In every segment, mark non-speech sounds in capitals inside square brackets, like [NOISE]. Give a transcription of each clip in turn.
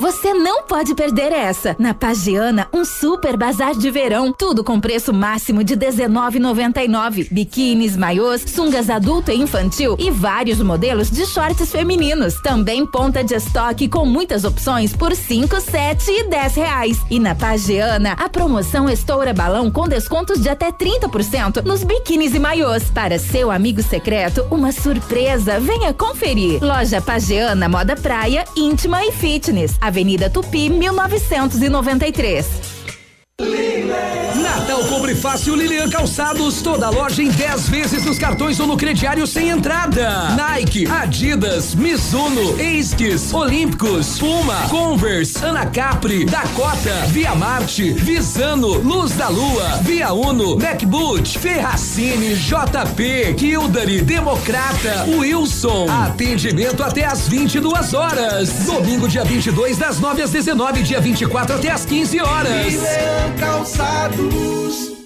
Você não pode perder essa. Na Pagiana, um super bazar de verão, tudo com preço máximo de 19,99. Biquínis, maiôs, sungas adulto e infantil e vários modelos de shorts femininos. Também ponta de estoque com muitas opções por 5, 7 e 10 reais. E na Pagiana, a promoção estoura balão com descontos de até 30% nos biquínis e maiôs. Para seu amigo secreto, uma surpresa. Venha conferir. Loja Pagiana Moda Praia, íntima e fitness. Avenida Tupi, 1993. Natal Compre Fácil Lilian Calçados, toda loja em 10 vezes nos cartões ou no crediário sem entrada. Nike, Adidas, Mizuno, Esquis, Olímpicos, Puma, Converse, Anacapri, Dakota, Via Marte, Visano, Luz da Lua, Via Uno, MacBoot, Ferracini, JP, Kildare, Democrata, Wilson. Atendimento até às 22 horas. Domingo, dia 22, das 9 às 19, dia 24 até às 15 horas. Calçados.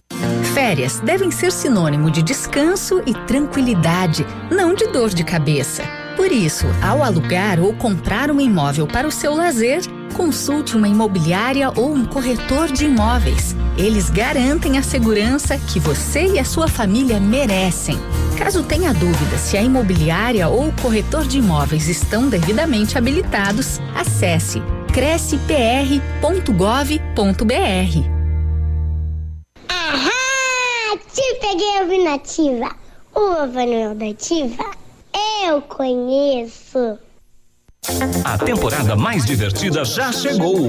Férias devem ser sinônimo de descanso e tranquilidade, não de dor de cabeça. Por isso, ao alugar ou comprar um imóvel para o seu lazer, consulte uma imobiliária ou um corretor de imóveis. Eles garantem a segurança que você e a sua família merecem. Caso tenha dúvida se a imobiliária ou o corretor de imóveis estão devidamente habilitados, acesse crescepr.gov.br. Ahá! Te peguei ouvindo ativa. O Papai da Ativa eu conheço. A temporada mais divertida já chegou.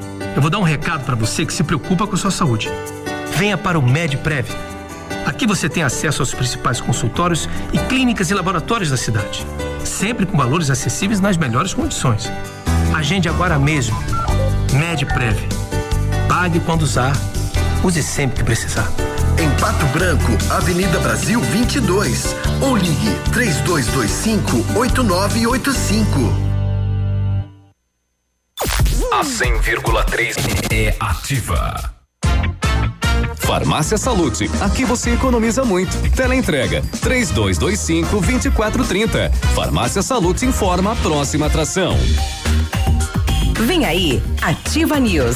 Eu vou dar um recado para você que se preocupa com sua saúde. Venha para o MedPrev. Aqui você tem acesso aos principais consultórios e clínicas e laboratórios da cidade, sempre com valores acessíveis nas melhores condições. Agende agora mesmo. MedPrev. Pague quando usar Use sempre que precisar. Em Pato Branco, Avenida Brasil 22. Ou ligue 3225 8985. A 100,3 é ativa. Farmácia Salute, aqui você economiza muito. Teleentrega 3225 2430. Farmácia Salute informa a próxima atração. Vem aí, Ativa News.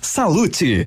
Salute.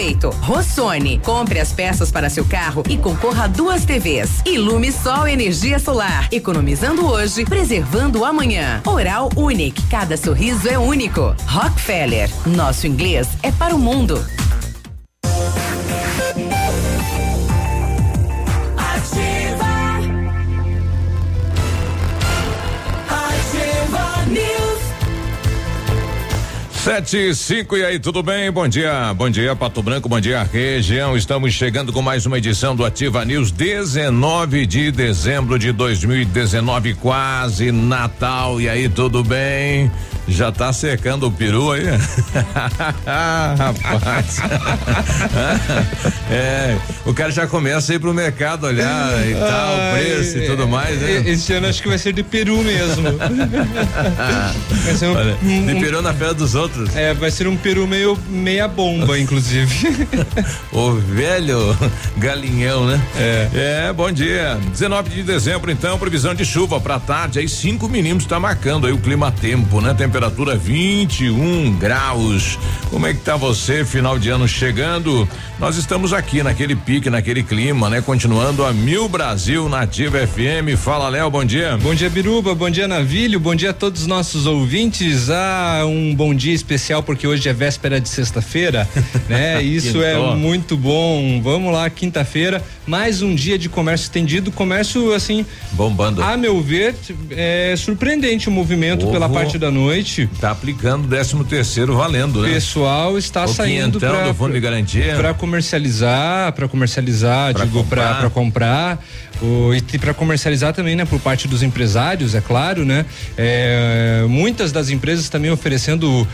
Rossoni, compre as peças para seu carro e concorra a duas TVs. Ilume Sol Energia Solar, economizando hoje, preservando amanhã. Oral Unique, cada sorriso é único. Rockefeller, nosso inglês é para o mundo. Sete, cinco, e aí, tudo bem? Bom dia, bom dia, Pato Branco, bom dia, região. Estamos chegando com mais uma edição do Ativa News, 19 de dezembro de 2019, quase Natal. E aí, tudo bem? Já tá secando o peru aí? [LAUGHS] Rapaz. é, o cara já começa a ir pro mercado olhar e tal, o preço e tudo mais, né? Esse ano acho que vai ser de peru mesmo. [LAUGHS] vai ser um, Olha, um, de peru na fé dos outros. É, vai ser um peru meio meia bomba, inclusive. [LAUGHS] o velho galinhão, né? É. É, bom dia. 19 de dezembro, então, previsão de chuva pra tarde, aí 5 milímetros tá marcando aí o clima tempo, né? Temperatura 21 graus. Como é que tá você, final de ano chegando? Nós estamos aqui naquele pique, naquele clima, né? Continuando a Mil Brasil Nativa FM. Fala, Léo, bom dia. Bom dia, Biruba, bom dia, Navilho, bom dia a todos os nossos ouvintes. Ah, um bom dia especial porque hoje é véspera de sexta-feira, [LAUGHS] né? Isso é muito bom. Vamos lá, quinta-feira, mais um dia de comércio estendido, comércio assim. Bombando. A meu ver, é surpreendente o movimento Ovo pela parte da noite. Tá aplicando 13 terceiro valendo, né? O pessoal está o saindo para fundo de garantia. Para comercializar, para comercializar, pra digo, para comprar. O, e para comercializar também, né, por parte dos empresários, é claro, né? É, muitas das empresas também oferecendo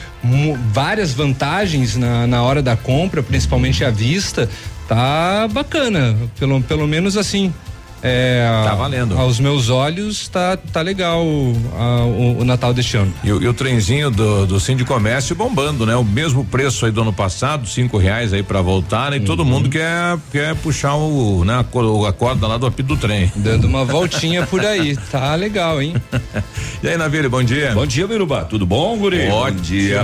várias vantagens na, na hora da compra, principalmente à vista. Tá bacana, pelo, pelo menos assim. É, tá valendo. Aos meus olhos, tá, tá legal a, o, o, Natal deste ano. E, e o trenzinho do, do Sim de Comércio bombando, né? O mesmo preço aí do ano passado, cinco reais aí para voltar, né? E uhum. todo mundo quer, quer puxar o, né, a, corda lá do apito do trem. Dando uma voltinha por aí. Tá legal, hein? [LAUGHS] e aí, Navírio, bom dia. Bom dia, Biruba. Tudo bom, guri? Bom, bom dia,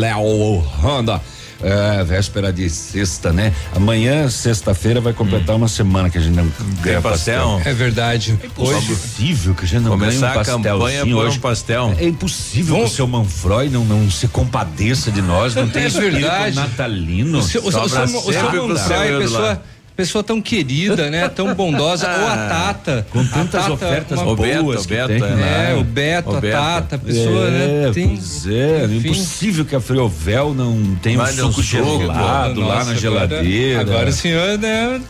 Léo Honda. É, véspera de sexta, né? Amanhã, sexta-feira, vai completar hum. uma semana que a gente não ganha pastel. pastel. É verdade. É impossível que a gente não Começar ganhe um pastel. a campanha por hoje. um pastel. É, impossível Vamos. que o seu Manfroy não, não se compadeça de nós, não tem [LAUGHS] é verdade. natalino. O seu, o, o, o, o seu Manfroy, pessoa pessoa tão querida, né? Tão bondosa. Ou a Tata. Com tantas tata, ofertas boas. O Beto, o Beto, tem, né? É, o Beto, o a Tata, a pessoa, né? é, né? Tem, pois é, enfim. impossível que a Friovel não tenha um suco gelado lá na geladeira. Agora, agora o senhor, né?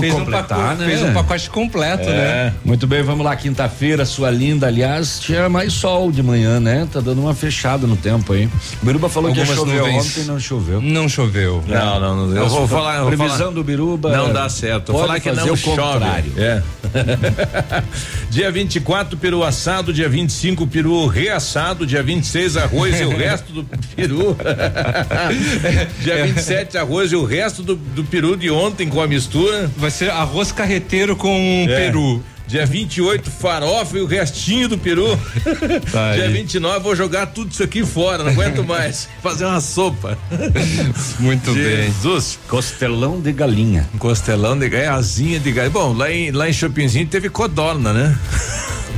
Fez, um pacote, né? fez um pacote completo, é. né? Muito bem, vamos lá, quinta-feira, sua linda, aliás, tinha mais sol de manhã, né? Tá dando uma fechada no tempo aí. O Biruba falou Algumas que ia chover ontem, não choveu. Não choveu. Não, não, não. Eu vou falar. Previsão falar. do Biruba. Não dá certo. Pode falar que não o chove. Contrário. É. [LAUGHS] dia 24, peru assado. Dia 25, peru reassado. Dia 26, arroz e o resto do peru. [LAUGHS] dia 27, arroz e o resto do, do peru de ontem com a mistura. Vai ser arroz carreteiro com é. peru. Dia 28, farofa e o restinho do peru. [LAUGHS] Tá Dia aí. 29, vou jogar tudo isso aqui fora, não aguento [LAUGHS] mais. Fazer uma sopa. Muito Jesus. bem. Jesus. Costelão de galinha. Costelão de galinha, asinha de galinha. Bom, lá em, lá em Chopinzinho teve codorna, né?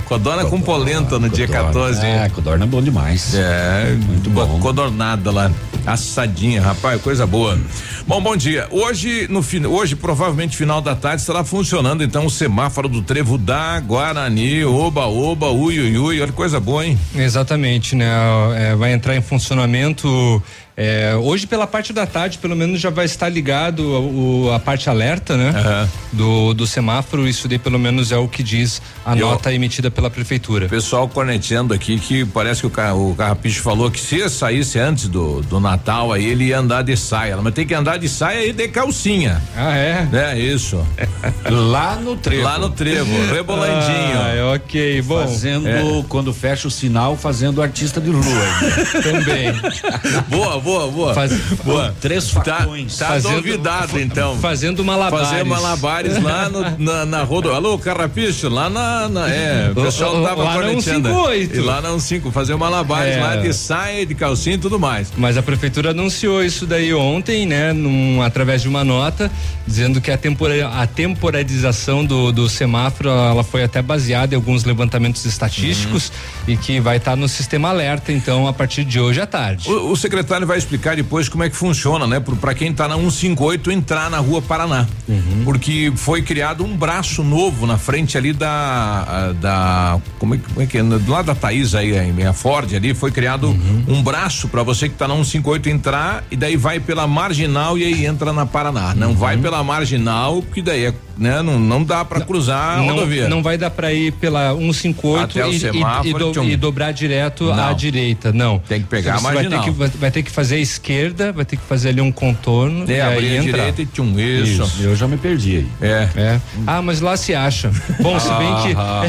Codorna com polenta no codorna. dia 14. É, codorna é bom demais. É, muito bom. Codornada lá, assadinha, rapaz, coisa boa. Bom, bom dia. Hoje, no hoje, provavelmente final da tarde, estará funcionando então o semáforo do trevo da Guarani, oba, oba, ui, ui, ui, olha coisa boa, hein? Exatamente, né? É, vai entrar em funcionamento é, hoje, pela parte da tarde, pelo menos já vai estar ligado o, a parte alerta, né? Uhum. Do, do semáforo. Isso daí, pelo menos, é o que diz a e nota emitida pela prefeitura. Pessoal corneteando aqui que parece que o, o Carrapicho falou que se saísse antes do, do Natal, aí ele ia andar de saia. Mas tem que andar de saia e de calcinha. Ah, é? É, isso. [LAUGHS] Lá no trevo. Lá no trevo, [LAUGHS] rebolandinho. Ah, ok, bom. Fazendo, é. quando fecha o sinal, fazendo artista de rua. [LAUGHS] Também. boa, boa boa, boa. Faz, boa. Três facões. Tá, tá fazendo, duvidado, então. Fazendo malabares. Fazer malabares lá no, na, na rodo. Alô, Carrapicho, lá na, na. é, o pessoal tava lá. E lá não cinco, fazer malabares é. lá de saia, de calcinha e tudo mais. Mas a prefeitura anunciou isso daí ontem, né, num, através de uma nota, dizendo que a, tempora, a temporalização do, do semáforo, ela foi até baseada em alguns levantamentos estatísticos uhum. e que vai estar tá no sistema alerta, então, a partir de hoje à tarde. O, o secretário vai vai explicar depois como é que funciona, né? Para quem tá na 158 entrar na Rua Paraná. Uhum. Porque foi criado um braço novo na frente ali da da como é, como é que é? Do lado da Thaís aí, a Ford ali, foi criado uhum. um braço para você que tá na 158 entrar e daí vai pela marginal e aí entra na Paraná. Não vai uhum. pela marginal, porque daí é né? Não, não dá para cruzar a não, rodovia. Não vai dar para ir pela 158 e, e, e, do, e, dobrar direto não. à direita, não. Tem que pegar a marginal. Vai ter que, vai ter que fazer a esquerda, vai ter que fazer ali um contorno é, e aí a direita e tchum, isso. isso. Eu já me perdi aí. É. é. Ah, mas lá se acha. Bom, se bem que ah,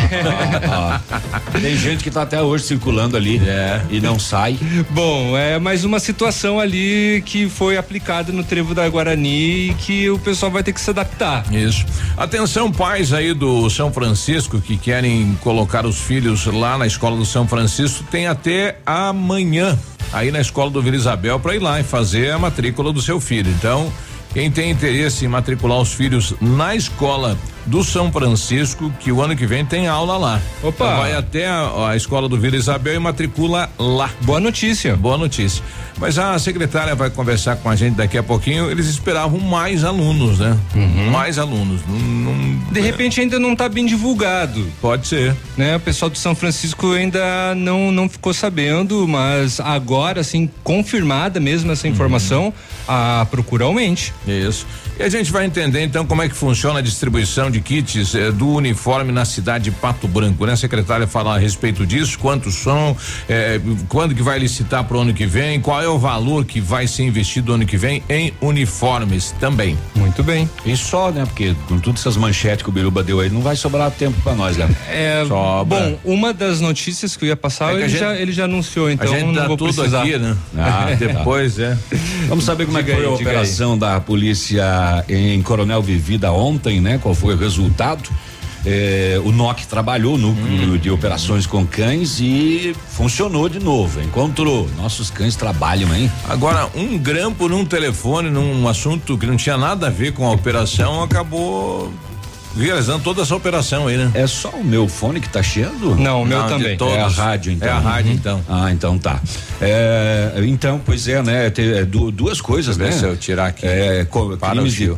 ah, [LAUGHS] ah. tem gente que tá até hoje circulando ali é. e não sai. Bom, é mais uma situação ali que foi aplicada no trevo da Guarani e que o pessoal vai ter que se adaptar. Isso. Atenção, pais aí do São Francisco que querem colocar os filhos lá na escola do São Francisco, tem até amanhã aí na escola do Vila Isabel para ir lá e fazer a matrícula do seu filho. Então, quem tem interesse em matricular os filhos na escola do São Francisco, que o ano que vem tem aula lá. Opa! Então vai até a, a, escola do Vila Isabel e matricula lá. Boa notícia. Boa notícia. Mas a secretária vai conversar com a gente daqui a pouquinho. Eles esperavam mais alunos, né? Uhum. Mais alunos. Não, não, de repente ainda não está bem divulgado. Pode ser. Né? O pessoal do São Francisco ainda não não ficou sabendo, mas agora, assim, confirmada mesmo essa informação, uhum. a procura aumente. Isso. E a gente vai entender então como é que funciona a distribuição de kits eh, do uniforme na cidade de Pato Branco, né? A secretária falar a respeito disso, quantos são, eh, quando que vai licitar para o ano que vem, qual é o valor que vai ser investido ano que vem em uniformes também. Muito bem. E só, né? Porque com todas essas manchetes que o Biruba deu aí, não vai sobrar tempo para nós, né? É, Sobra. bom, uma das notícias que eu ia passar, é ele, gente, já, ele já anunciou, então a gente não dá vou tudo precisar. aqui, né? Ah, [LAUGHS] depois, é. Vamos saber como é que foi aí, a operação aí. da polícia em Coronel Vivida ontem, né? Qual foi o resultado? É, o NOC trabalhou no núcleo hum. de operações com cães e funcionou de novo, encontrou. Nossos cães trabalham, hein? Agora, um grampo num telefone, num assunto que não tinha nada a ver com a operação, acabou realizando toda essa operação aí, né? É só o meu fone que tá cheio? Não, o meu não, também. É a rádio, então. É a rádio, uhum. então. Ah, então tá. É, então, pois é, né? Tem, é, duas coisas, Deixa né? Se eu tirar aqui. É, para o de,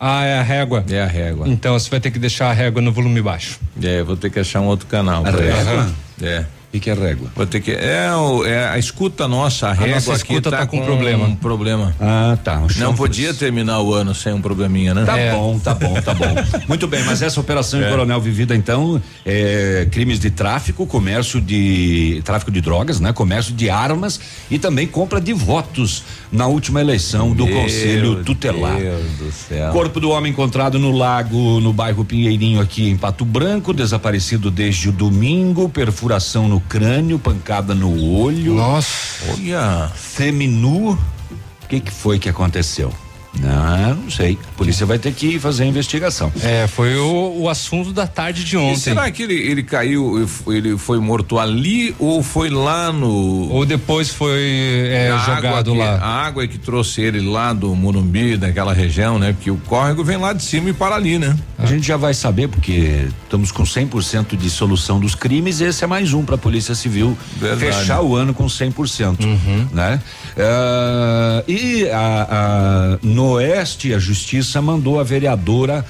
ah, é a régua. É a régua. Então você vai ter que deixar a régua no volume baixo. É, vou ter que achar um outro canal. A régua? É. O que, é régua? Vou ter que é, é a escuta nossa, a, a régua nossa escuta aqui tá, tá com, com problema. Um problema. Ah, tá. Não podia terminar o ano sem um probleminha, né? Tá é. bom, tá bom, tá bom. [LAUGHS] Muito bem, mas essa operação é. Coronel Vivida então, é, crimes de tráfico, comércio de tráfico de drogas, né? Comércio de armas e também compra de votos na última eleição do Meu Conselho Tutelar. Deus do céu. Corpo do homem encontrado no lago, no bairro Pinheirinho aqui em Pato Branco, desaparecido desde o domingo, perfuração no crânio, pancada no olho. Nossa. Olha. Seminu. O que que foi que aconteceu? Não, não sei. A polícia vai ter que fazer a investigação. É, foi o, o assunto da tarde de ontem. E será que ele, ele caiu, ele foi morto ali ou foi lá no. Ou depois foi é, jogado que, lá? A água é que trouxe ele lá do Morumbi, daquela região, né? Porque o córrego vem lá de cima e para ali, né? A gente já vai saber, porque estamos com 100% de solução dos crimes. Esse é mais um para a Polícia Civil Verdade. fechar o ano com 100%. Uhum. Né? Uh, e a, a no Oeste, a justiça mandou a vereadora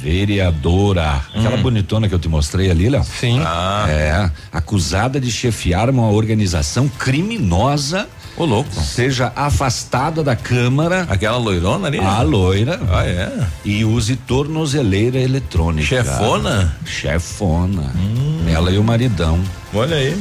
vereadora, aquela hum. bonitona que eu te mostrei ali, Léo. Sim. Ah. É, acusada de chefiar uma organização criminosa. Ô, louco. Seja afastada da Câmara. Aquela loirona ali? A loira. Ah, é. E use tornozeleira eletrônica. Chefona? Chefona. Hum. Ela e o maridão. Olha aí.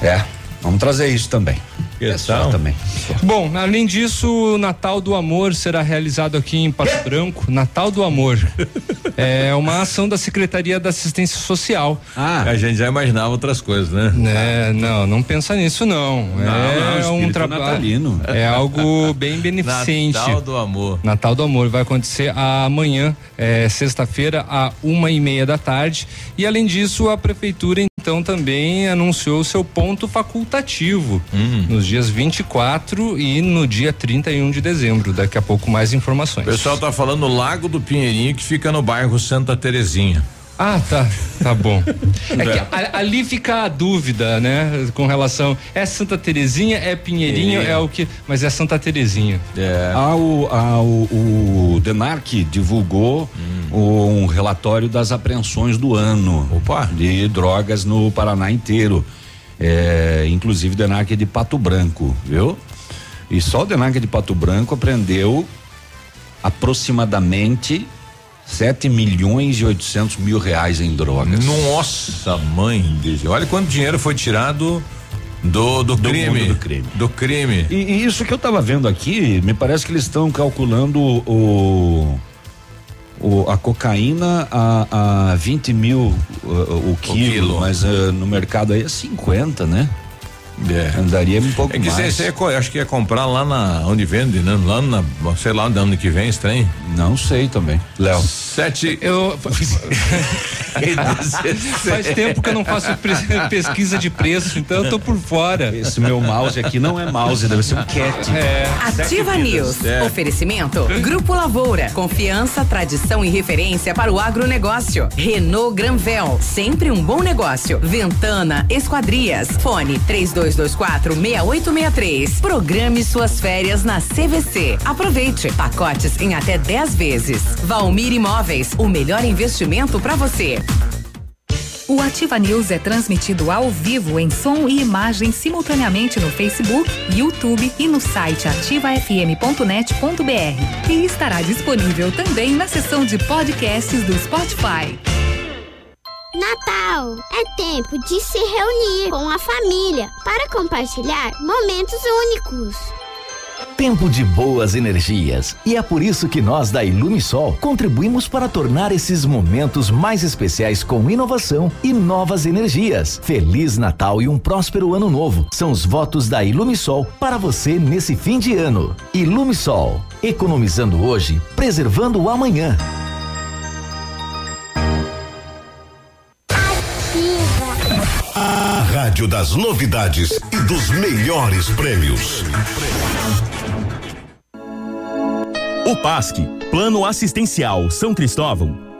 É. Vamos trazer isso também. É também. Bom, além disso, o Natal do Amor será realizado aqui em Pato Branco. Natal do Amor. [LAUGHS] é uma ação da Secretaria da Assistência Social. Ah, a gente já imaginava outras coisas, né? É, não, não pensa nisso não. não é não, um trabalho. É algo bem [LAUGHS] beneficente. Natal do Amor. Natal do Amor vai acontecer amanhã, é, sexta-feira, a uma e meia da tarde. E além disso, a prefeitura então também anunciou seu ponto facultativo hum. nos dias 24 e no dia 31 de dezembro. Daqui a pouco mais informações. O pessoal tá falando Lago do Pinheirinho que fica no bairro Santa Terezinha. Ah, tá. Tá bom. [LAUGHS] É que a, ali fica a dúvida, né? Com relação. É Santa Terezinha, é Pinheirinho, é, é o que. Mas é Santa Terezinha. É. Ah, o, ah, o, o Denarc divulgou hum. um relatório das apreensões do ano Opa. de drogas no Paraná inteiro. É, inclusive Denarc é de Pato Branco, viu? E só o Denarc de Pato Branco apreendeu aproximadamente 7 milhões e 800 mil reais em drogas. Nossa, mãe, olha quanto dinheiro foi tirado do, do, do crime. Do crime. Do crime. E, e, isso que eu estava vendo aqui, me parece que eles estão calculando o, o, a cocaína a, a 20 mil o, o, quilo, o quilo, mas uh, no mercado aí é 50, né? É. Andaria um pouco é que mais. Você, acho que ia comprar lá na onde vende, né? Lá na, sei lá, onde ano que vem, estranho. Não sei também. Léo. Sete. Eu. [LAUGHS] Faz tempo que eu não faço pesquisa de preço, então eu tô por fora. Esse meu mouse aqui não é mouse, deve ser um cat. É. Ativa News. É. Oferecimento. Grupo Lavoura. Confiança, tradição e referência para o agronegócio. Renault Granvel. Sempre um bom negócio. Ventana Esquadrias. Fone 32 3224 6863. Programe suas férias na CVC. Aproveite pacotes em até 10 vezes. Valmir Imóveis, o melhor investimento para você. O Ativa News é transmitido ao vivo em som e imagem simultaneamente no Facebook, YouTube e no site ativafm.net.br. E estará disponível também na seção de podcasts do Spotify. Natal é tempo de se reunir com a família para compartilhar momentos únicos. Tempo de boas energias. E é por isso que nós da Ilumisol contribuímos para tornar esses momentos mais especiais com inovação e novas energias. Feliz Natal e um próspero ano novo. São os votos da Ilumisol para você nesse fim de ano. Ilumisol, economizando hoje, preservando o amanhã. A rádio das novidades e dos melhores prêmios. O PASC, Plano Assistencial São Cristóvão,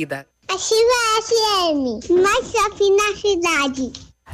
vida. Ativa FM, mais shopping na cidade.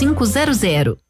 22 5500.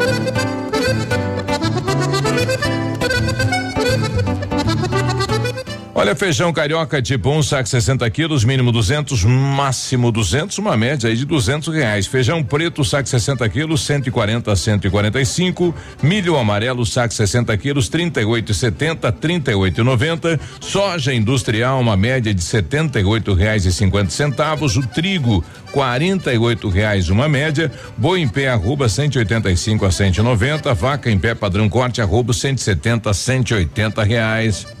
Olha, feijão carioca tipo 1, um, saco 60 quilos, mínimo 200, máximo 200, uma média aí de 200 reais. Feijão preto, saco 60 quilos, 140 a 145. Milho amarelo, saco 60 quilos, 38,70, 38,90. Soja industrial, uma média de 78 reais e 50 centavos. O trigo, 48 reais uma média. Boi em pé, arroba 185 a 190. Vaca em pé, padrão corte, arroba 170 a 180 reais.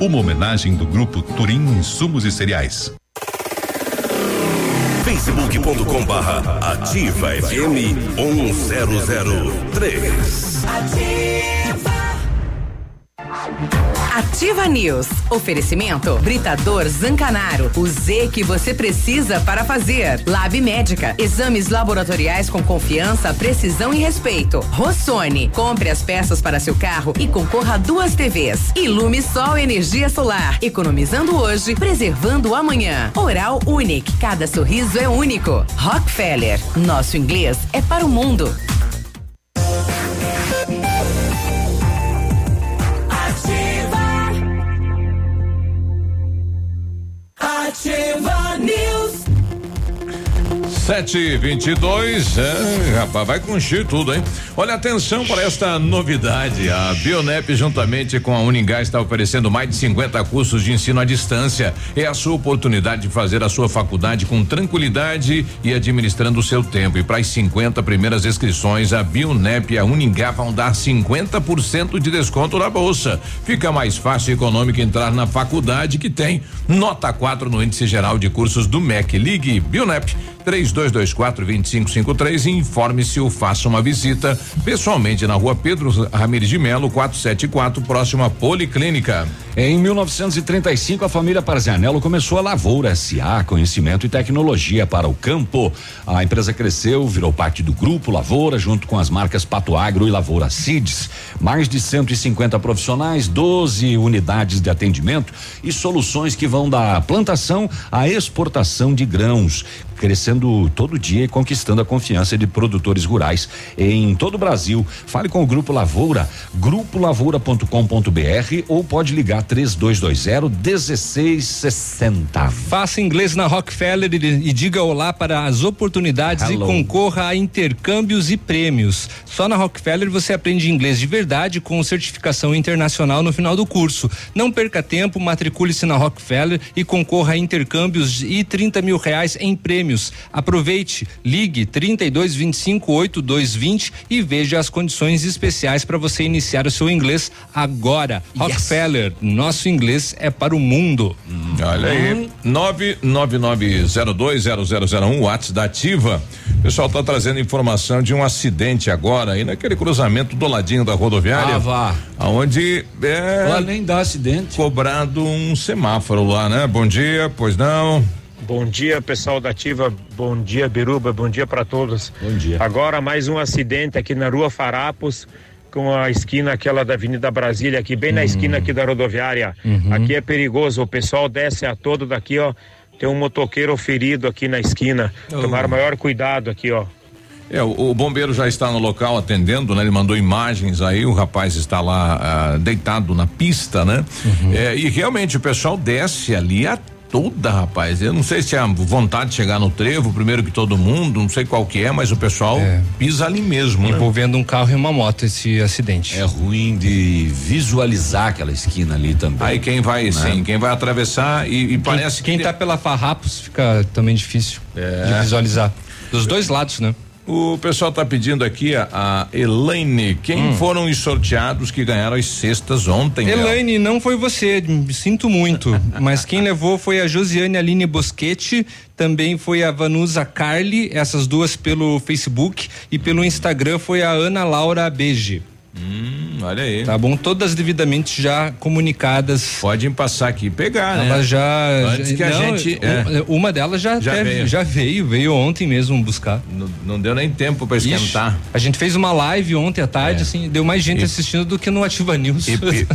uma homenagem do grupo Turim Insumos e Cereais. facebook.com barra ativa FM 1003 Ativa Ativa News. Oferecimento Britador Zancanaro. O Z que você precisa para fazer. Lab Médica. Exames laboratoriais com confiança, precisão e respeito. Rossoni. Compre as peças para seu carro e concorra a duas TVs. Ilume Sol Energia Solar. Economizando hoje, preservando amanhã. Oral Unique. Cada sorriso é único. Rockefeller. Nosso inglês é para o mundo. Sete vinte e dois, é, rapaz, vai conchir tudo, hein? Olha, atenção para esta novidade. A Bionep, juntamente com a Uningá, está oferecendo mais de 50 cursos de ensino à distância. É a sua oportunidade de fazer a sua faculdade com tranquilidade e administrando o seu tempo. E para as 50 primeiras inscrições, a Bionep e a Uningá vão dar 50% de desconto na bolsa. Fica mais fácil e econômico entrar na faculdade que tem nota 4 no índice geral de cursos do MEC. Ligue Bionep 3224 2553 e informe-se ou faça uma visita pessoalmente na rua Pedro Ramires de Melo, 474, próximo à Policlínica. Em 1935, a família Parzianello começou a Lavoura SA, conhecimento e tecnologia para o campo. A empresa cresceu, virou parte do grupo Lavoura, junto com as marcas Pato Agro e Lavoura Seeds. Mais de 150 profissionais, 12 unidades de atendimento e soluções que vão da plantação à exportação de grãos crescendo todo dia e conquistando a confiança de produtores rurais em todo o Brasil. Fale com o Grupo Lavoura, grupolavoura.com.br ou pode ligar 3220 1660. Faça inglês na Rockefeller e, e diga olá para as oportunidades Hello. e concorra a intercâmbios e prêmios. Só na Rockefeller você aprende inglês de verdade com certificação internacional no final do curso. Não perca tempo, matricule-se na Rockefeller e concorra a intercâmbios e 30 mil reais em prêmios prêmios. Aproveite, ligue 32 25 8220 e veja as condições especiais para você iniciar o seu inglês agora. Yes. Rockefeller, nosso inglês é para o mundo. Hum. Olha aí, 999020001 WhatsApp da Ativa. O pessoal está trazendo informação de um acidente agora aí naquele cruzamento do ladinho da rodoviária. Ah, vá. Aonde é. Lá nem dá acidente. Cobrado um semáforo lá, né? Bom dia, pois não. Bom dia, pessoal da Ativa. Bom dia, Biruba. Bom dia para todos. Bom dia. Agora mais um acidente aqui na Rua Farapos, com a esquina aquela da Avenida Brasília, aqui bem na esquina aqui da rodoviária. Uhum. Aqui é perigoso. O pessoal desce a todo daqui, ó. Tem um motoqueiro ferido aqui na esquina. Oh. Tomar maior cuidado aqui, ó. É, o, o bombeiro já está no local atendendo, né? Ele mandou imagens aí, o rapaz está lá ah, deitado na pista, né? É, e realmente o pessoal desce ali a toda, rapaz. Eu não sei se é a vontade de chegar no trevo, primeiro que todo mundo, não sei qual que é, mas o pessoal pisa ali mesmo, né? Envolvendo um carro e uma moto esse acidente. É ruim de visualizar aquela esquina ali também. Aí quem vai, Né? sim, quem vai atravessar e, e parece quem que tá pela Farrapos fica também difícil É. de visualizar. Dos dois lados, né? O pessoal tá pedindo aqui a, a Elaine, quem Hum. foram os sorteados que ganharam as cestas ontem? Léo? Elaine, não foi você, me sinto muito. [LAUGHS] mas quem levou foi a Josiane Aline Boschetti, também foi a Vanusa Carli, essas duas pelo Facebook, e pelo Instagram foi a Ana Laura Beige. Hum, olha aí. Tá bom? Todas devidamente já comunicadas. Podem passar aqui e pegar, né? Elas já. Antes já- que a não, gente- Uma, é. uma delas já, Já até- veio. já veio, veio ontem mesmo buscar. Não, não deu nem tempo para esquentar. Ixi, a gente fez uma live ontem à tarde, É. assim, deu mais gente E- assistindo do que no Ativa News. E, e-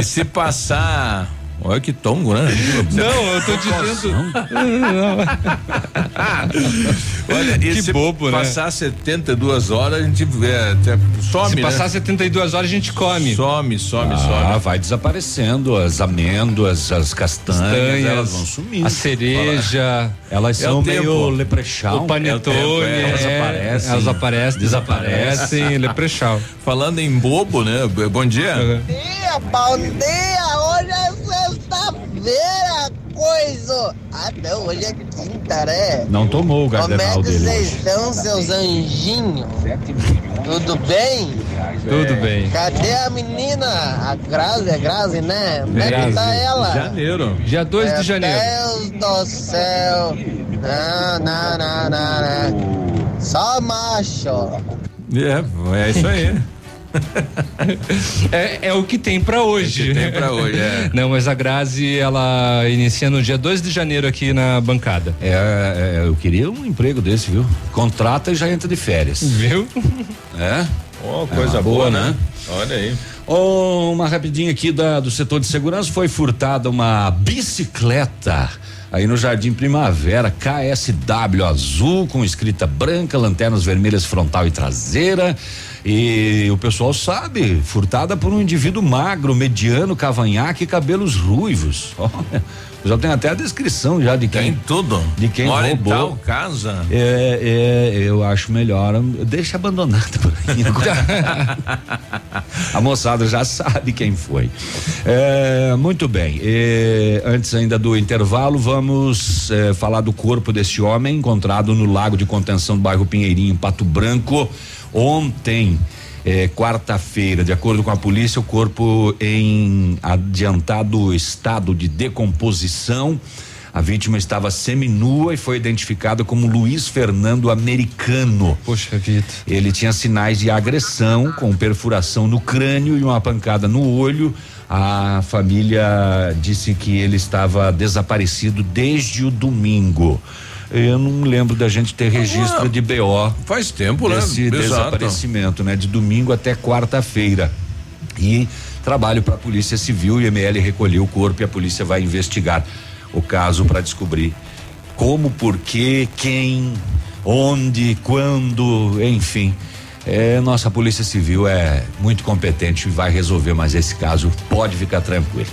e [LAUGHS] se passar. Olha que tongo, né? [LAUGHS] Não, eu tô dizendo. [LAUGHS] Olha, e Que se bobo, né? passar 72 horas, a gente é, até some, Se né? passar 72 horas, a gente come. Some, some, Ah, some. vai desaparecendo as amêndoas, as castanhas, Castanhas, elas vão sumindo. a cereja. Elas É são meio leprechal. O panetone, É o tempo, é, elas é, aparecem. elas aparecem, desaparecem, leprechal. Falando em bobo, né? Bom dia. dia, bom dia! Hoje é sexta-feira, coisa! Ah, não, hoje é quinta, né? Não tomou o Como é gardenal que vocês estão, seus anjinhos? Tudo bem? Tudo bem. Cadê a menina? A Grazi, é Grazi, né? Como é que tá ela? Janeiro. Dia 2 de Meu janeiro. Deus do céu! Não, não, não, não, não. Só macho. É, é isso aí. É, é o que tem pra hoje. É o que tem pra hoje, é. [LAUGHS] Não, mas a Grazi, ela inicia no dia 2 de janeiro aqui na bancada. É, é, eu queria um emprego desse, viu? Contrata e já entra de férias. Viu? É? Oh, coisa Ah, boa, boa, né? né? Olha aí. Oh, uma rapidinha aqui da, do setor de segurança foi furtada uma bicicleta aí no Jardim Primavera KSW azul com escrita branca, lanternas vermelhas frontal e traseira. E o pessoal sabe, furtada por um indivíduo magro, mediano, cavanhaque e cabelos ruivos. [LAUGHS] Olha, já tem até a descrição já de quem Tem tudo. de quem Mora em roubou. tal casa. É, é, eu acho melhor, deixa abandonado por aí. [LAUGHS] A moçada já sabe quem foi. É, muito bem. é, antes ainda do intervalo, vamos é, falar do corpo desse homem encontrado no lago de contenção do bairro Pinheirinho, em Pato Branco, ontem. é, quarta-feira, de acordo com a polícia, o corpo em adiantado estado de decomposição. A vítima estava seminua e foi identificada como Luiz Fernando Americano. Poxa vida. Ele tinha sinais de agressão, com perfuração no crânio e uma pancada no olho. A família disse que ele estava desaparecido desde o domingo. Eu não lembro da gente ter registro de BO. Faz tempo, né? Desse desaparecimento, né? De domingo até quarta-feira. E trabalho para a Polícia Civil e ML recolheu o corpo e a polícia vai investigar o caso para descobrir como, por quê, quem, onde, quando, enfim. É, nossa Polícia Civil é muito competente e vai resolver, mas esse caso pode ficar tranquilo.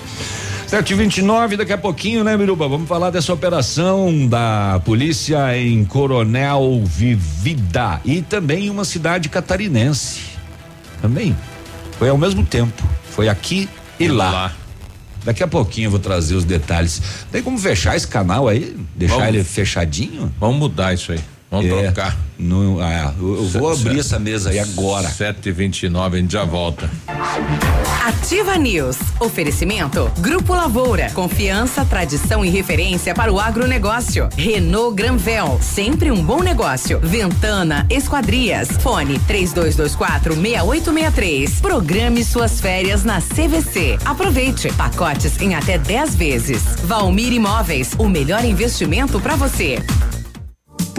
729, daqui a pouquinho, né, Miruba? Vamos falar dessa operação da polícia em Coronel Vivida e também uma cidade catarinense. Também. Foi ao mesmo tempo. Foi aqui e lá. Daqui a pouquinho eu vou trazer os detalhes. Tem como fechar esse canal aí? Deixar Vamos. ele fechadinho? Vamos mudar isso aí. Vamos É, trocar. No, ah, eu, eu vou abrir essa mesa aí agora. 7h29, a gente já volta. Ativa News. Oferecimento. Grupo Lavoura. Confiança, tradição e referência para o agronegócio. Renault Granvel. Sempre um bom negócio. Ventana Esquadrias. Fone 3224 6863. Programe suas férias na CVC. Aproveite. Pacotes em até 10 vezes. Valmir Imóveis. O melhor investimento para você.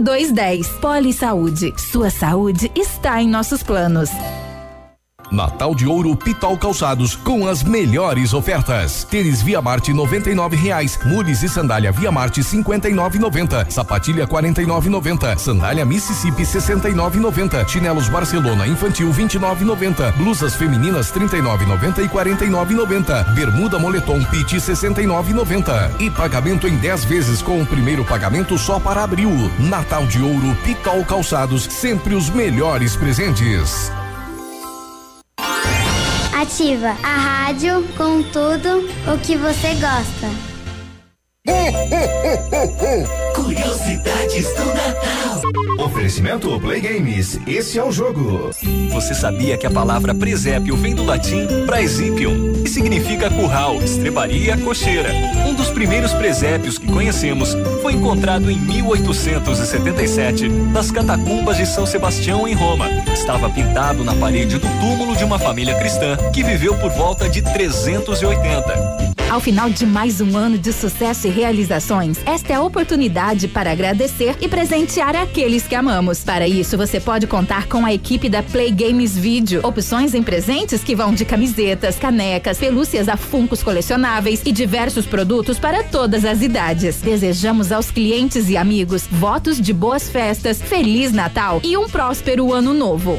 2210. Poli Saúde. Sua saúde está em nossos planos. Natal de Ouro Pitol Calçados com as melhores ofertas. Tênis Via Marte 99 reais, mules e sandália Via Marte 59,90, sapatilha 49,90, sandália Mississippi 69,90, chinelos Barcelona infantil 29,90, blusas femininas 39,90 e 49,90, bermuda moletom Pit 69,90 e pagamento em 10 vezes com o primeiro pagamento só para abril. Natal de Ouro Pitol Calçados, sempre os melhores presentes. Ativa a rádio com tudo o que você gosta. Curiosidades do Natal. Oferecimento Play Games. Esse é o jogo. Você sabia que a palavra presépio vem do latim praesipium e significa curral, estrebaria, cocheira? Um dos primeiros presépios que conhecemos foi encontrado em 1877 nas catacumbas de São Sebastião, em Roma. Estava pintado na parede do túmulo de uma família cristã que viveu por volta de 380. Ao final de mais um ano de sucesso e realizações, esta é a oportunidade para agradecer e presentear aqueles que amamos. Para isso, você pode contar com a equipe da Play Games Video. Opções em presentes que vão de camisetas, canecas, pelúcias a funcos colecionáveis e diversos produtos para todas as idades. Desejamos aos clientes e amigos votos de boas festas, Feliz Natal e um próspero ano novo.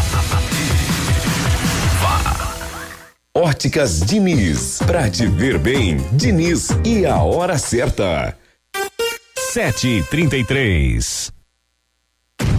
Óticas Diniz. Pra te ver bem, Diniz e a hora certa. Sete e trinta e três.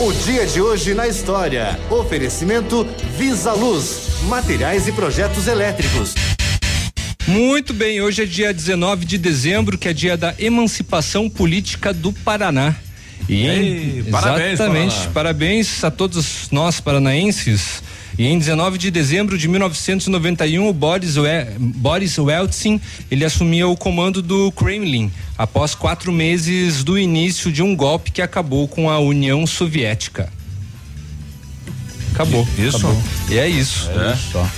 O dia de hoje na história. Oferecimento Visa Luz, materiais e projetos elétricos. Muito bem, hoje é dia 19 de dezembro, que é dia da emancipação política do Paraná. E Ei, parabéns, exatamente, Paraná. parabéns a todos nós paranaenses. E em 19 de dezembro de 1991, o Boris, We Boris Yeltsin ele assumia o comando do Kremlin após quatro meses do início de um golpe que acabou com a União Soviética. Acabou. Isso? acabou. E é isso. É. Só.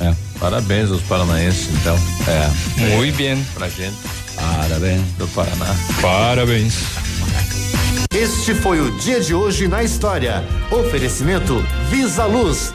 É. Parabéns aos paranaenses, então. É. Muito bem. Pra gente. Parabéns. Do Paraná. Parabéns. Este foi o dia de hoje na história. Oferecimento Visa Luz.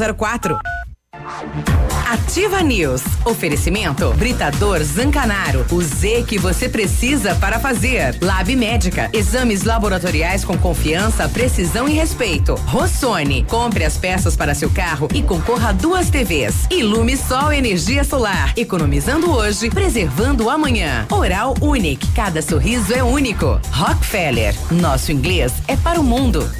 6004. Ativa News. Oferecimento Britador Zancanaro. O Z que você precisa para fazer. Lab Médica. Exames laboratoriais com confiança, precisão e respeito. Rossoni. Compre as peças para seu carro e concorra a duas TVs. Ilume Sol Energia Solar. Economizando hoje, preservando amanhã. Oral Unique. Cada sorriso é único. Rockefeller. Nosso inglês é para o mundo.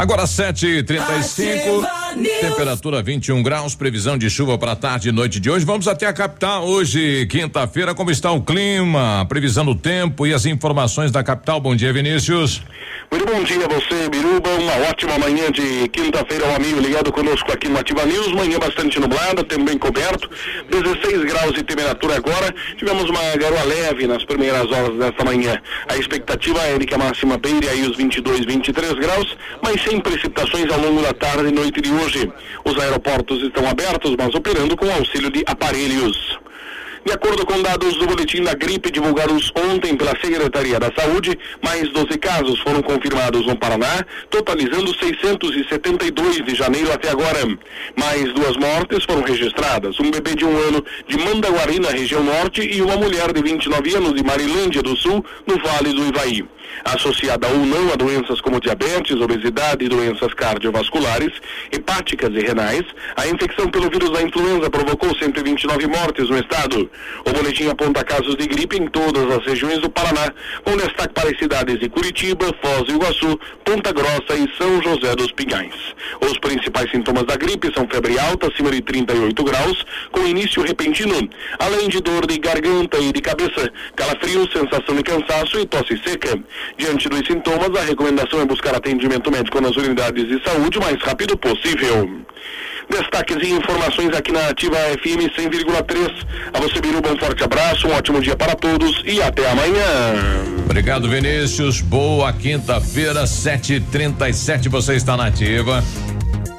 Agora 7h35, temperatura 21 graus, previsão de chuva para tarde e noite de hoje. Vamos até a capital hoje, quinta-feira. Como está o clima, previsão do tempo e as informações da capital? Bom dia, Vinícius. Muito bom dia a você, Biruba. Uma ótima manhã de quinta-feira, um amigo ligado conosco aqui no Ativa News. Manhã bastante nublada, tempo bem coberto. 16 graus de temperatura agora. Tivemos uma garoa leve nas primeiras horas desta manhã. A expectativa é de que a máxima beire aí os 22, 23 graus, mas sem precipitações ao longo da tarde e noite de hoje. Os aeroportos estão abertos, mas operando com auxílio de aparelhos. De acordo com dados do boletim da gripe divulgados ontem pela Secretaria da Saúde, mais 12 casos foram confirmados no Paraná, totalizando 672 de janeiro até agora. Mais duas mortes foram registradas: um bebê de um ano de Mandaguari, na região norte, e uma mulher de 29 anos de Marilândia do Sul, no Vale do Ivaí associada ou não a doenças como diabetes, obesidade e doenças cardiovasculares, hepáticas e renais, a infecção pelo vírus da influenza provocou 129 mortes no estado. O boletim aponta casos de gripe em todas as regiões do Paraná, com destaque para as cidades de Curitiba, Foz do Iguaçu, Ponta Grossa e São José dos Pinhais. Os principais sintomas da gripe são febre alta acima de 38 graus, com início repentino, além de dor de garganta e de cabeça, calafrio, sensação de cansaço e tosse seca. Diante dos sintomas, a recomendação é buscar atendimento médico nas unidades de saúde o mais rápido possível. Destaques e informações aqui na Ativa FM 100,3. A você, Biruba, um forte abraço, um ótimo dia para todos e até amanhã. Obrigado, Vinícius. Boa quinta-feira, 7h37. Você está na Ativa.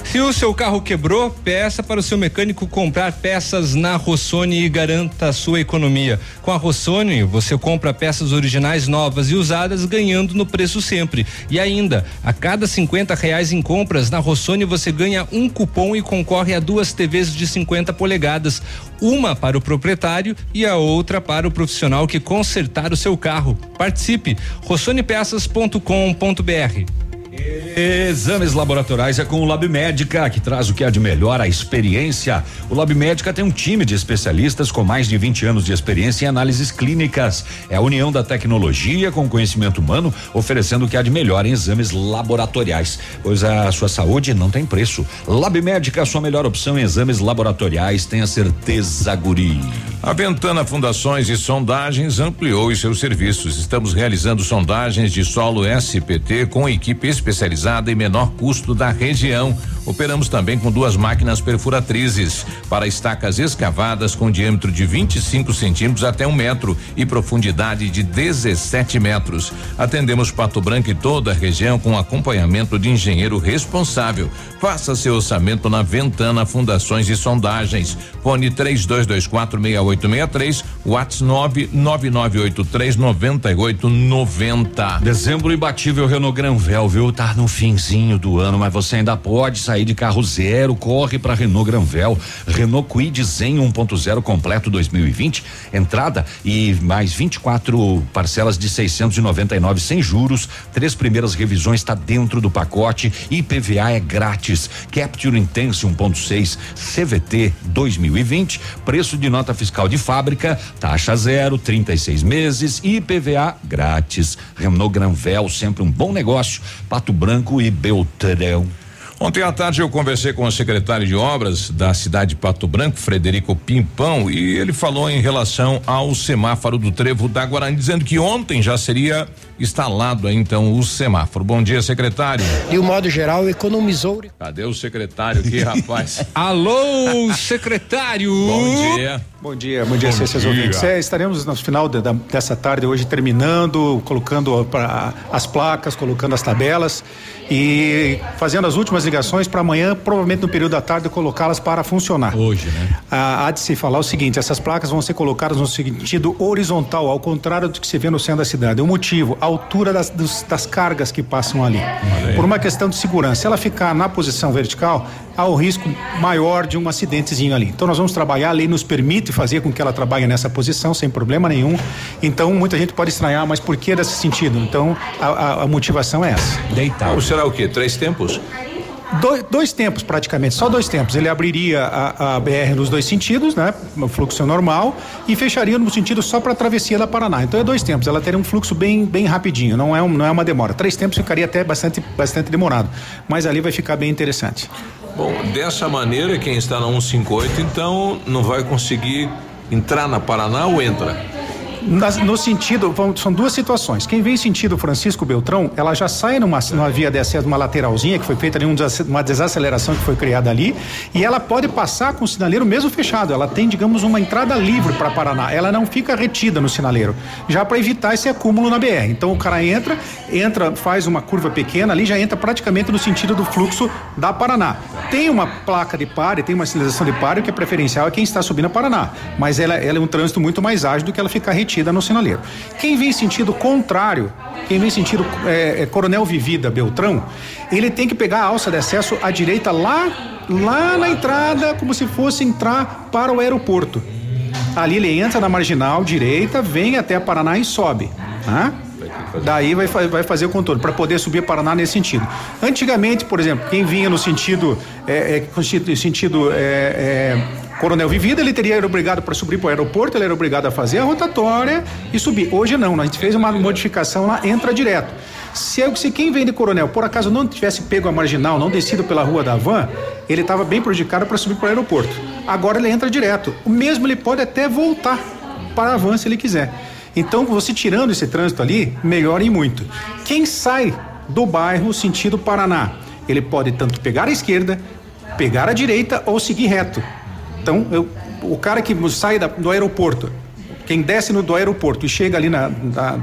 Se o seu carro quebrou, peça para o seu mecânico comprar peças na Rossoni e garanta a sua economia. Com a Rossoni, você compra peças originais novas e usadas, ganhando no preço sempre. E ainda, a cada 50 reais em compras na Rossoni, você ganha um cupom e concorre a duas TVs de 50 polegadas. Uma para o proprietário e a outra para o profissional que consertar o seu carro. Participe! rossonepeças.com.br Exames laboratoriais é com o Lab Médica, que traz o que há de melhor, a experiência. O Lab Médica tem um time de especialistas com mais de 20 anos de experiência em análises clínicas. É a união da tecnologia com o conhecimento humano, oferecendo o que há de melhor em exames laboratoriais, pois a sua saúde não tem preço. Lab Médica, a sua melhor opção em exames laboratoriais, tenha certeza, guri. A Ventana Fundações e Sondagens ampliou os seus serviços. Estamos realizando sondagens de solo SPT com equipe especializada e menor custo da região. Operamos também com duas máquinas perfuratrizes para estacas escavadas com diâmetro de 25 centímetros até um metro e profundidade de 17 metros. Atendemos Pato Branco e toda a região com acompanhamento de engenheiro responsável. Faça seu orçamento na Ventana Fundações e Sondagens. Fone 3224 6863, WhatsApp 99983 9890. Dezembro imbatível Renault Granvel, viu? Tá no finzinho do ano, mas você ainda pode sair de carro zero, corre para Renault Granvel. Renault Kwid Zen 1.0 completo 2020, entrada e mais 24 parcelas de 699 sem juros. Três primeiras revisões está dentro do pacote. IPVA é grátis. Capture Intense 1.6 CVT 2020, preço de nota fiscal de fábrica Taxa zero, 36 meses e IPVA grátis. Renault Granvel, sempre um bom negócio. Pato Branco e Beltrão. Ontem à tarde eu conversei com o secretário de obras da cidade de Pato Branco, Frederico Pimpão, e ele falou em relação ao semáforo do Trevo da Guarani, dizendo que ontem já seria instalado aí, então o semáforo. Bom dia, secretário. De um modo geral, economizou. Cadê o secretário aqui, rapaz? [LAUGHS] Alô, secretário. Bom dia. Bom dia, bom dia, seus ouvintes. É, estaremos no final de, da, dessa tarde hoje terminando, colocando pra, as placas, colocando as tabelas e fazendo as últimas ligações para amanhã, provavelmente no período da tarde, colocá-las para funcionar. Hoje, né? Ah, há de se falar o seguinte: essas placas vão ser colocadas no sentido horizontal, ao contrário do que se vê no centro da cidade. O motivo, a altura das, dos, das cargas que passam ali. Por uma questão de segurança. Se ela ficar na posição vertical, há o risco maior de um acidentezinho ali. Então nós vamos trabalhar, a lei nos permite fazer com que ela trabalhe nessa posição sem problema nenhum. Então muita gente pode estranhar, mas por que desse sentido? Então a, a, a motivação é essa. Deitar. Ou será o quê? Três tempos? Dois, dois, tempos praticamente, só dois tempos. Ele abriria a, a, BR nos dois sentidos, né? No fluxo normal e fecharia no sentido só para a travessia da Paraná. Então é dois tempos. Ela teria um fluxo bem, bem rapidinho. Não é, um, não é uma demora. Três tempos ficaria até bastante, bastante demorado. Mas ali vai ficar bem interessante. Bom, dessa maneira quem está na 158 então não vai conseguir entrar na Paraná ou entra? No sentido, são duas situações. Quem vem sentido Francisco Beltrão, ela já sai numa, numa via acesso, uma lateralzinha que foi feita ali, uma desaceleração que foi criada ali, e ela pode passar com o sinaleiro mesmo fechado. Ela tem, digamos, uma entrada livre para Paraná. Ela não fica retida no sinaleiro, já para evitar esse acúmulo na BR. Então o cara entra, entra, faz uma curva pequena ali, já entra praticamente no sentido do fluxo da Paraná. Tem uma placa de pare, tem uma sinalização de pare, que é preferencial é quem está subindo a Paraná, mas ela, ela é um trânsito muito mais ágil do que ela ficar retida retida no sinaleiro. Quem vem sentido contrário, quem vem sentido é, é, Coronel Vivida Beltrão, ele tem que pegar a alça de acesso à direita lá, lá na entrada, como se fosse entrar para o aeroporto. Ali ele entra na marginal direita, vem até Paraná e sobe. Tá? Daí vai, vai fazer o contorno para poder subir Paraná nesse sentido. Antigamente, por exemplo, quem vinha no sentido, é, é, sentido é, é Coronel Vivida, ele teria obrigado para subir para o aeroporto, ele era obrigado a fazer a rotatória e subir. Hoje não, a gente fez uma modificação lá, entra direto. Se, se quem vem de Coronel, por acaso não tivesse pego a marginal, não descido pela rua da van, ele estava bem prejudicado para subir para o aeroporto. Agora ele entra direto. O mesmo ele pode até voltar para a van se ele quiser. Então, você tirando esse trânsito ali, melhora e muito. Quem sai do bairro sentido Paraná, ele pode tanto pegar a esquerda, pegar a direita ou seguir reto. Então, eu, o cara que sai da, do aeroporto, quem desce no, do aeroporto e chega ali na, na,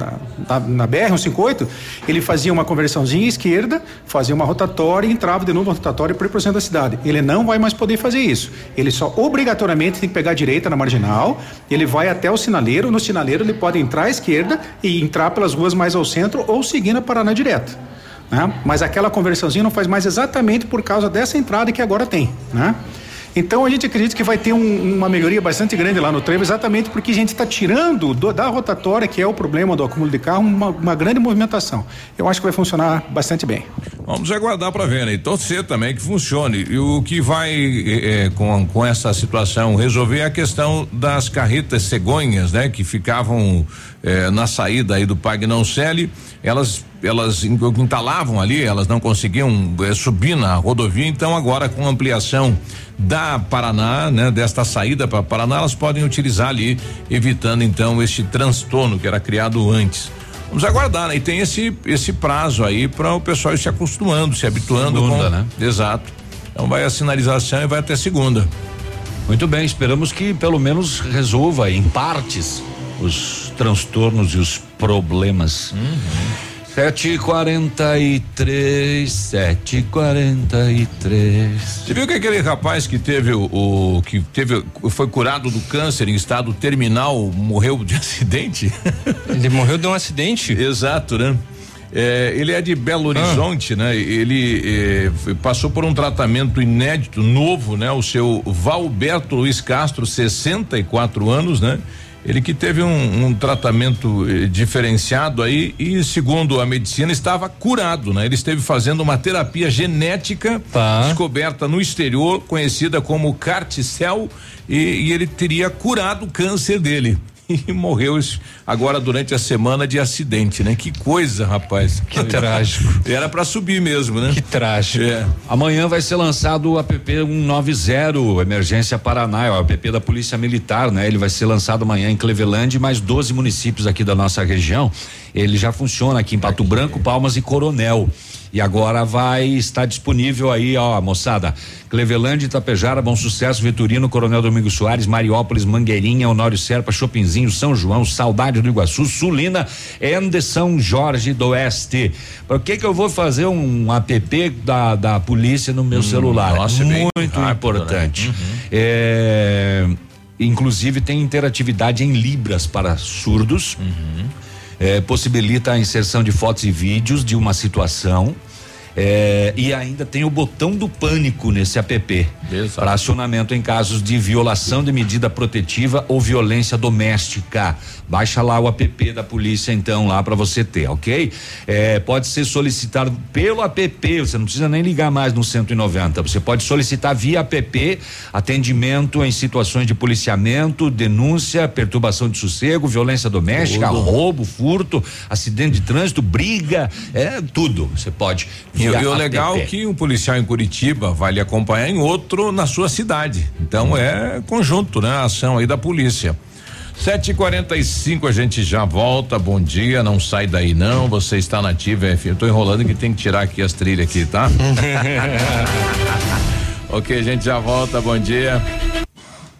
na, na BR-158, ele fazia uma conversãozinha esquerda, fazia uma rotatória e entrava de novo na rotatória para ir para o centro da cidade. Ele não vai mais poder fazer isso. Ele só obrigatoriamente tem que pegar a direita na marginal, ele vai até o sinaleiro, no sinaleiro ele pode entrar à esquerda e entrar pelas ruas mais ao centro ou seguir na Paraná direto. Né? Mas aquela conversãozinha não faz mais exatamente por causa dessa entrada que agora tem. Né? Então a gente acredita que vai ter um, uma melhoria bastante grande lá no trevo, exatamente porque a gente está tirando do, da rotatória, que é o problema do acúmulo de carro, uma, uma, grande movimentação. Eu acho que vai funcionar bastante bem. Vamos aguardar para ver, né? E torcer também que funcione. E o que vai é, com, com essa situação resolver é a questão das carretas cegonhas, né? Que ficavam é, na saída aí do Pagnão Celi, elas elas entalavam ali, elas não conseguiam é, subir na rodovia, então agora com ampliação da Paraná, né, desta saída para Paraná, elas podem utilizar ali, evitando então este transtorno que era criado antes. Vamos aguardar, né? E tem esse esse prazo aí para o pessoal ir se acostumando, se habituando segunda, com, né? Exato. Então vai a sinalização e vai até segunda. Muito bem, esperamos que pelo menos resolva em partes os transtornos e os problemas. Uhum. Sete e quarenta e três, sete e quarenta e três. Você viu que aquele rapaz que teve o, o, que teve, foi curado do câncer em estado terminal, morreu de [LAUGHS] acidente? Ele morreu de um acidente? Exato, né? É, ele é de Belo ah. Horizonte, ah. né? Ele é, passou por um tratamento inédito, novo, né? O seu Valberto Luiz Castro, 64 anos, né? Ele que teve um, um, tratamento eh, diferenciado aí e, segundo a medicina, estava curado, né? Ele esteve fazendo uma terapia genética tá. descoberta no exterior, conhecida como carticel, e, e ele teria curado o câncer dele. E [LAUGHS] morreu agora durante a semana de acidente, né? Que coisa, rapaz. Que trágico. Era para subir mesmo, né? Que trágico. É. Amanhã vai ser lançado o app 190 Emergência Paraná, é o app da Polícia Militar, né? Ele vai ser lançado amanhã em Cleveland e mais 12 municípios aqui da nossa região. Ele já funciona aqui em Pato Branco, Palmas e Coronel. E agora vai estar disponível aí, ó, moçada. Cleveland, Itapejara, Bom Sucesso, Vitorino, Coronel Domingos Soares, Mariópolis, Mangueirinha, Honório Serpa, Chopinzinho, São João, Saudade do Iguaçu, Sulina e de São Jorge do Oeste. Por que que eu vou fazer um app da, da polícia no meu hum, celular? Nossa, Muito rápido, né? importante. Né? Uhum. É, inclusive tem interatividade em libras para surdos. Uhum é, possibilita a inserção de fotos e vídeos de uma situação. É, e ainda tem o botão do pânico nesse app para acionamento em casos de violação de medida protetiva ou violência doméstica. Baixa lá o app da polícia então lá para você ter, ok? É, pode ser solicitado pelo app, você não precisa nem ligar mais no 190. Você pode solicitar via app atendimento em situações de policiamento, denúncia, perturbação de sossego, violência doméstica, roubo, furto, acidente de trânsito, briga, é tudo. Você pode. E, e o legal é que um policial em Curitiba vai lhe acompanhar em outro na sua cidade. Então hum. é conjunto, né? A ação aí da polícia. 7h45 a gente já volta. Bom dia, não sai daí não. Você está na Ativa FM. Eu tô enrolando que tem que tirar aqui as trilhas aqui, tá? [LAUGHS] ok, a gente já volta. Bom dia.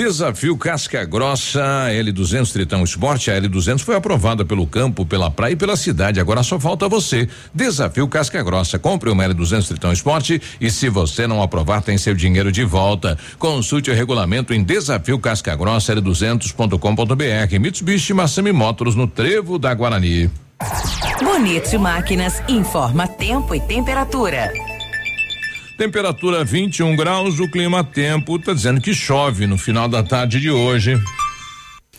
Desafio Casca Grossa L200 Tritão Esporte. A L200 foi aprovada pelo campo, pela praia e pela cidade. Agora só falta você. Desafio Casca Grossa. Compre uma L200 Tritão Esporte e se você não aprovar, tem seu dinheiro de volta. Consulte o regulamento em desafio Casca Grossa L200.com.br. Mitsubishi Massami Motors no Trevo da Guarani. Bonito Máquinas informa tempo e temperatura. Temperatura 21 graus, o clima tempo tá dizendo que chove no final da tarde de hoje.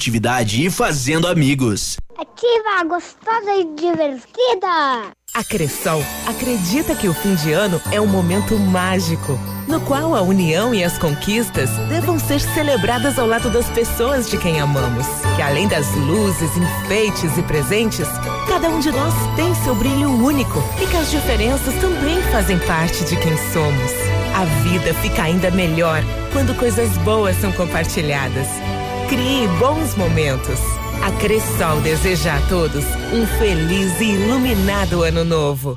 produtividade e fazendo amigos. Ativa, gostosa e divertida. A Cressol acredita que o fim de ano é um momento mágico, no qual a união e as conquistas devam ser celebradas ao lado das pessoas de quem amamos. Que além das luzes, enfeites e presentes, cada um de nós tem seu brilho único e que as diferenças também fazem parte de quem somos. A vida fica ainda melhor quando coisas boas são compartilhadas. Crie bons momentos. A Cressol deseja a todos um feliz e iluminado ano novo.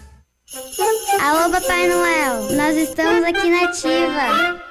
Alô, Papai Noel, nós estamos aqui na Ativa.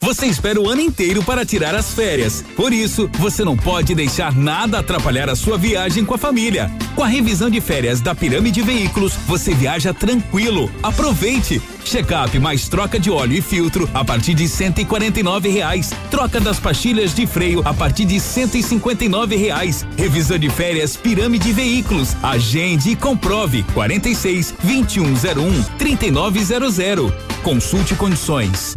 Você espera o ano inteiro para tirar as férias. Por isso, você não pode deixar nada atrapalhar a sua viagem com a família. Com a revisão de férias da Pirâmide Veículos, você viaja tranquilo. Aproveite! Check-up mais troca de óleo e filtro a partir de cento e reais. Troca das pastilhas de freio a partir de cento e reais. Revisão de férias Pirâmide Veículos. Agende e comprove 46 2101 3900. Consulte condições.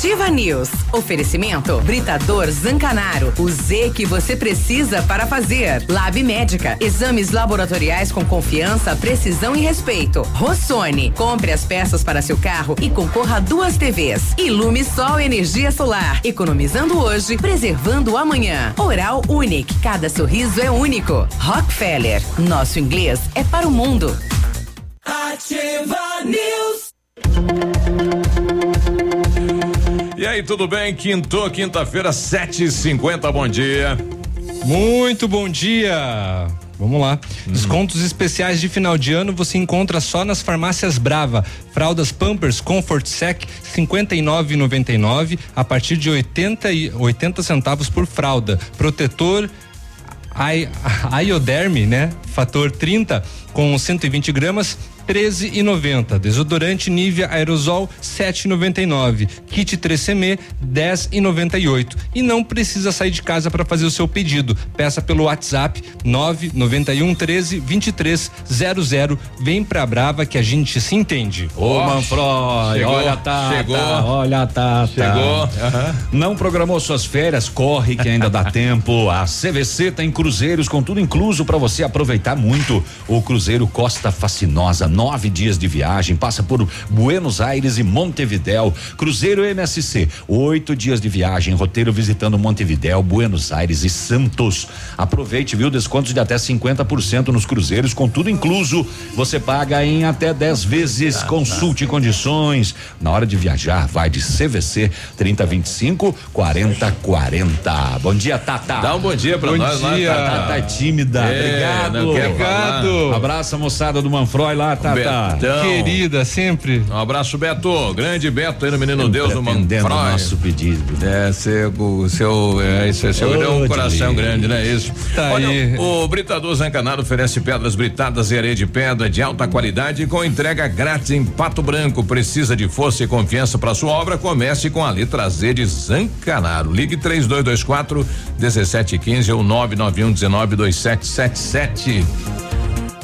Ativa News. Oferecimento Britador Zancanaro. O Z que você precisa para fazer. Lab Médica. Exames laboratoriais com confiança, precisão e respeito. Rossoni. Compre as peças para seu carro e concorra a duas TVs. Ilume Sol Energia Solar. Economizando hoje, preservando amanhã. Oral Unique. Cada sorriso é único. Rockefeller. Nosso inglês é para o mundo. Ativa News. E aí, tudo bem? Quinto, quinta-feira, sete e cinquenta, bom dia. Muito bom dia. Vamos lá. Uhum. Descontos especiais de final de ano você encontra só nas farmácias Brava. Fraldas Pampers Comfort Sec 59,99 a partir de 80 e 80 centavos por fralda. Protetor [LAUGHS] Ioderme, né? Fator 30 com 120 gramas 13,90. Desodorante Nivea Aerosol 7,99. Kit 3CM 10,98. E não precisa sair de casa para fazer o seu pedido. Peça pelo WhatsApp 991 13 23 00. Vem pra Brava que a gente se entende. Ô, Manfroy, olha tá, chegou. Tá, olha tá, chegou. Tá. Uhum. Não programou suas férias? Corre que ainda dá [LAUGHS] tempo. A CVC tem cruzeiros com tudo incluso para você aproveitar muito. O Cruzeiro Costa Fascinosa nove dias de viagem, passa por Buenos Aires e Montevidéu. Cruzeiro MSC, oito dias de viagem, roteiro visitando Montevidéu, Buenos Aires e Santos. Aproveite, viu? Descontos de até 50% nos cruzeiros, com tudo incluso. Você paga em até 10 vezes. Consulte condições. Na hora de viajar, vai de CVC 3025 4040. Bom dia, Tata. Dá um bom dia pra bom nós dia. Tata é tímida. É, Obrigado. Obrigado. Abraço a moçada do Manfroy lá, Tata. Betão. Querida, sempre. Um abraço, Beto. Grande Beto aí no Menino sempre Deus, no Manfroy. nosso pedido. É, seu, seu, é, isso é seu, oh, um coração grande, né? Isso. Tá Olha, aí. o Britador Zancanaro oferece pedras britadas e areia de pedra de alta qualidade com entrega grátis em Pato Branco. Precisa de força e confiança para sua obra? Comece com a letra Z de Zancanaro. Ligue 3224 1715 ou 991 19 2777.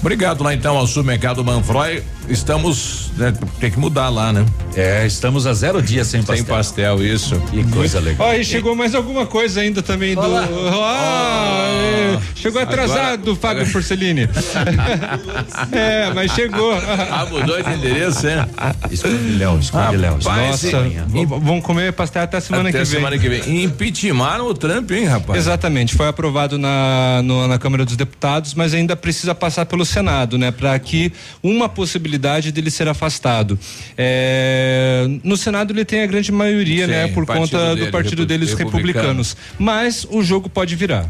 Obrigado lá então ao supermercado Manfroy. Estamos, né, tem que mudar lá, né? É, estamos a zero dias sem pastel. Sem pastel, isso. Que coisa legal. Ó, e chegou mais alguma coisa ainda também do. Ah, oh, chegou atrasado, agora, Fábio agora. [LAUGHS] Porcelini. [LAUGHS] é, mas chegou. Ah, mudou de endereço, é? Escondilhão, escondilhão. Nossa, vamos comer pastel até semana até que vem. semana que vem. Impeachmentaram o Trump, hein, rapaz? Exatamente, foi aprovado na, no, na Câmara dos Deputados, mas ainda precisa passar pelo Senado, né? Para que uma possibilidade dele ser afastado. É, no Senado ele tem a grande maioria, né? Sim, né? Por conta dele, do partido deles republicanos. Mas o jogo pode virar.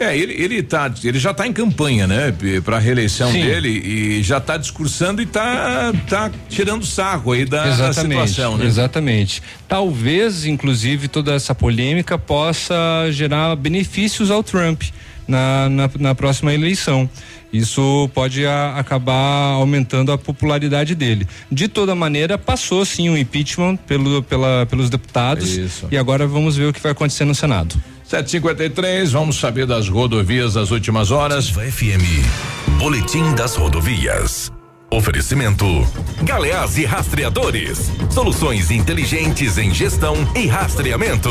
É, ele, ele, tá, ele já está em campanha, né? Para a reeleição Sim. dele e já está discursando e está tá tirando sarro aí da, da situação, né? Exatamente. Talvez, inclusive, toda essa polêmica possa gerar benefícios ao Trump na, na, na próxima eleição. Isso pode a, acabar aumentando a popularidade dele. De toda maneira, passou sim o um impeachment pelo, pela, pelos deputados Isso. e agora vamos ver o que vai acontecer no Senado. 753, vamos saber das rodovias das últimas horas. FM, Boletim das Rodovias. Oferecimento: Galeás e Rastreadores. Soluções inteligentes em gestão e rastreamento.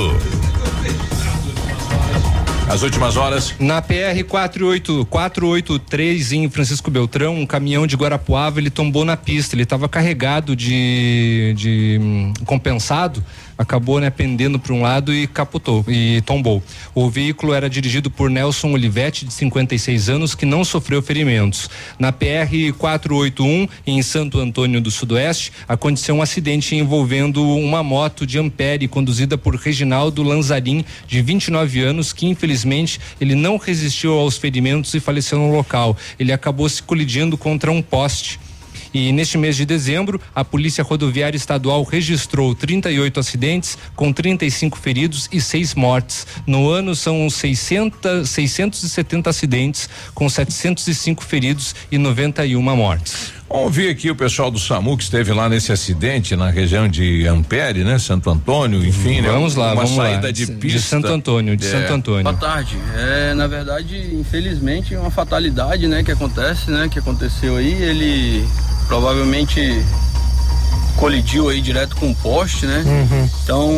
As últimas horas. Na PR 48, 483 em Francisco Beltrão, um caminhão de Guarapuava, ele tombou na pista. Ele estava carregado de, de hum, compensado acabou né, pendendo para um lado e capotou e tombou. O veículo era dirigido por Nelson Olivetti, de 56 anos, que não sofreu ferimentos. Na PR 481, em Santo Antônio do Sudoeste, aconteceu um acidente envolvendo uma moto de Ampere conduzida por Reginaldo Lanzarin, de 29 anos, que infelizmente ele não resistiu aos ferimentos e faleceu no local. Ele acabou se colidindo contra um poste. E neste mês de dezembro, a Polícia Rodoviária Estadual registrou 38 acidentes, com 35 feridos e seis mortes. No ano, são 600, 670 acidentes, com 705 feridos e 91 mortes. Vamos ouvir aqui o pessoal do SAMU que esteve lá nesse acidente na região de Ampere, né? Santo Antônio, enfim, né? Vamos lá, Uma vamos saída lá. de De pista. Santo Antônio, de Santo Antônio. Boa tarde. É, na verdade, infelizmente, uma fatalidade, né, que acontece, né, que aconteceu aí. Ele provavelmente colidiu aí direto com o poste, né? Então,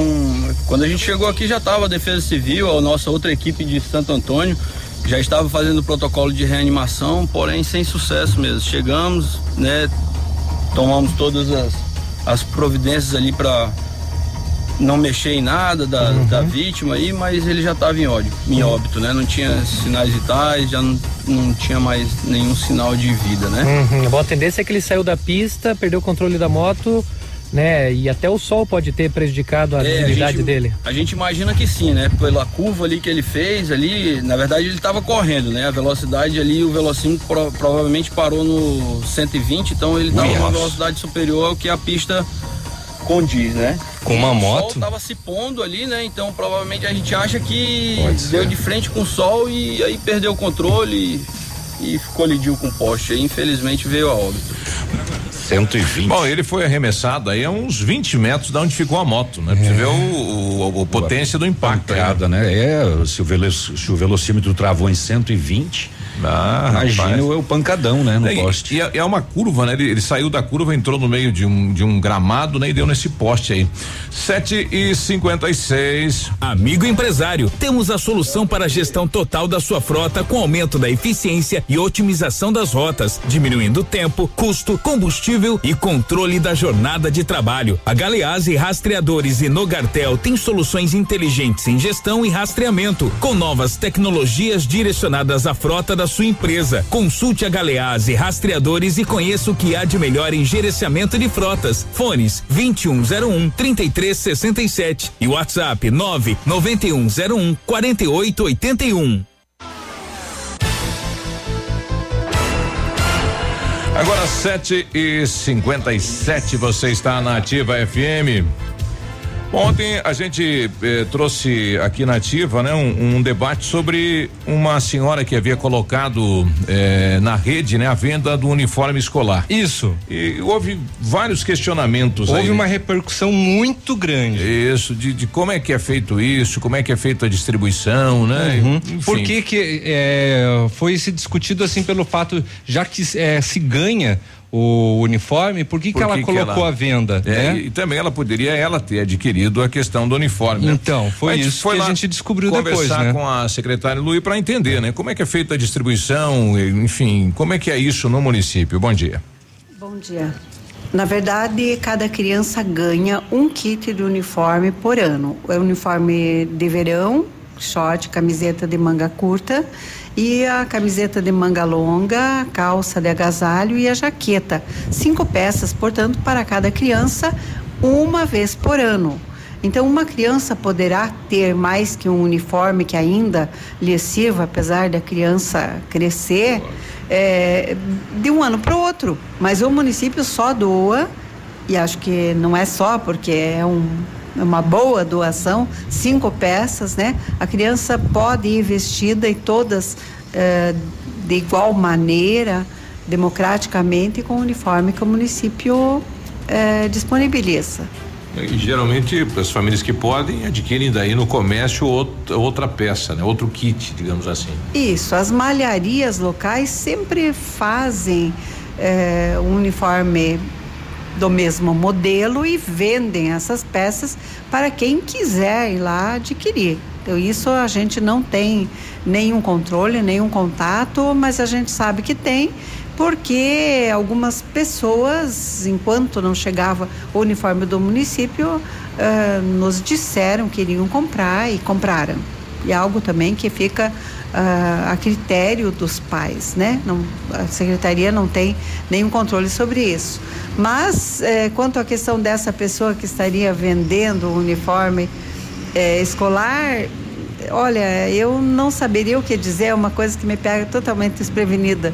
quando a gente chegou aqui já estava a Defesa Civil, a nossa outra equipe de Santo Antônio já estava fazendo o protocolo de reanimação, porém sem sucesso mesmo. Chegamos, né? Tomamos todas as, as providências ali para não mexer em nada da, da vítima aí, mas ele já estava em ódio, em óbito, né? Não tinha sinais vitais, já não, não tinha mais nenhum sinal de vida, né? Uhum. A tendência é que ele saiu da pista, perdeu o controle da moto, né? E até o sol pode ter prejudicado a É, visibilidade gente, dele. A gente imagina que sim, né? Pela curva ali que ele fez ali, na verdade ele estava correndo, né? A velocidade ali, o velocímetro pro- provavelmente parou no 120, então ele estava numa velocidade superior ao que a pista condiz, né? Com uma O moto? sol tava se pondo ali, né? Então provavelmente a gente acha que deu de frente com o sol e aí perdeu o controle e, e colidiu com o poste. Aí, infelizmente veio a óbito. 120. Bom, ele foi arremessado aí a uns 20 metros da onde ficou a moto, né? Pra você ver o, o, o potência do impacto. aí. Pancada, né? É, se o, velo, se o velocímetro travou em 120, Ah, imagina rapaz. o, pancadão, né? No E- poste. E, é- é uma curva, né? Ele, ele saiu da curva, entrou no meio de um, de um gramado, né? E deu nesse poste aí. 7 e 56 Amigo empresário, temos a solução para a gestão total da sua frota com aumento da eficiência e otimização das rotas, diminuindo tempo, custo, combustível e controle da jornada de trabalho. A Galeazzi Rastreadores e Nogartel tem soluções inteligentes em gestão e rastreamento, com novas tecnologias direcionadas à frota da sua empresa. Consulte a Galeazzi Rastreadores e conheça o que há de melhor em gerenciamento de frotas. Fones 2101 3367 e WhatsApp 99101 4881. Agora 7 e 57 você está na Ativa FM. Ontem a gente eh, trouxe aqui na Ativa, né, um, um debate sobre uma senhora que havia colocado eh, na rede, né, a venda do uniforme escolar. Isso. E houve vários questionamentos Houve aí. uma repercussão muito grande. Isso, de, de como é que é feito isso, como é que é feita a distribuição, né? Uhum. Enfim. Por que que é, foi se discutido assim pelo fato, já que é, se ganha o uniforme, por que, Por que ela que que colocou ela- a venda? É, né? e, e também ela poderia ela ter adquirido a questão do uniforme. né? Então, foi A gente isso foi que a gente descobriu conversar depois, né? com a secretária Lui para entender, né? Como é que é feita a distribuição, e, enfim, como é que é isso no município? Bom dia. Bom dia. Na verdade, cada criança ganha um kit de uniforme por ano. É uniforme de verão, short, camiseta de manga curta e a camiseta de manga longa, calça de agasalho e a jaqueta. Cinco peças, portanto, para cada criança, uma vez por ano. Então, uma criança poderá ter mais que um uniforme que ainda lhe sirva, apesar da criança crescer, é, de um ano para o outro. Mas o município só doa, e acho que não é só, porque é um, uma boa doação, cinco peças, né? A criança pode ir vestida e todas eh, de igual maneira, democraticamente, com o uniforme que o município eh, disponibiliza. E, geralmente as famílias que podem adquirem daí no comércio outra, peça, né? Outro kit, digamos assim. Isso, as malharias locais sempre fazem eh, um uniforme do mesmo modelo e vendem essas peças para quem quiser ir lá adquirir. Então, isso a gente não tem nenhum controle, nenhum contato, mas a gente sabe que tem, porque algumas pessoas, enquanto não chegava o uniforme do município, uh, nos disseram que iriam comprar e compraram. E é algo também que fica uh, a critério dos pais, né? Não, a secretaria não tem nenhum controle sobre isso. Mas, eh, quanto à questão dessa pessoa que estaria vendendo o uniforme eh, escolar, olha, eu não saberia o que dizer, é uma coisa que me pega totalmente desprevenida.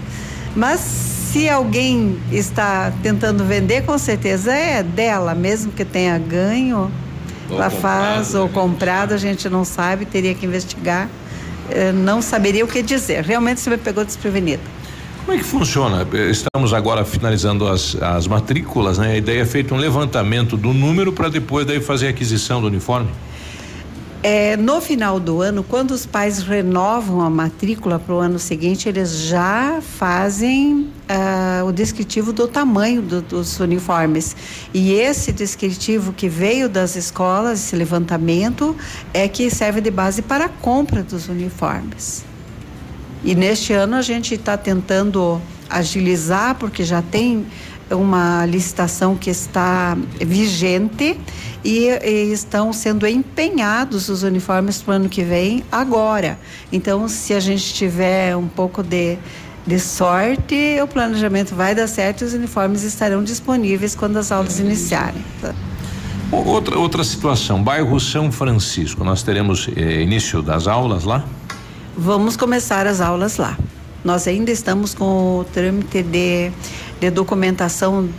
Mas se alguém está tentando vender, com certeza é dela, mesmo que tenha ganho, ou ela faz ou comprado, a gente não sabe, teria que investigar. Eu não saberia o que dizer. Realmente você me pegou desprevenida. Como é que funciona? Estamos agora finalizando as, as matrículas, né? A ideia é feito um levantamento do número para depois daí fazer a aquisição do uniforme? É, no final do ano, quando os pais renovam a matrícula para o ano seguinte, eles já fazem uh, o descritivo do tamanho do, dos uniformes. E esse descritivo que veio das escolas, esse levantamento, é que serve de base para a compra dos uniformes. E neste ano a gente está tentando agilizar, porque já tem uma licitação que está vigente e, e estão sendo empenhados os uniformes para o ano que vem agora. Então, se a gente tiver um pouco de, de sorte, o planejamento vai dar certo e os uniformes estarão disponíveis quando as aulas iniciarem. Outra, outra situação, bairro São Francisco, nós teremos eh, início das aulas lá? Vamos começar as aulas lá. Nós ainda estamos com o trâmite de de documentação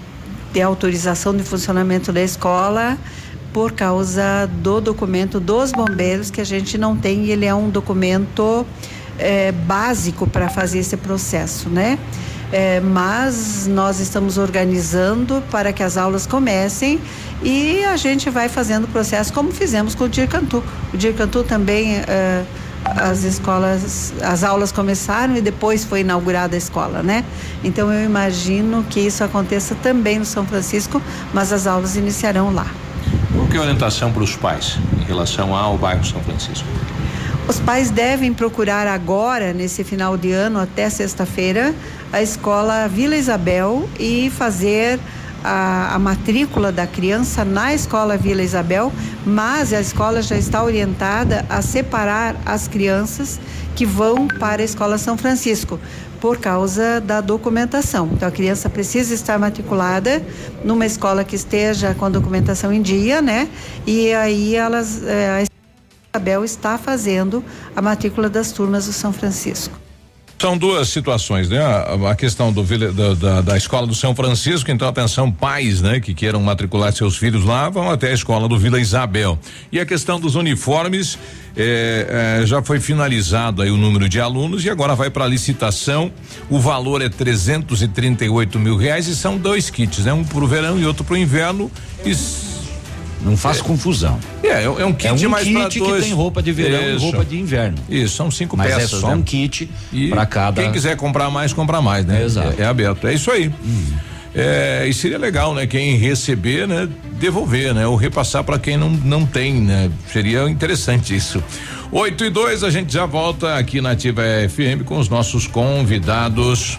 de autorização de funcionamento da escola por causa do documento dos bombeiros que a gente não tem e ele é um documento é, básico para fazer esse processo, né? É, mas nós estamos organizando para que as aulas comecem e a gente vai fazendo o processo como fizemos com o Dircantu. O Dircantu também é, as escolas, as aulas começaram e depois foi inaugurada a escola, né? Então eu imagino que isso aconteça também no São Francisco, mas as aulas iniciarão lá. Qual que é a orientação para os pais em relação ao bairro São Francisco? Os pais devem procurar agora, nesse final de ano, até sexta-feira, a escola Vila Isabel e fazer a, a, matrícula da criança na escola Vila Isabel, mas a escola já está orientada a separar as crianças que vão para a escola São Francisco por causa da documentação. Então a criança precisa estar matriculada numa escola que esteja com a documentação em dia, né? E aí elas eh, a Isabel está fazendo a matrícula das turmas do São Francisco. São duas situações, né? A, a questão do da, da, da, escola do São Francisco, então atenção pais, né? Que queiram matricular seus filhos lá, vão até a escola do Vila Isabel. E a questão dos uniformes, eh, eh, já foi finalizado aí o número de alunos e agora vai para licitação. O valor é 338 mil reais e são dois kits, né? Um para o verão e outro para o inverno. E não faz é. confusão. É, é, é um kit é um mais kit que tem roupa de verão Isso. e roupa de inverno. Isso, são cinco Mas peças. É só né? um kit para cada. Quem quiser comprar mais, compra mais, né? Exato. É, é aberto. É isso aí. Hum. É, e seria legal, né? Quem receber, né? Devolver, né? Ou repassar para quem não, não tem, né? Seria interessante isso. 8 e 2, a gente já volta aqui na Ativa FM com os nossos convidados.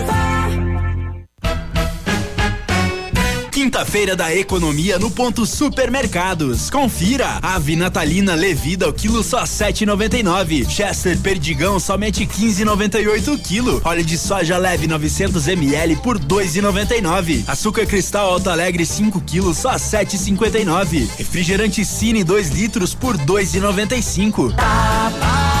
Quinta-feira da economia no ponto supermercados. Confira. Ave natalina levida o quilo só 7,99. Chester perdigão somente 15,98 o quilo. Óleo de soja leve 900 ml por 2,99. Açúcar cristal Alto Alegre 5 quilos só 7,59. Refrigerante Cine 2 litros por 2,95. Tá barato,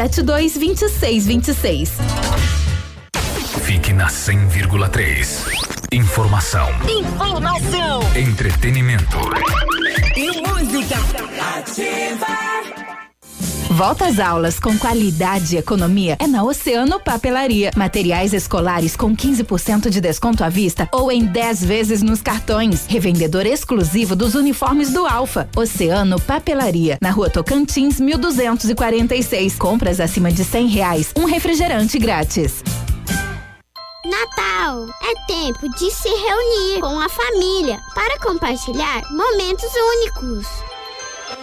3272 2626. Fique na 100,3. Informação, Informação entretenimento. e música. Ativa. Volta às aulas com qualidade e economia é na Oceano Papelaria. Materiais escolares com 15% de desconto à vista ou em 10 vezes nos cartões. Revendedor exclusivo dos uniformes do Alfa. Oceano Papelaria. Na rua Tocantins, 1246. Compras acima de 100 reais. Um refrigerante grátis. Natal é tempo de se reunir com a família para compartilhar momentos únicos.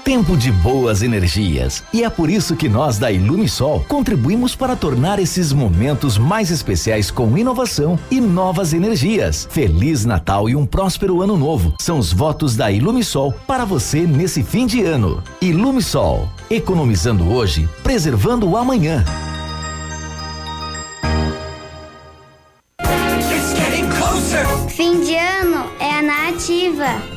Tempo de boas energias. E é por isso que nós da Ilumisol contribuímos para tornar esses momentos mais especiais com inovação e novas energias. Feliz Natal e um próspero ano novo. São os votos da Ilumisol para você nesse fim de ano. Ilumisol, economizando hoje, preservando o amanhã. Fim de ano é a nativa.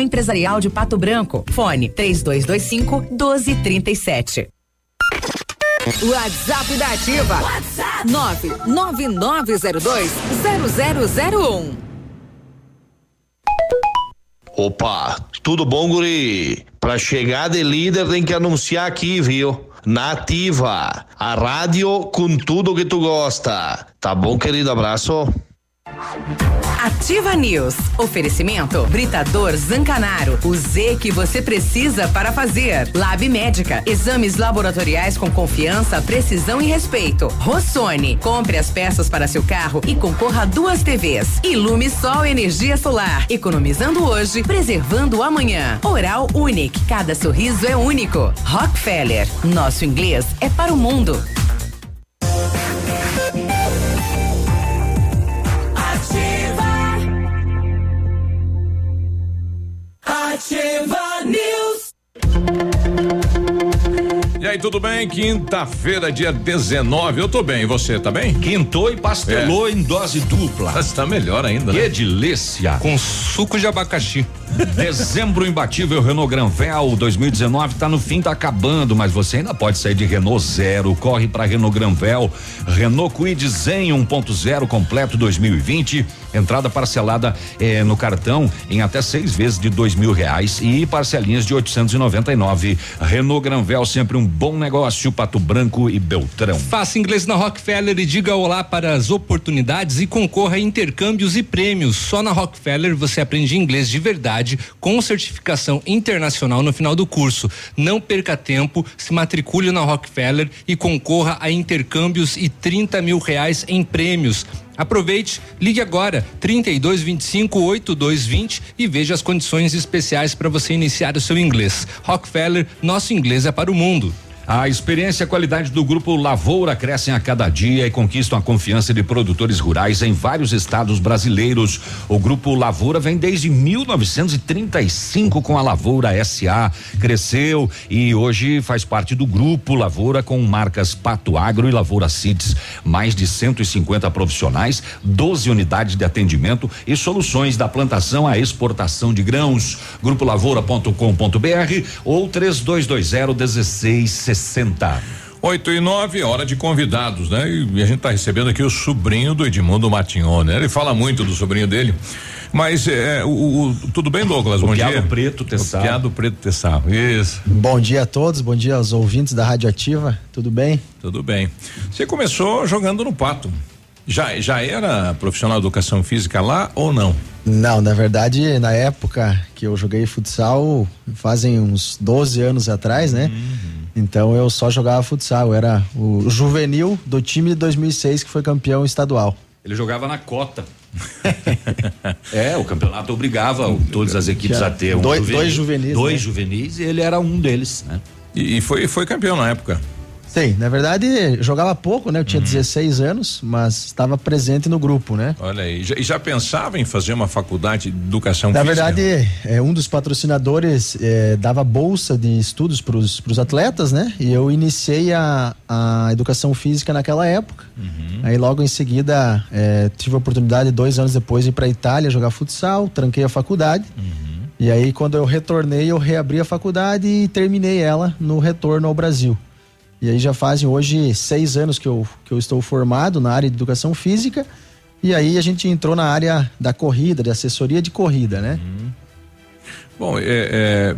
Empresarial de Pato Branco. Fone 3225 1237. WhatsApp da Ativa. WhatsApp 99902 0001. Opa, tudo bom, guri? Pra chegar de líder tem que anunciar aqui, viu? Nativa, a rádio com tudo que tu gosta. Tá bom, querido? Abraço. Ativa News. Oferecimento Britador Zancanaro. O Z que você precisa para fazer. Lab Médica. Exames laboratoriais com confiança, precisão e respeito. Rossoni. Compre as peças para seu carro e concorra a duas TVs. Ilume Sol Energia Solar. Economizando hoje, preservando amanhã. Oral Unique. Cada sorriso é único. Rockefeller. Nosso inglês é para o mundo. Ativa News. E aí, tudo bem? Quinta-feira, dia 19. Eu tô bem. E você, tá bem? Quintou e pastelou em dose dupla. Mas tá melhor ainda, né? Que delícia. Com suco de abacaxi. [LAUGHS] Dezembro imbatível Renault Granvel 2019 tá no fim, tá acabando, mas você ainda pode sair de Renault zero. Corre para Renault Granvel, Renault Kwid Zen 1.0 completo 2020. Entrada parcelada eh, no cartão em até seis vezes de dois mil reais e parcelinhas de 899. Renault Granvel sempre um bom Negócio, Pato Branco e Beltrão. Faça inglês na Rockefeller e diga olá para as oportunidades e concorra a intercâmbios e prêmios. Só na Rockefeller você aprende inglês de verdade com certificação internacional no final do curso. Não perca tempo, se matricule na Rockefeller e concorra a intercâmbios e 30 mil reais em prêmios. Aproveite, ligue agora 32 25 8220 e veja as condições especiais para você iniciar o seu inglês. Rockefeller, nosso inglês é para o mundo. A experiência e a qualidade do grupo Lavoura crescem a cada dia e conquistam a confiança de produtores rurais em vários estados brasileiros. O grupo Lavoura vem desde 1935 com a Lavoura SA, cresceu e hoje faz parte do grupo Lavoura com marcas Pato Agro e Lavoura Seeds. Mais de 150 profissionais, 12 unidades de atendimento e soluções da plantação à exportação de grãos. Grupo Lavoura.com.br ou 3220 16 60. 8 e 9, hora de convidados, né? E a gente está recebendo aqui o sobrinho do Edmundo Matinhon, né? Ele fala muito do sobrinho dele. Mas é, o, o, tudo bem, Douglas? O bom piado dia. preto Tessaro. O piado preto Tessaro, isso. Bom dia a todos, bom dia aos ouvintes da Rádio Ativa, tudo bem? Tudo bem. Você começou jogando no Pato. Já, já era profissional de educação física lá ou não? Não, na verdade, na época que eu joguei futsal, fazem uns 12 anos atrás, né? Uhum. Então eu só jogava futsal, eu era o juvenil do time de 2006 que foi campeão estadual. Ele jogava na cota. [LAUGHS] é, o campeonato obrigava todas as equipes a ter um dois, juvenil, dois juvenis. Dois né? juvenis e ele era um deles, né? E, e foi, foi campeão na época. Sim, na verdade jogava pouco, né? Eu tinha uhum. 16 anos, mas estava presente no grupo, né? Olha aí, já, já pensava em fazer uma faculdade de educação na física? Na verdade, é, um dos patrocinadores é, dava bolsa de estudos para os atletas, né? E eu iniciei a, a educação física naquela época. Uhum. Aí logo em seguida é, tive a oportunidade, dois anos depois, de ir para Itália jogar futsal, tranquei a faculdade. Uhum. E aí, quando eu retornei, eu reabri a faculdade e terminei ela no retorno ao Brasil. E aí já fazem hoje seis anos que eu, que eu estou formado na área de educação física. E aí a gente entrou na área da corrida, de assessoria de corrida, né? Uhum. Bom, é, é,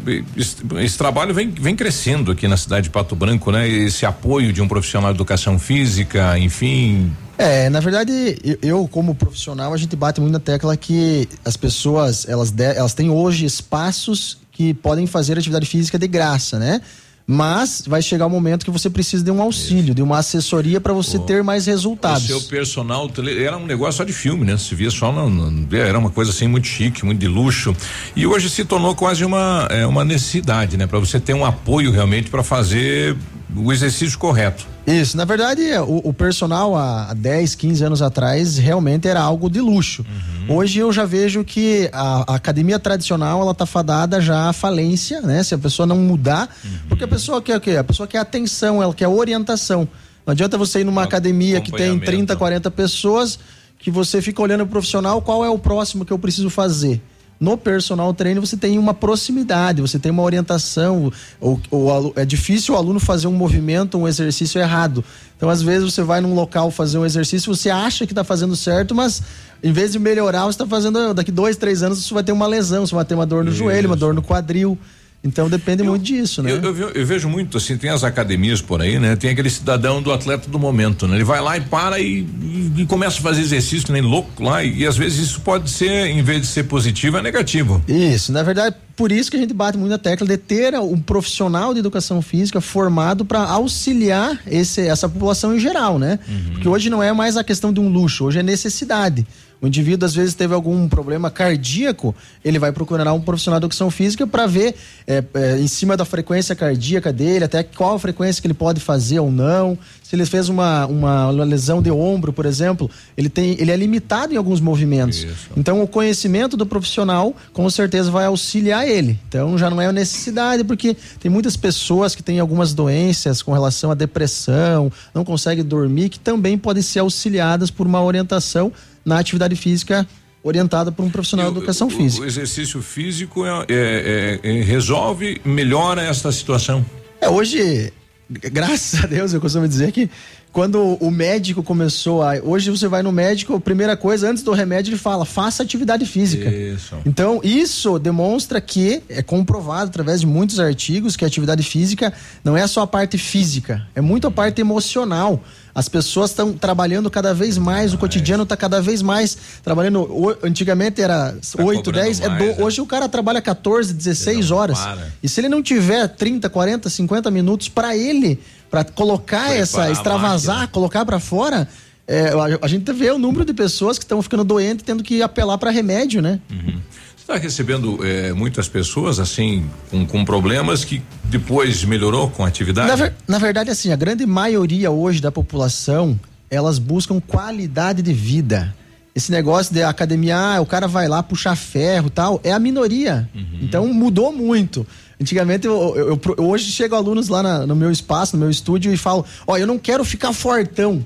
esse, trabalho vem, vem crescendo aqui na cidade de Pato Branco, né? Esse apoio de um profissional de educação física, enfim. É, na verdade, eu, como profissional, a gente bate muito na tecla que as pessoas, elas, elas têm hoje espaços que podem fazer atividade física de graça, né? Mas vai chegar o um momento que você precisa de um auxílio, de uma assessoria para você ter mais resultados. O seu personal era um negócio só de filme, né? Se via só no, no, era uma coisa assim muito chique, muito de luxo. E hoje se tornou quase uma é, uma necessidade, né? Para você ter um apoio realmente para fazer o exercício correto. Isso, na verdade, o, o, personal há 10, 15 anos atrás realmente era algo de luxo. Uhum. Hoje eu já vejo que a, a, academia tradicional ela tá fadada já à falência, né? Se a pessoa não mudar, uhum. porque a pessoa quer o quê? A pessoa quer atenção, ela quer orientação. Não adianta você ir numa academia que tem 30, 40 pessoas, que você fica olhando o profissional, qual é o próximo que eu preciso fazer? No personal trainer você tem uma proximidade, você tem uma orientação. Ou, ou, é difícil o aluno fazer um movimento, um exercício errado. Então, às vezes, você vai num local fazer um exercício, você acha que está fazendo certo, mas em vez de melhorar, você está fazendo. Daqui dois, três anos, você vai ter uma lesão, você vai ter uma dor no Isso. joelho, uma dor no quadril. Então depende eu, muito disso, né? Eu, eu, eu, vejo muito assim, tem as academias por aí, né? Tem aquele cidadão do atleta do momento, né? Ele vai lá e para e, e, e começa a fazer exercício que nem louco lá e, e, às vezes isso pode ser, em vez de ser positivo, é negativo. Isso, na verdade, por isso que a gente bate muito na tecla de ter um profissional de educação física formado para auxiliar esse, essa população em geral, né? Uhum. Porque hoje não é mais a questão de um luxo, hoje é necessidade. O indivíduo às vezes teve algum problema cardíaco, ele vai procurar um profissional de educação física para ver é, é, em cima da frequência cardíaca dele, até qual a frequência que ele pode fazer ou não. Se ele fez uma, uma, lesão de ombro, por exemplo, ele, tem, ele é limitado em alguns movimentos. Isso. Então o conhecimento do profissional com certeza vai auxiliar ele. Então já não é necessidade, porque tem muitas pessoas que têm algumas doenças com relação à depressão, não conseguem dormir, que também podem ser auxiliadas por uma orientação na atividade física orientada por um profissional de educação física. O exercício físico é, é, é, é, resolve, melhora esta situação. É, hoje, graças [LAUGHS] a Deus, eu costumo dizer que quando o médico começou a. Hoje você vai no médico, a primeira coisa, antes do remédio, ele fala: faça atividade física. Isso. Então, isso demonstra que é comprovado através de muitos artigos que a atividade física não é só a parte física, é muito a parte emocional. As pessoas estão trabalhando cada vez mais, o cotidiano está cada vez mais trabalhando. o- Antigamente era 8, cobrando 10, é mais, do- né? hoje o cara trabalha 14, 16 horas. para. E se ele não tiver 30, 40, 50 minutos para ele, para colocar Preparar essa, extravasar, colocar para fora, é, a, a gente vê o número de pessoas que estão ficando doentes, tendo que apelar para remédio, né? Você está recebendo eh, muitas pessoas assim com, com problemas que depois melhorou com a atividade? Na, ver- na verdade, assim, a grande maioria hoje da população, elas buscam qualidade de vida. Esse negócio de academia, ah, o cara vai lá puxar ferro e tal, é a minoria. Então mudou muito. Antigamente, eu, eu- eu hoje chego alunos lá na- no meu espaço, no meu estúdio e falo: Ó, eu não quero ficar fortão.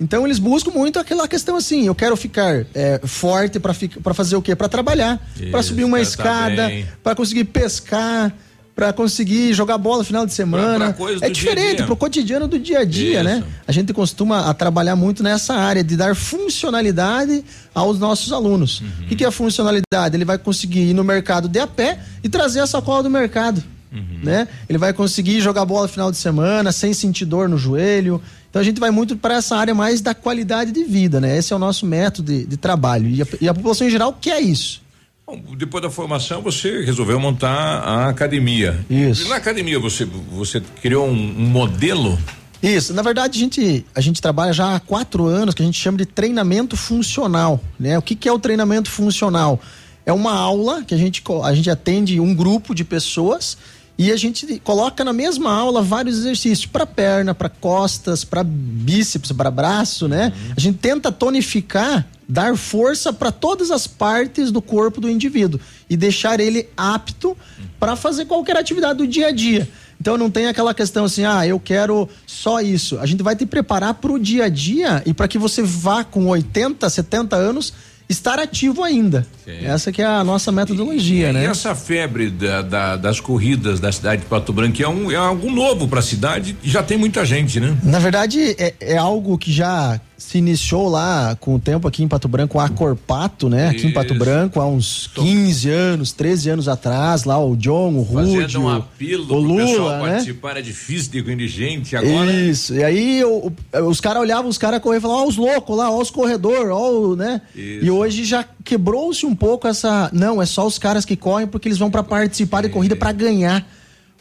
Então eles buscam muito aquela questão assim: eu quero ficar é, forte para fazer o quê? Para trabalhar, para subir uma tá escada, para conseguir pescar, para conseguir jogar bola no final de semana. pra coisa é diferente, pro cotidiano do dia a dia, Isso. né? A gente costuma a trabalhar muito nessa área de dar funcionalidade aos nossos alunos. Uhum. O que, que é a funcionalidade? Ele vai conseguir ir no mercado de a pé e trazer a sacola do mercado. Uhum. Né? Ele vai conseguir jogar bola no final de semana sem sentir dor no joelho. Então a gente vai muito para essa área mais da qualidade de vida, né? Esse é o nosso método de, de trabalho. E a, e a população em geral quer isso. Bom, depois da formação, você resolveu montar a academia. Isso. E na academia, você, você criou um, um modelo? Isso, na verdade a gente, a gente trabalha já há quatro anos que a gente chama de treinamento funcional, né? O que, que é o treinamento funcional? É uma aula que a gente, a gente atende um grupo de pessoas e a gente coloca na mesma aula vários exercícios para perna, para costas, para bíceps, para braço, né? A gente tenta tonificar, dar força para todas as partes do corpo do indivíduo e deixar ele apto para fazer qualquer atividade do dia a dia. Então não tem aquela questão assim, ah, eu quero só isso. A gente vai te preparar para o dia a dia e para que você vá com 80, 70 anos estar ativo ainda. Essa que é a nossa metodologia, E né? essa febre da- da- das corridas da cidade de Pato Branco é, um, é algo novo para a cidade e já tem muita gente, né? Na verdade, é, é algo que já se iniciou lá com o tempo aqui em Pato Branco, a Corpato, né? Aqui em Pato Isso. Branco, há uns 15 anos, 13 anos atrás, lá o John, o Rude, um o, pessoal Lula, né? participar, é difícil de de gente agora. Isso. E aí o- o- os caras olhavam, os caras corriam e falavam, ó, os loucos lá, ó, os corredores, ó, o, né? Isso. E hoje já quebrou-se um pouco essa. Não, é só os caras que correm porque eles vão para participar de corrida para ganhar.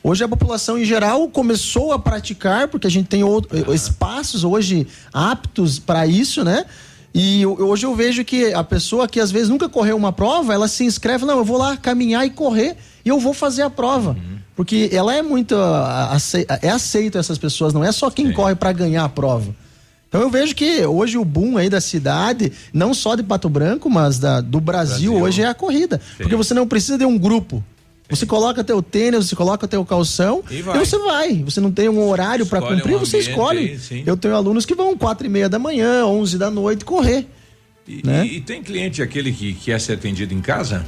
Hoje a população em geral começou a praticar, porque a gente tem outro- espaços hoje aptos para isso, né? E hoje eu vejo que a pessoa que às vezes nunca correu uma prova, ela se inscreve, não, eu vou lá caminhar e correr e eu vou fazer a prova. Porque ela é muito ah, acei- é aceito essas pessoas, não é só quem corre para ganhar a prova. Então eu vejo que hoje o boom aí da cidade, não só de Pato Branco, mas da, do Brasil, hoje é a corrida. Porque você não precisa de um grupo. Você coloca teu tênis, você coloca teu calção E e, você vai. Você não tem um horário para cumprir, um você escolhe. aí. Eu tenho alunos que vão quatro e meia da manhã, onze da noite correr. E, né? e- e tem cliente aquele que quer ser atendido em casa?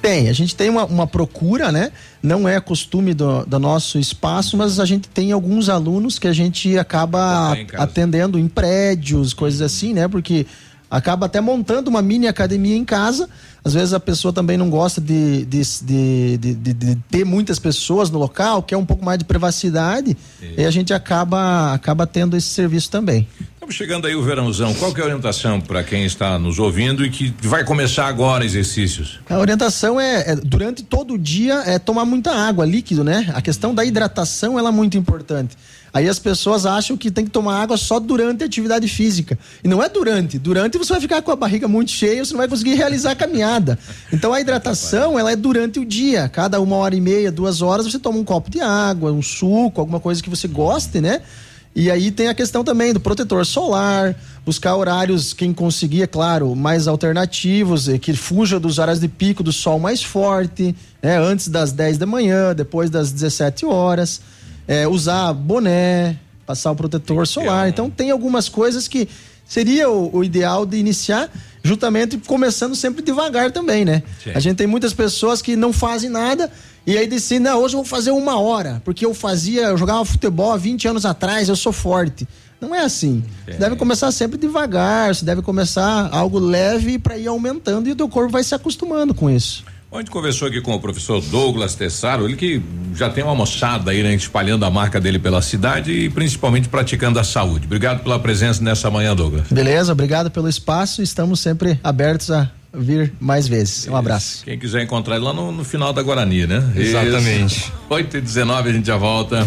Tem, a gente tem uma, uma procura, né? Não é costume do, do nosso espaço, mas a gente tem alguns alunos que a gente acaba em atendendo em prédios, coisas assim, né? Porque acaba até montando uma mini academia em casa. Às vezes a pessoa também não gosta de, de, de, de- de- ter muitas pessoas no local, quer um pouco mais de privacidade, e a gente acaba, acaba tendo esse serviço também. Estamos chegando aí o verãozão. Qual que é a orientação para quem está nos ouvindo e que vai começar agora exercícios? A orientação é, é, durante todo o dia é tomar muita água, líquido, né? A questão da hidratação ela é muito importante. Aí as pessoas acham que tem que tomar água só durante a atividade física. E não é durante. Durante você vai ficar com a barriga muito cheia, você não vai conseguir realizar a caminhada. Então a hidratação ela é durante o dia. Cada uma hora e meia, duas horas, você toma um copo de água, um suco, alguma coisa que você goste, né? E aí tem a questão também do protetor solar, buscar horários, quem conseguir, é claro, mais alternativos, eh, que fuja dos horários de pico do sol mais forte, né? Antes das 10 da manhã, depois das 17 horas. Eh, usar boné, passar o protetor solar. Então tem algumas coisas que seria o, o ideal de iniciar, justamente começando sempre devagar também, né? Sim. A gente tem muitas pessoas que não fazem nada e aí decidem, não, hoje eu vou fazer uma hora, porque eu fazia, eu jogava futebol há 20 anos atrás, eu sou forte. Não é assim. É. Você deve começar sempre devagar, você deve começar algo leve para ir aumentando e o teu corpo vai se acostumando com isso. A gente conversou aqui com o professor Douglas Tessaro, ele que já tem uma moçada aí, né, espalhando a marca dele pela cidade e principalmente praticando a saúde. Obrigado pela presença nessa manhã, Douglas. Beleza, obrigado pelo espaço. Estamos sempre abertos a vir mais vezes. Um abraço. Quem quiser encontrar ele lá no, no final da Guarani, né? Exatamente. Isso. 8 e 19 a gente já volta.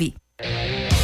Bye.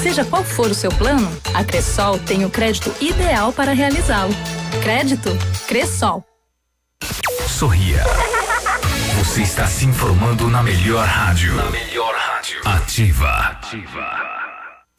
Seja qual for o seu plano, a Cressol tem o crédito ideal para realizá-lo. Crédito Cressol. Sorria. Você está se informando na melhor rádio. Na melhor rádio. Ativa. Ativa.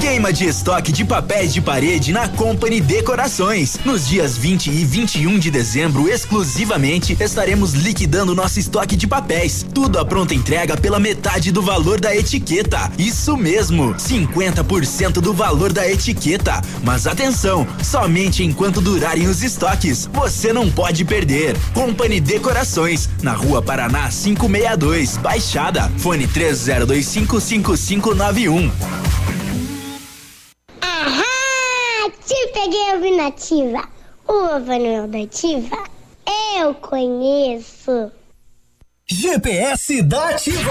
Queima de estoque de papéis de parede na Company Decorações. Nos dias 20 e 21 de dezembro, exclusivamente, estaremos liquidando nosso estoque de papéis. Tudo a pronta entrega pela metade do valor da etiqueta. Isso mesmo, 50% do valor da etiqueta. Mas atenção, somente enquanto durarem os estoques. Você não pode perder. Company Decorações, na Rua Paraná 562, Baixada. Fone 30255591. Peguei ouvindo nativa. O Papai da Ativa. Eu conheço. GPS da Ativa.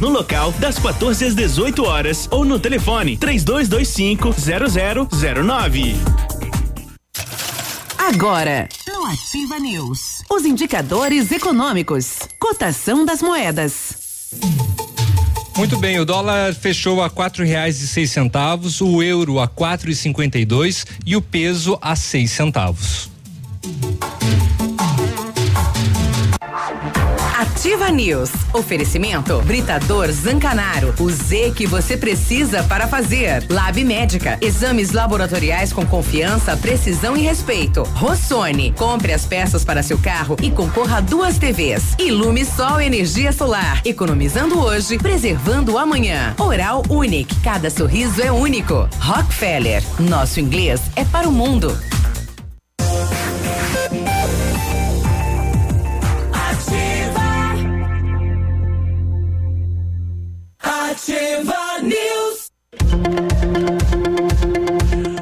no local das 14 às 18 horas ou no telefone 3225 0009. Agora, no Ativa News, os indicadores econômicos, cotação das moedas. Muito bem, o dólar fechou a quatro reais e seis centavos, o euro a quatro e cinquenta e dois e o peso a seis centavos. Ativa News. Oferecimento Britador Zancanaro. O Z que você precisa para fazer. Lab Médica. Exames laboratoriais com confiança, precisão e respeito. Rossoni. Compre as peças para seu carro e concorra a duas TVs. Ilume Sol Energia Solar. Economizando hoje, preservando amanhã. Oral Unique. Cada sorriso é único. Rockefeller. Nosso inglês é para o mundo. Ativa News.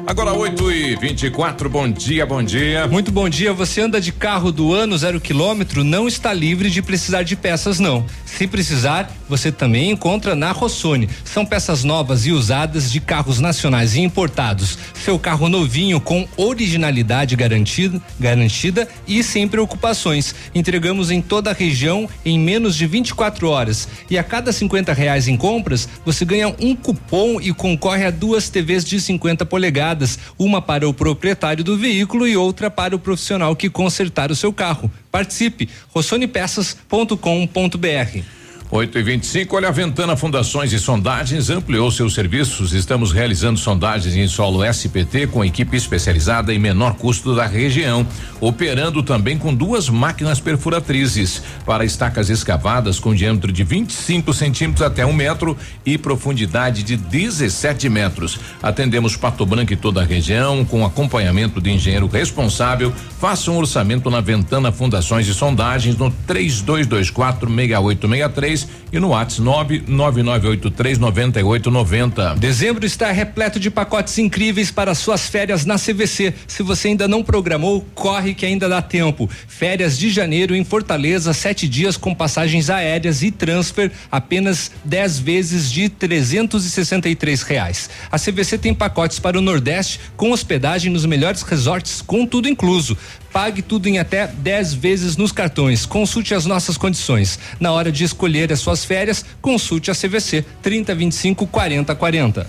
Agora 8 e 24 bom dia, bom dia. Muito bom dia. Você anda de carro do ano zero quilômetro, não está livre de precisar de peças, não. Se precisar, você também encontra na Rossoni. São peças novas e usadas de carros nacionais e importados. Seu carro novinho com originalidade garantida, garantida e sem preocupações. Entregamos em toda a região em menos de 24 horas. E a cada 50 reais em compras, você ganha um cupom e concorre a duas TVs de 50 polegadas, uma para o proprietário do veículo e outra para o profissional que consertar o seu carro. Participe, rossonepeças.com.br. 8 e 25 olha a Ventana Fundações e Sondagens ampliou seus serviços. Estamos realizando sondagens em solo SPT com equipe especializada e menor custo da região, operando também com duas máquinas perfuratrizes para estacas escavadas com diâmetro de 25 centímetros até um metro e profundidade de 17 metros. Atendemos Pato Branco e toda a região com acompanhamento de engenheiro responsável. Faça um orçamento na Ventana Fundações e Sondagens no 3224 6863 e no WhatsApp 99983 9890. Dezembro está repleto de pacotes incríveis para suas férias na CVC. Se você ainda não programou, corre que ainda dá tempo. Férias de janeiro em Fortaleza, sete dias com passagens aéreas e transfer, apenas 10 vezes de 363 reais. A CVC tem pacotes para o Nordeste com hospedagem nos melhores resorts, com tudo incluso. Pague tudo em até 10 vezes nos cartões. Consulte as nossas condições. Na hora de escolher as suas férias, consulte a CVC 3025 4040.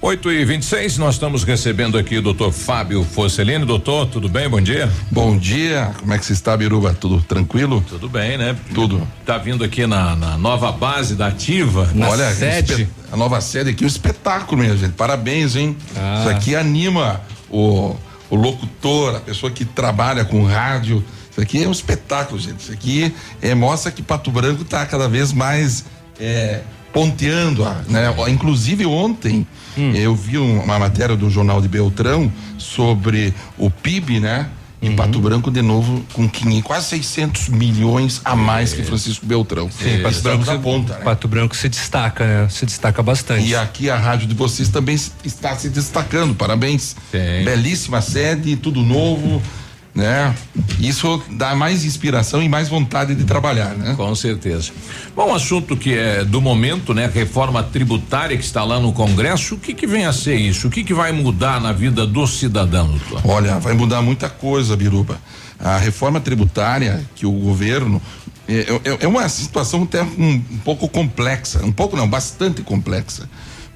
8 e 26 nós estamos recebendo aqui o doutor Fábio Forcelino. Doutor, tudo bem? Bom dia. Bom dia. Como é que você está, Biruba? Tudo tranquilo? Tudo bem, né? Tudo. Tá vindo aqui na, na nova base da Ativa, na Olha, sede. A nova sede aqui, um espetáculo, minha gente. Parabéns, hein? Ah. Isso aqui anima o, o locutor, a pessoa que trabalha com rádio. Isso aqui é um espetáculo, gente. Isso aqui é, mostra que Pato Branco está cada vez mais é, ponteando, né? Inclusive ontem eu vi um- uma matéria do jornal de Beltrão sobre o PIB, né? E Pato Branco de novo com 500, quase 600 milhões a mais que Francisco Beltrão. Sim, Pato Branco, se- ponta, né? Pato Branco se destaca, né? Se destaca bastante. E aqui a rádio de vocês também está se destacando. Parabéns. Belíssima sede, tudo novo, né? Isso dá mais inspiração e mais vontade de trabalhar, né? Com certeza. Bom, assunto que é do momento, né? Reforma tributária que está lá no Congresso. O que que vem a ser isso? O que que vai mudar na vida do cidadão, doutor? Olha, vai mudar muita coisa, Biruba. A reforma tributária que o governo é, é- é uma situação até um, um pouco complexa, um pouco não, bastante complexa.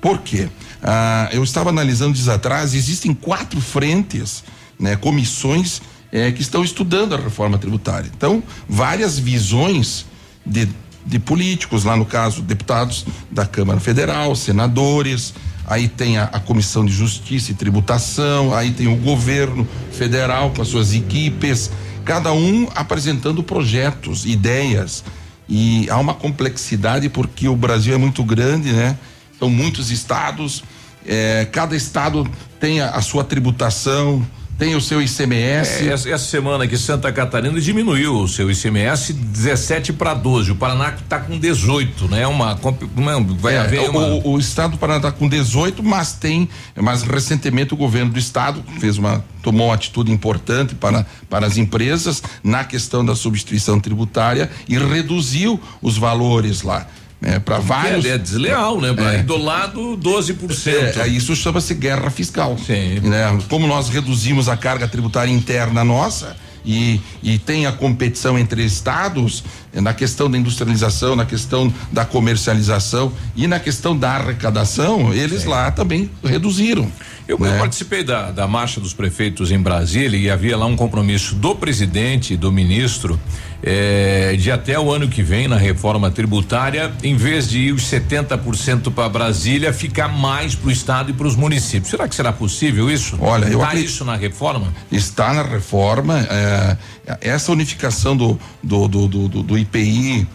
Por quê? Ah, eu estava analisando dias atrás, existem quatro frentes, né, comissões eh, que estão estudando a reforma tributária. Então, várias visões de, de políticos, lá no caso, deputados da Câmara Federal, senadores, aí tem a, a Comissão de Justiça e Tributação, aí tem o governo federal com as suas equipes, cada um apresentando projetos, ideias. E há uma complexidade porque o Brasil é muito grande, né? São muitos estados, eh, cada estado tem a, a sua tributação, tem o seu ICMS. É, essa, essa semana aqui Santa Catarina diminuiu o seu ICMS 17 para 12. O Paraná está com 18, né? Uma, uma vai É, haver o, uma o- o estado do Paraná está com 18, mas tem, mas recentemente o governo do estado fez uma tomou uma atitude importante para para as empresas na questão da substituição tributária e reduziu os valores lá. É, para vários. É, é, desleal, né? É. Do lado, 12%. É, é, isso chama-se guerra fiscal. Sim. Né? Como nós reduzimos a carga tributária interna nossa, e, e tem a competição entre estados na questão da industrialização, na questão da comercialização e na questão da arrecadação, eles Sim. lá também reduziram. Eu, né? participei da, da marcha dos prefeitos em Brasília e havia lá um compromisso do presidente, do ministro, eh, de até o ano que vem, na reforma tributária, em vez de ir os 70% para Brasília, ficar mais para o estado e para os municípios. Será que será possível isso? Olha, Está eu acredito, isso na reforma? Está na reforma. Eh, essa unificação do, do, do, do, do IPI.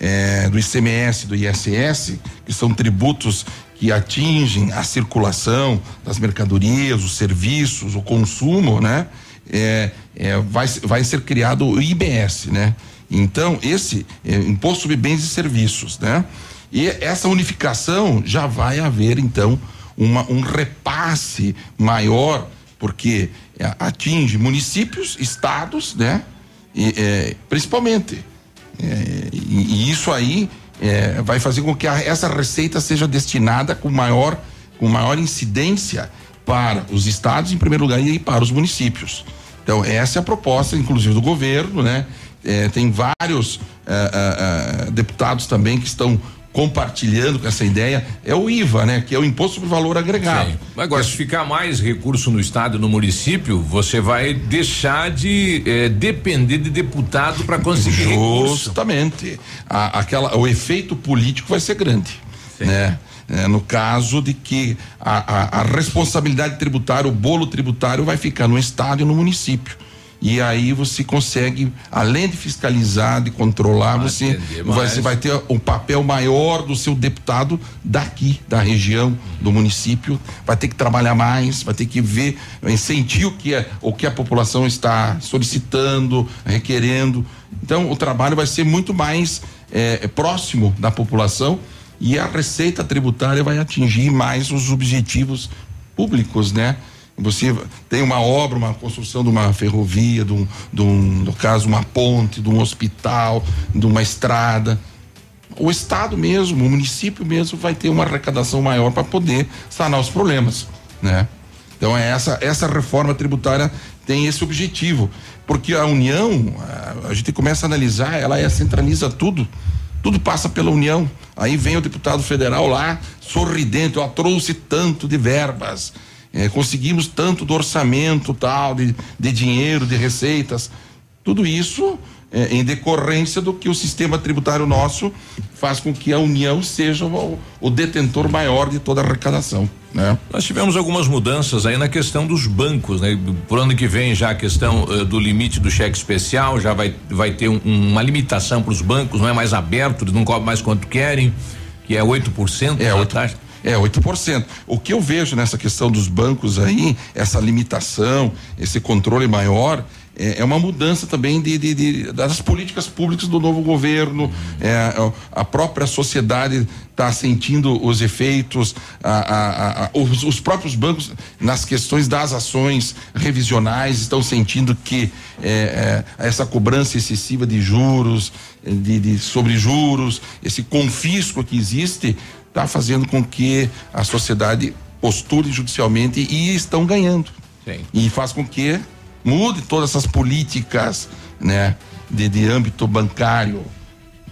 Eh, do ICMS, do ISS, que são tributos atingem a circulação das mercadorias, os serviços, o consumo, né? É, é, vai, vai ser criado o IBS, né? Então, esse é, Imposto sobre Bens e Serviços, né? E essa unificação já vai haver, então, uma, um repasse maior, porque é, atinge municípios, estados, né? E, é, principalmente. É, e, e isso aí é, vai fazer com que a, essa receita seja destinada com maior, com maior incidência para os estados, em primeiro lugar, e para os municípios. Então, essa é a proposta, inclusive, do governo, né? É, tem vários é, é, é deputados também que estão compartilhando com essa ideia é o IVA, né? Que é o Imposto sobre Valor Agregado. Sim. Agora, se ficar mais recurso no estado e no município, você vai deixar de eh, depender de deputado para conseguir Justamente. A, aquela, o efeito político vai ser grande, Sim. né? É, no caso de que a, a, a responsabilidade tributária, o bolo tributário vai ficar no estado e no município. E aí você consegue, além de fiscalizar, de controlar, você vai, você vai ter um papel maior do seu deputado daqui, da região, do município, vai ter que trabalhar mais, vai ter que ver, sentir o que, é, o que a população está solicitando, requerendo. Então o trabalho vai ser muito mais é, próximo da população e a receita tributária vai atingir mais os objetivos públicos, né? Você tem uma obra, uma construção de uma ferrovia, de um, de um, no caso, uma ponte, de um hospital, de uma estrada. O Estado mesmo, o município mesmo vai ter uma arrecadação maior para poder sanar os problemas, né? Então é essa essa reforma tributária tem esse objetivo, porque a União, a, a gente começa a analisar, ela é, centraliza tudo, tudo passa pela União. Aí vem o deputado federal lá, sorridente, ó, trouxe tanto de verbas é, conseguimos tanto do orçamento tal, de, de dinheiro, de receitas, tudo isso é, em decorrência do que o sistema tributário nosso faz com que a União seja o, o detentor maior de toda a arrecadação. Né? Nós tivemos algumas mudanças aí na questão dos bancos, né? Por ano que vem já a questão uh, do limite do cheque especial já vai, vai ter um, uma limitação para os bancos, não é mais aberto, eles não cobram mais quanto querem, que é 8% é, 8, taxa. É, 8%. O que eu vejo nessa questão dos bancos aí, essa limitação, esse controle maior, é, é uma mudança também de, de, de, das políticas públicas do novo governo. É, a própria sociedade está sentindo os efeitos, a, a, a, os, os, próprios bancos, nas questões das ações revisionais, estão sentindo que é, é essa cobrança excessiva de juros, de, de sobre juros, esse confisco que existe, está fazendo com que a sociedade postule judicialmente e estão ganhando. Sim. E faz com que mude todas essas políticas, né, de, de âmbito bancário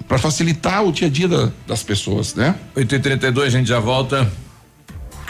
para facilitar o dia a dia da, das pessoas, né? 8h32, a gente já volta.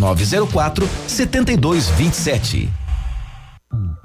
9904 7227.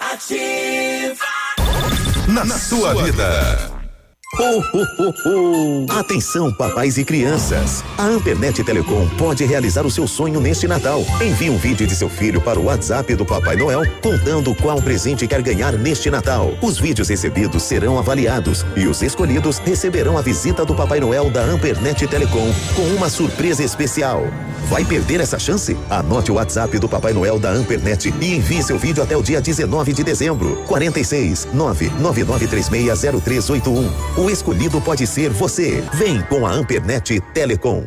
Ativa. Na, na sua vida. Oh, Atenção, papais e crianças. A Ampernet Telecom pode realizar o seu sonho neste Natal. Envie um vídeo de seu filho para o WhatsApp do Papai Noel contando qual presente quer ganhar neste Natal. Os vídeos recebidos serão avaliados e os escolhidos receberão a visita do Papai Noel da Ampernet Telecom com uma surpresa especial. Vai perder essa chance? Anote o WhatsApp do Papai Noel da Ampernet e envie seu vídeo até o dia 19 de dezembro. 46 999360381. O escolhido pode ser você. Vem com a Ampernet Telecom.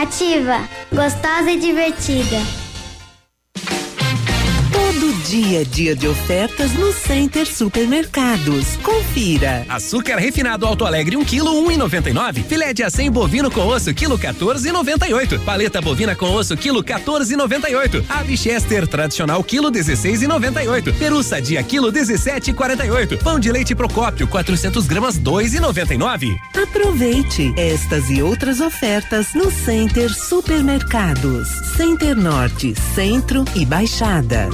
Ativa, gostosa e divertida. Dia é dia de ofertas no Center Supermercados. Confira. Açúcar refinado Alto Alegre 1 kg 1,99. Filé de acém bovino com osso quilo 14,98. Paleta bovina com osso quilo 14,98. Ave Chester tradicional quilo 16,98. Peru sadia quilo 17,48. Pão de leite Procópio 400 gramas 2,99. Aproveite estas e outras ofertas no Center Supermercados. Center Norte, Centro e Baixada.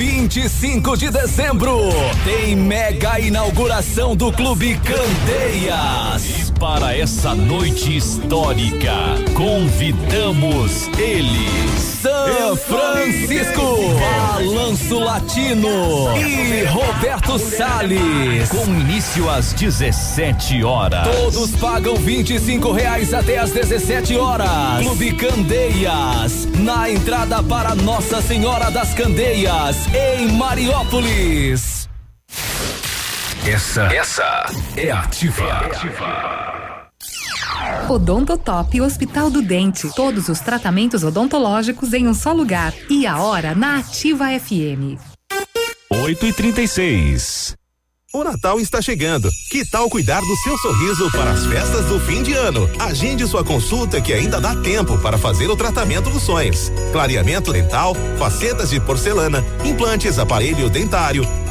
25 de dezembro tem mega inauguração do Clube Candeias. Para essa noite histórica, convidamos ele, São Francisco, Balanço Latino e Roberto Salles. Com início às 17 horas. Todos pagam 25 reais até às 17 horas. Clube Candeias, na entrada para Nossa Senhora das Candeias em Mariópolis. Essa, essa é ativa. É ativa. Odontotop Hospital do Dente. Todos os tratamentos odontológicos em um só lugar. E a hora na Ativa FM. 8 e 36 o Natal está chegando. Que tal cuidar do seu sorriso para as festas do fim de ano? Agende sua consulta que ainda dá tempo para fazer o tratamento dos sonhos. Clareamento dental, facetas de porcelana, implantes, aparelho dentário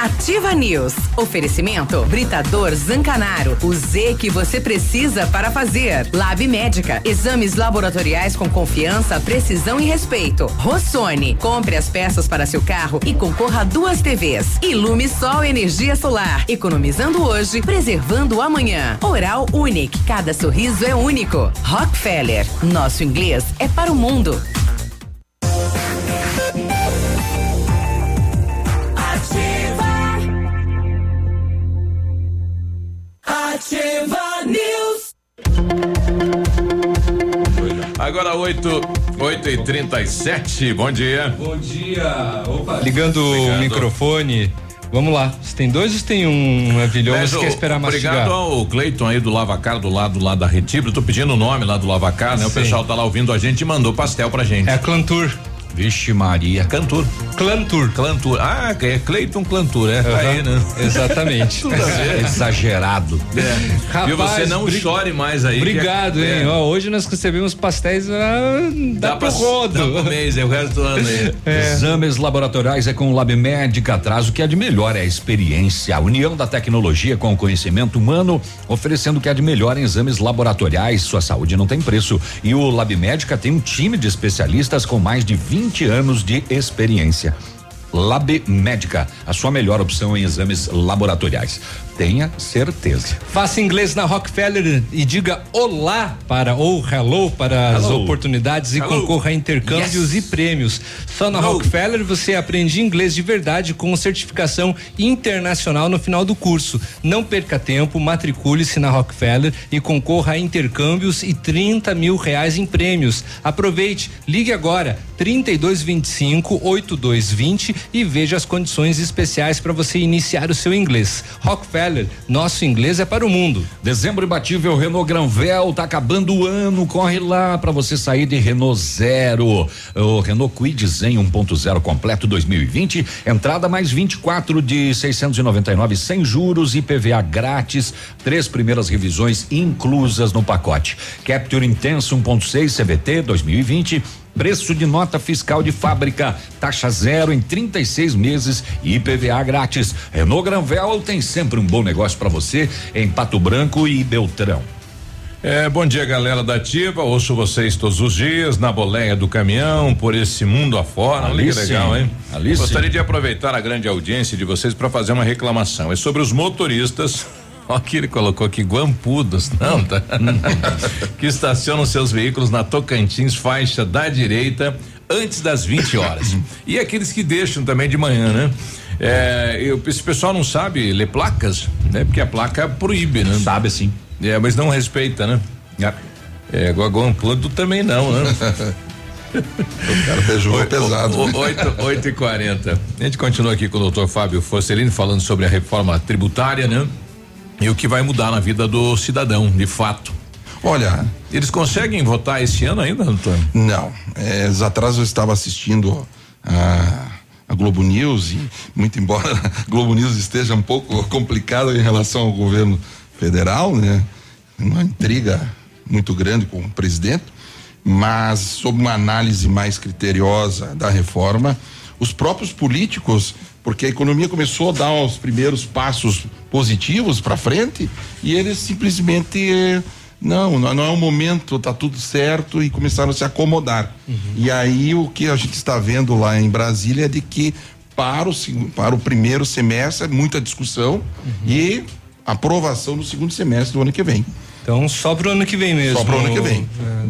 Ativa News. Oferecimento Britador Zancanaro. O Z que você precisa para fazer. Lab Médica. Exames laboratoriais com confiança, precisão e respeito. Rossoni. Compre as peças para seu carro e concorra a duas TVs. Ilume Sol Energia Solar. Economizando hoje, preservando amanhã. Oral Unique. Cada sorriso é único. Rockefeller. Nosso inglês é para o mundo. Ativa News. Agora 8, 8 e 37 bom dia. Bom dia. Opa, ligando Obrigado. o microfone. Vamos lá. Se tem dois ou se tem um avilhão, você quer esperar mastigar? Obrigado ao Cleiton aí do Lavacar, do lado lá da Retibro. Tô pedindo o nome lá do Lavacar, né? Sim. O pessoal tá lá ouvindo a gente e mandou pastel pra gente. É a Clantur. Vixe Maria, Cantur. Clantur. Clantur. Ah, é Cleiton Clantur, é. Uhum. Aí, né? Exatamente. [LAUGHS] Exagerado. É. Rapaz, e você não chore mais aí. Obrigado, é, hein? É. Ó, hoje nós recebemos pastéis ah, dá, dá pro rodo. Dá pro mês, é o resto do ano aí. É. Exames laboratoriais é com o Lab Médica, traz o que há de melhor é a experiência, a união da tecnologia com o conhecimento humano, oferecendo o que há de melhor em exames laboratoriais. Sua saúde não tem preço. E o Lab Médica tem um time de especialistas com mais de 20 anos de experiência. Lab Médica, a sua melhor opção em exames laboratoriais. Tenha certeza. Faça inglês na Rockefeller e diga olá para ou hello para hello. as oportunidades hello. e concorra a intercâmbios yes. e prêmios. Só na hello. Rockefeller você aprende inglês de verdade com certificação internacional no final do curso. Não perca tempo, matricule-se na Rockefeller e concorra a intercâmbios e 30 mil reais em prêmios. Aproveite, ligue agora 3225 8220 e veja as condições especiais para você iniciar o seu inglês. Rockefeller, nosso inglês é para o mundo. Dezembro imbatível Renault Granvel, tá acabando o ano, corre lá para você sair de Renault Zero. O Renault Kwid Zen 1.0 completo 2020, entrada mais 24 de 699 sem juros e PVA grátis, três primeiras revisões inclusas no pacote. Capture Intenso 1.6 CVT 2020 Preço de nota fiscal de fábrica, taxa zero em 36 meses e IPVA grátis. Renault Granvel tem sempre um bom negócio para você em Pato Branco e Beltrão. É, bom dia, galera da Ativa. Ouço vocês todos os dias na boleia do caminhão, por esse mundo afora. Ali que legal, hein? Ali Gostaria sim. de aproveitar a grande audiência de vocês para fazer uma reclamação. É sobre os motoristas [LAUGHS] Olha que ele colocou aqui, guampudos, não, tá? que estacionam seus veículos na Tocantins, faixa da direita, antes das 20 horas. e aqueles que deixam também de manhã, né? É, eu, esse pessoal não sabe ler placas, né? Porque a placa proíbe, né? Sabe sim. É, mas não respeita, né? É, guampudo também não, né? [LAUGHS] o cara pesado. Oito, oito e quarenta. A gente continua aqui com o doutor Fábio Forcelini falando sobre a reforma tributária, né? E o que vai mudar na vida do cidadão, de fato. Olha, eles conseguem votar esse ano ainda, Antônio? Não. É, atrás eu estava assistindo a, a Globo News e muito embora [LAUGHS] a Globo News esteja um pouco [LAUGHS] complicada em relação ao governo federal, né? Uma intriga muito grande com o presidente, mas sob uma análise mais criteriosa da reforma, os próprios políticos porque a economia começou a dar os primeiros passos positivos para frente e eles simplesmente não, não é o momento, está tudo certo e começaram a se acomodar. Uhum. E aí o que a gente está vendo lá em Brasília é de que para o, para o primeiro semestre é muita discussão uhum. e aprovação no segundo semestre do ano que vem. Então só para o ano que vem mesmo. Só para o ano que vem.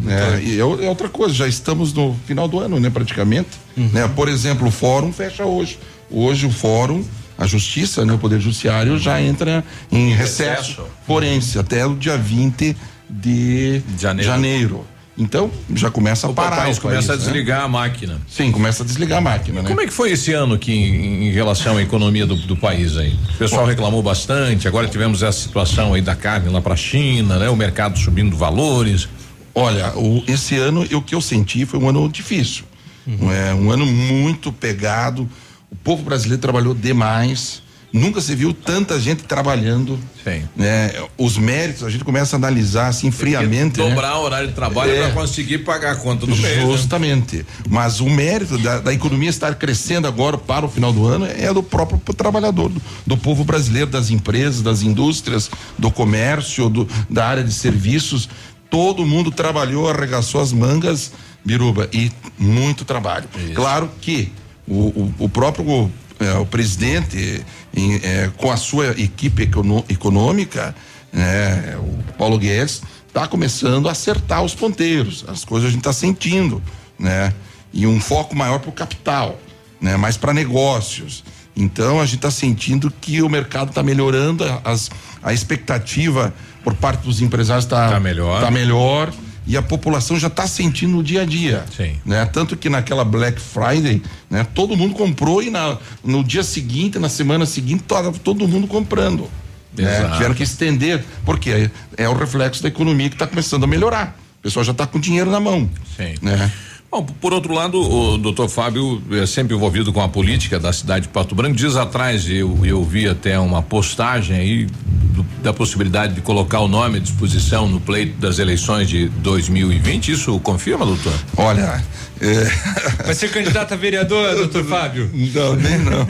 É, é, é, outra coisa, já estamos no final do ano, né, praticamente. Uhum. Né? Por exemplo, o fórum fecha hoje. Hoje o fórum, a justiça, né, o Poder Judiciário já entra em recesso, forense até o dia 20 de janeiro. janeiro. Então, já começa a parar. O país começa a né? desligar né? a máquina. Sim, começa a desligar a máquina, né? Como é que foi esse ano aqui em, em relação à economia do, do, país aí? O pessoal Bom, reclamou bastante, agora tivemos essa situação aí da carne lá para a China, né? O mercado subindo valores. Olha, o, esse ano, o que eu senti foi um ano difícil. Uhum. É, um ano muito pegado, o povo brasileiro trabalhou demais. Nunca se viu tanta gente trabalhando. Sim. Né? Os méritos, a gente começa a analisar assim friamente. Né? Dobrar né? o horário de trabalho é, para conseguir pagar a conta do mês. Né? Justamente. Né? Mas o mérito da, da, economia estar crescendo agora para o final do ano é do próprio trabalhador, do, do povo brasileiro, das empresas, das indústrias, do comércio, do, da área de serviços. Todo mundo trabalhou, arregaçou as mangas, Biruba, e muito trabalho. Isso. Claro que o, o, o próprio é, o presidente, em, é, com a sua equipe econo, econômica, né, o Paulo Guedes, está começando a acertar os ponteiros. As coisas a gente está sentindo, né? E um foco maior para o capital, né? Mais para negócios. Então a gente está sentindo que o mercado está melhorando, as, a expectativa por parte dos empresários está tá melhor. Tá melhor e a população já está sentindo no dia a dia. Sim. Né? Tanto que naquela Black Friday, né? Todo mundo comprou e na, no dia seguinte, na semana seguinte, todo, todo mundo comprando. Né? Tiveram que estender, porque é, é o reflexo da economia que está começando a melhorar. O pessoal já está com dinheiro na mão. Sim. Né? Bom, por outro lado, o doutor Fábio é sempre envolvido com a política da cidade de Pato Branco. Dias atrás eu, eu vi até uma postagem aí do, da possibilidade de colocar o nome à disposição no pleito das eleições de 2020. Isso confirma, doutor? Olha. É... [LAUGHS] Vai ser candidato a vereador, doutor Fábio? Não, nem não.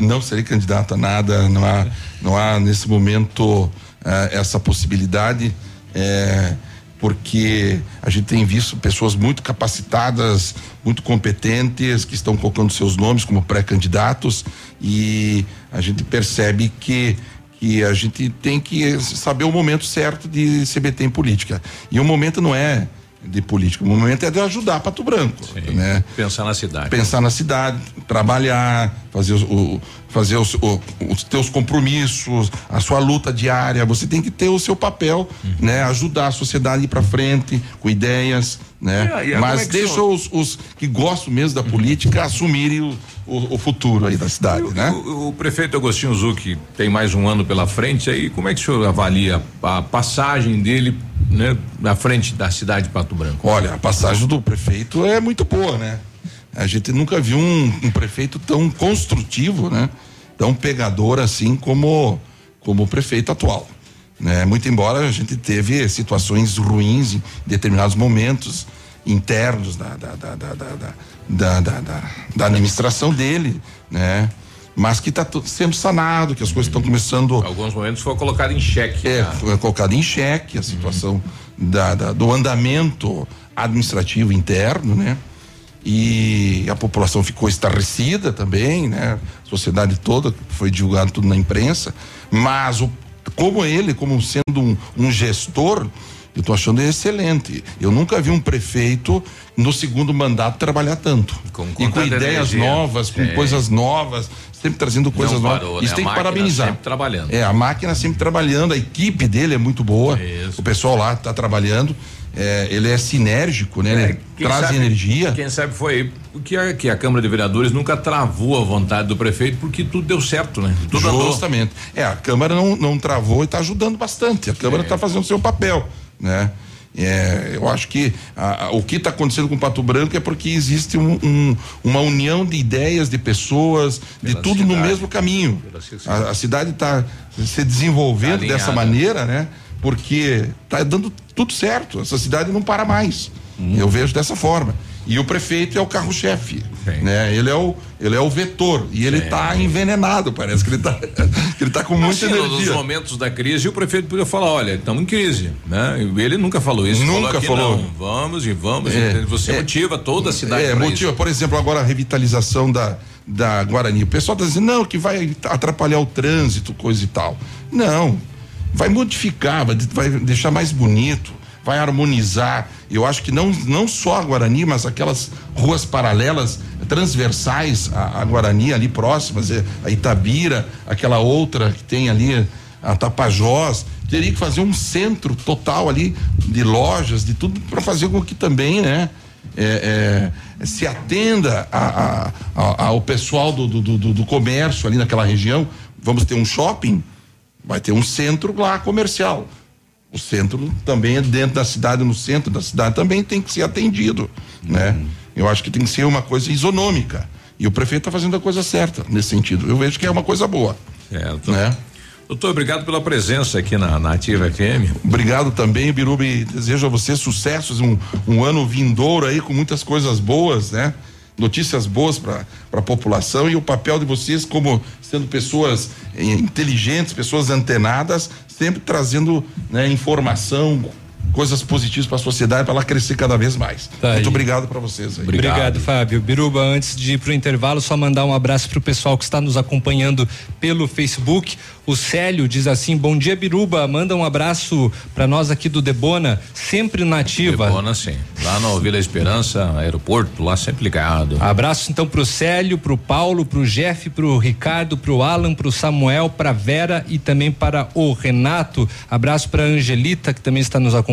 não, não serei candidato a nada. Não há, não há nesse momento uh, essa possibilidade. É, porque a gente tem visto pessoas muito capacitadas, muito competentes, que estão colocando seus nomes como pré-candidatos e a gente percebe que que a gente tem que saber o momento certo de se meter em política. E o momento não é de política. O momento é de ajudar Pato Branco, Sim, né? Pensar na cidade. Pensar na cidade, trabalhar, fazer os, o, fazer os, o, os teus compromissos, a sua luta diária. Você tem que ter o seu papel, uhum. né? Ajudar a sociedade a ir para frente com ideias, né? É, Mas é deixa os, os, que gostam mesmo da política assumirem o, o, o, futuro aí da cidade, o, né? O, prefeito Agostinho Zucchi tem mais um ano pela frente aí, como é que o senhor avalia a passagem dele né, na frente da cidade de Pato Branco? Olha, a passagem do prefeito é muito boa, né? A gente nunca viu um, um prefeito tão construtivo, né? Tão pegador assim como como o prefeito atual. Né? Muito embora a gente teve situações ruins em determinados momentos internos da, da, da, da, da, da, da, da administração dele, né? mas que está sendo sanado, que as coisas estão começando. Alguns momentos foi colocado em xeque. É, tá? foi colocado em xeque a situação uhum. da, da, do andamento administrativo interno, né? E a população ficou estarrecida também, né? A sociedade toda foi divulgado tudo na imprensa, mas o, como ele, como sendo um, um gestor, eu estou achando excelente. Eu nunca vi um prefeito no segundo mandato trabalhar tanto. Com, e com ideias energia. novas, com é. coisas novas, sempre trazendo coisas parou, novas. Isso né? tem que parabenizar. Sempre trabalhando. É, a máquina sempre trabalhando, a equipe dele é muito boa. Isso. O pessoal lá está trabalhando. É, ele é sinérgico, né? É, ele traz sabe, energia. Quem sabe foi que a, que a Câmara de Vereadores nunca travou a vontade do prefeito porque tudo deu certo, né? Tudo Justamente. Andou. É, a Câmara não, não travou e está ajudando bastante. A Câmara está é. fazendo o seu papel, né? É, eu acho que a, a, o que está acontecendo com o Pato Branco é porque existe um, um, uma união de ideias, de pessoas, Pela de tudo cidade. no mesmo caminho. A, a, cidade está se desenvolvendo tá dessa maneira, né? Porque está dando tudo certo. Essa cidade não para mais. Hum. Eu vejo dessa forma. E o prefeito é o carro-chefe, né? Ele é o ele é o vetor e ele está envenenado, parece que ele [LAUGHS] está ele tá com muita assim, energia. Nos momentos da crise, o prefeito podia falar, olha, estamos em crise, né? Ele nunca falou isso. Nunca falou. Não, vamos e vamos. É, você é, motiva toda a cidade. É, motiva, isso. por exemplo, agora a revitalização da da Guarani. O pessoal está dizendo não que vai atrapalhar o trânsito, coisa e tal. Não, vai modificar, vai, deixar mais bonito vai harmonizar. Eu acho que não, não só a Guarani, mas aquelas ruas paralelas, transversais à, à Guarani, ali próximas, é, a Itabira, aquela outra que tem ali, a Tapajós, teria que fazer um centro total ali de lojas, de tudo, para fazer com que também, né? É, é, se atenda a, a, a, ao pessoal do, do, do, do comércio ali naquela região. Vamos ter um shopping, vai ter um centro lá comercial o centro também é dentro da cidade, no centro da cidade também tem que ser atendido, né? uhum. né? Eu acho que tem que ser uma coisa isonômica. E o prefeito está fazendo a coisa certa nesse sentido. Eu vejo que é uma coisa boa. Certo. Né? Doutor, obrigado pela presença aqui na, na Ativa FM. Obrigado também, Birubi. Desejo a você sucessos, um, um ano vindouro aí com muitas coisas boas, né? Notícias boas para a população e o papel de vocês como sendo pessoas eh, inteligentes, pessoas antenadas, sempre trazendo né, informação, coisas positivas para a sociedade para ela crescer cada vez mais. Tá Muito aí. obrigado para vocês. Aí. Obrigado. obrigado, Fábio. Biruba, antes de ir para o intervalo, só mandar um abraço para o pessoal que está nos acompanhando pelo Facebook. O Célio diz assim: Bom dia, Biruba. Manda um abraço para nós aqui do Debona, sempre nativa. Debona, sim. Lá no Vila Esperança, aeroporto, lá sempre ligado. Abraço então pro Célio, pro Paulo, pro Jeff, pro Ricardo, pro Alan, pro Samuel, pra Vera e também para o Renato. Abraço para Angelita, que também está nos acompanhando.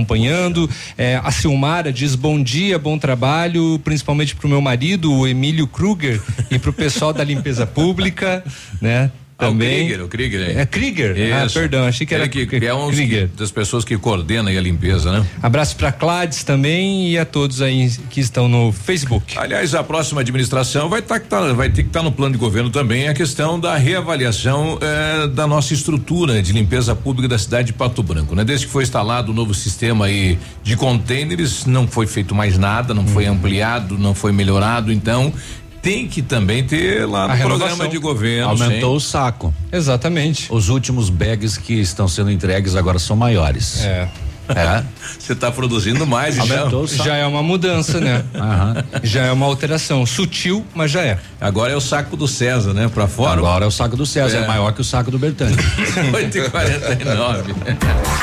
É, a Silmara diz bom dia, bom trabalho, principalmente pro meu marido, o Emílio Kruger, e pro pessoal da limpeza pública, né? Também. Ah, o Krieger, o Krieger. É Krieger? Ah, Isso. perdão, achei que era Ele que, é um das pessoas que coordena a limpeza, né? Abraço para Clades também e a todos aí que estão no Facebook. Aliás, a próxima administração vai, tá, tá- vai ter que estar no plano de governo também a questão da reavaliação eh, da nossa estrutura de limpeza pública da cidade de Pato Branco, né? Desde que foi instalado o novo sistema aí de containers, não foi feito mais nada, não foi ampliado, não foi melhorado, então tem que também ter lá no programa de governo. Aumentou sim. o saco. Exatamente. Os últimos bags que estão sendo entregues agora são maiores. É. É. [LAUGHS] Você está produzindo mais, então. Já é uma mudança, né? Aham. Já é uma alteração. Sutil, mas já é. Agora é o saco do César, né? Pra fora. Agora é o saco do César, é, É. maior que o saco do Bertani. [LAUGHS] 8h49.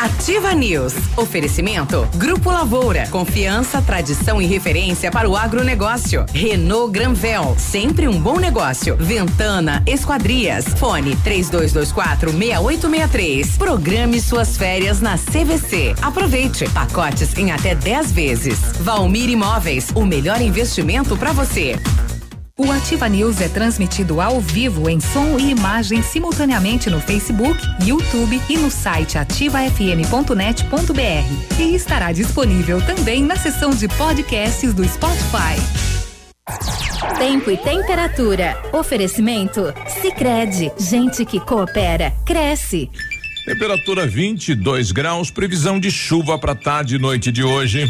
Ativa News. Oferecimento. Grupo Lavoura. Confiança, tradição e referência para o agronegócio. Renault Granvel. Sempre um bom negócio. Ventana Esquadrias. Fone 3224 6863. Programe suas férias na CVC. Aproveite. Pacotes em até 10 vezes. Valmir Imóveis. O melhor investimento para você. O Ativa News é transmitido ao vivo em som e imagem simultaneamente no Facebook, YouTube e no site ativafm.net.br. E estará disponível também na seção de podcasts do Spotify. Tempo e temperatura. Oferecimento? Sicredi Gente que coopera, cresce. Temperatura 22 graus, previsão de chuva para tarde e noite de hoje.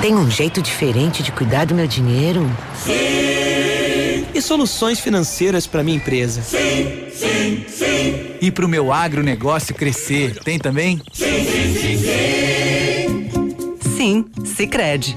Tem um jeito diferente de cuidar do meu dinheiro? Sim. E soluções financeiras para minha empresa? Sim, sim, sim. E para o meu agronegócio crescer, tem também? Sim, sim, sim, sim. Sim, Sicredi.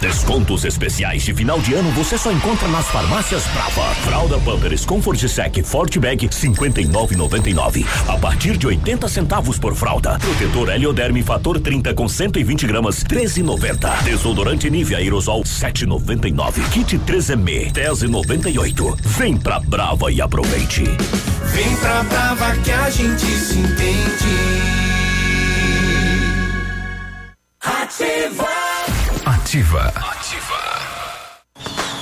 Descontos especiais de final de ano você só encontra nas farmácias Brava. Fralda Pampers Comfort Sec Forte Bag 59,99 a partir de 80 centavos por fralda. Protetor Helioderme Fator 30 com 120 gramas 13,90. Desodorante Nivea Aerosol 7,99. Kit 3M 10,98. Vem pra Brava e aproveite. Vem pra Brava que a gente se entende. Ativa. Ativa.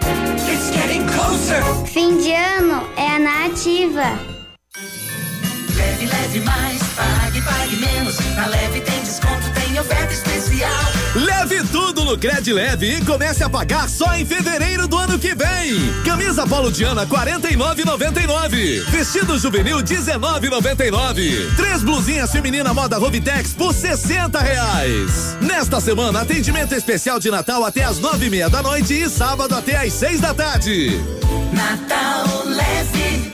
It's getting closer. Fim de ano é a nativa. Leve, leve mais, pague, pague menos. Na leve tem no Cred Leve e comece a pagar só em fevereiro do ano que vem. Camisa Polo Diana 49,99. Vestido juvenil 19,99. Três blusinhas feminina moda Rovitex por 60 reais. Nesta semana, atendimento especial de Natal até as nove e meia da noite e sábado até as seis da tarde. Natal leve.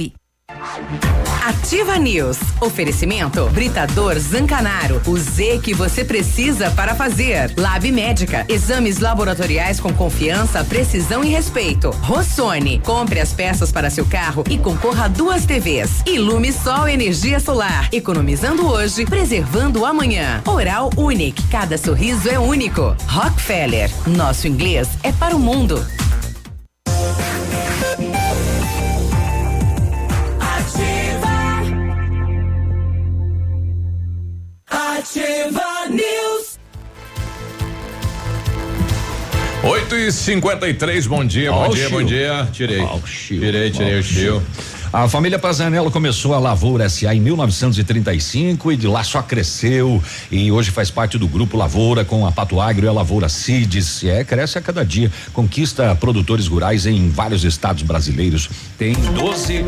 Ativa News. Oferecimento Britador Zancanaro. O Z que você precisa para fazer. Lab Médica. Exames laboratoriais com confiança, precisão e respeito. Rossoni. Compre as peças para seu carro e concorra a duas TVs. Ilume Sol Energia Solar. Economizando hoje, preservando amanhã. Oral Unique. Cada sorriso é único. Rockefeller. Nosso inglês é para o mundo. Ativa News. 8 e 53 bom dia, bom dia, bom dia. Tirei. Ó o Chiu. Tirei, tirei Ó o o Chiu. A família Pazanello começou a Lavoura SA em 1935 e de lá só cresceu e hoje faz parte do grupo Lavoura com a Pato Agro e a Lavoura Cides. É, cresce a cada dia, conquista produtores rurais em vários estados brasileiros. Tem 12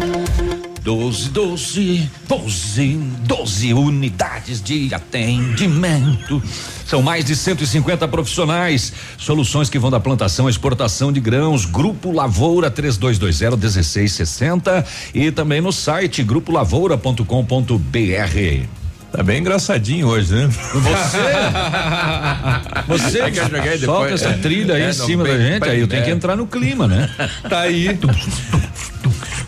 12, 12, 12, 12 unidades de atendimento. São mais de 150 profissionais. Soluções que vão da plantação à exportação de grãos. Grupo Lavoura 3220 1660 e também no site grupolavoura.com.br. Tá bem engraçadinho hoje, né? Você, [LAUGHS] você É que joguei solta depois, essa é. trilha aí É, em cima da bem- gente, aí eu tenho é. que entrar no clima, né? Tá aí. [LAUGHS]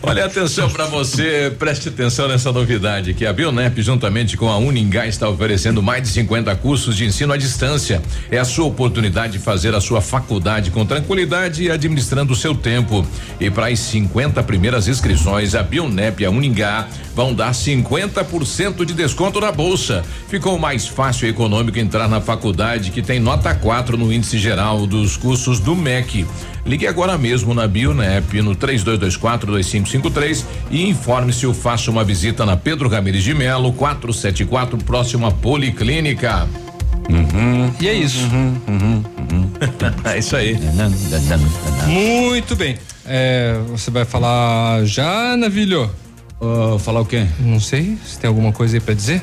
Olha atenção para você, preste atenção nessa novidade que a Bionep juntamente com a Uningá está oferecendo mais de 50 cursos de ensino à distância. É a sua oportunidade de fazer a sua faculdade com tranquilidade e administrando o seu tempo. E para as 50 primeiras inscrições, a Bionep e a Uningá vão dar 50% de desconto na bolsa. Ficou mais fácil e econômico entrar na faculdade que tem nota 4 no índice geral dos cursos do MEC. Ligue agora mesmo na Bionep no 32242553 e informe-se ou faça uma visita na Pedro Ramirez de Melo, 474, próximo à Policlínica. E é isso. [LAUGHS] é isso aí. Muito bem. É, você vai falar já, Navilho? falar o quê? Não sei. Se tem alguma coisa aí pra dizer?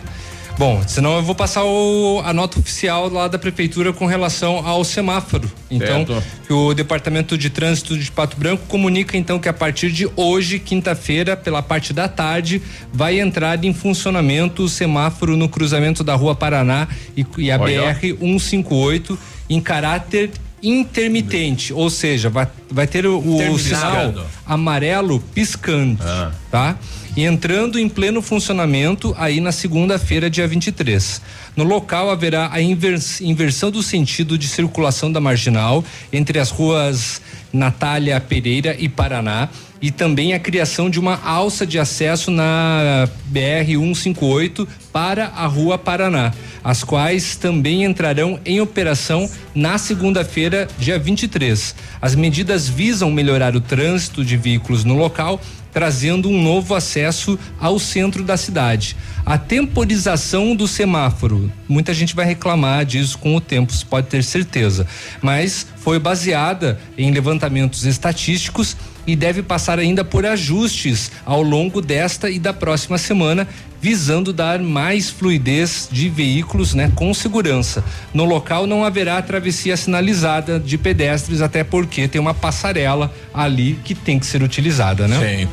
Bom, senão eu vou passar o- a nota oficial lá da prefeitura com relação ao semáforo. Então, Certo. que o Departamento de Trânsito de Pato Branco comunica então que a partir de hoje, quinta-feira, pela parte da tarde, vai entrar em funcionamento o semáforo no cruzamento da Rua Paraná e, e a Olha. BR 158 em caráter intermitente, ou seja, vai, vai ter o, o sinal amarelo piscante, Ah. tá? E entrando em pleno funcionamento aí na segunda-feira, dia 23. No local haverá a invers- inversão do sentido de circulação da marginal entre as ruas Natália Pereira e Paraná e também a criação de uma alça de acesso na BR 158 para a Rua Paraná, as quais também entrarão em operação na segunda-feira, dia 23. As medidas visam melhorar o trânsito de veículos no local, trazendo um novo acesso ao centro da cidade. A temporização do semáforo, muita gente vai reclamar disso com o tempo, você pode ter certeza, mas foi baseada em levantamentos estatísticos e deve passar ainda por ajustes ao longo desta e da próxima semana, visando dar mais fluidez de veículos, né, com segurança. No local não haverá travessia sinalizada de pedestres, até porque tem uma passarela ali que tem que ser utilizada, né? Sim.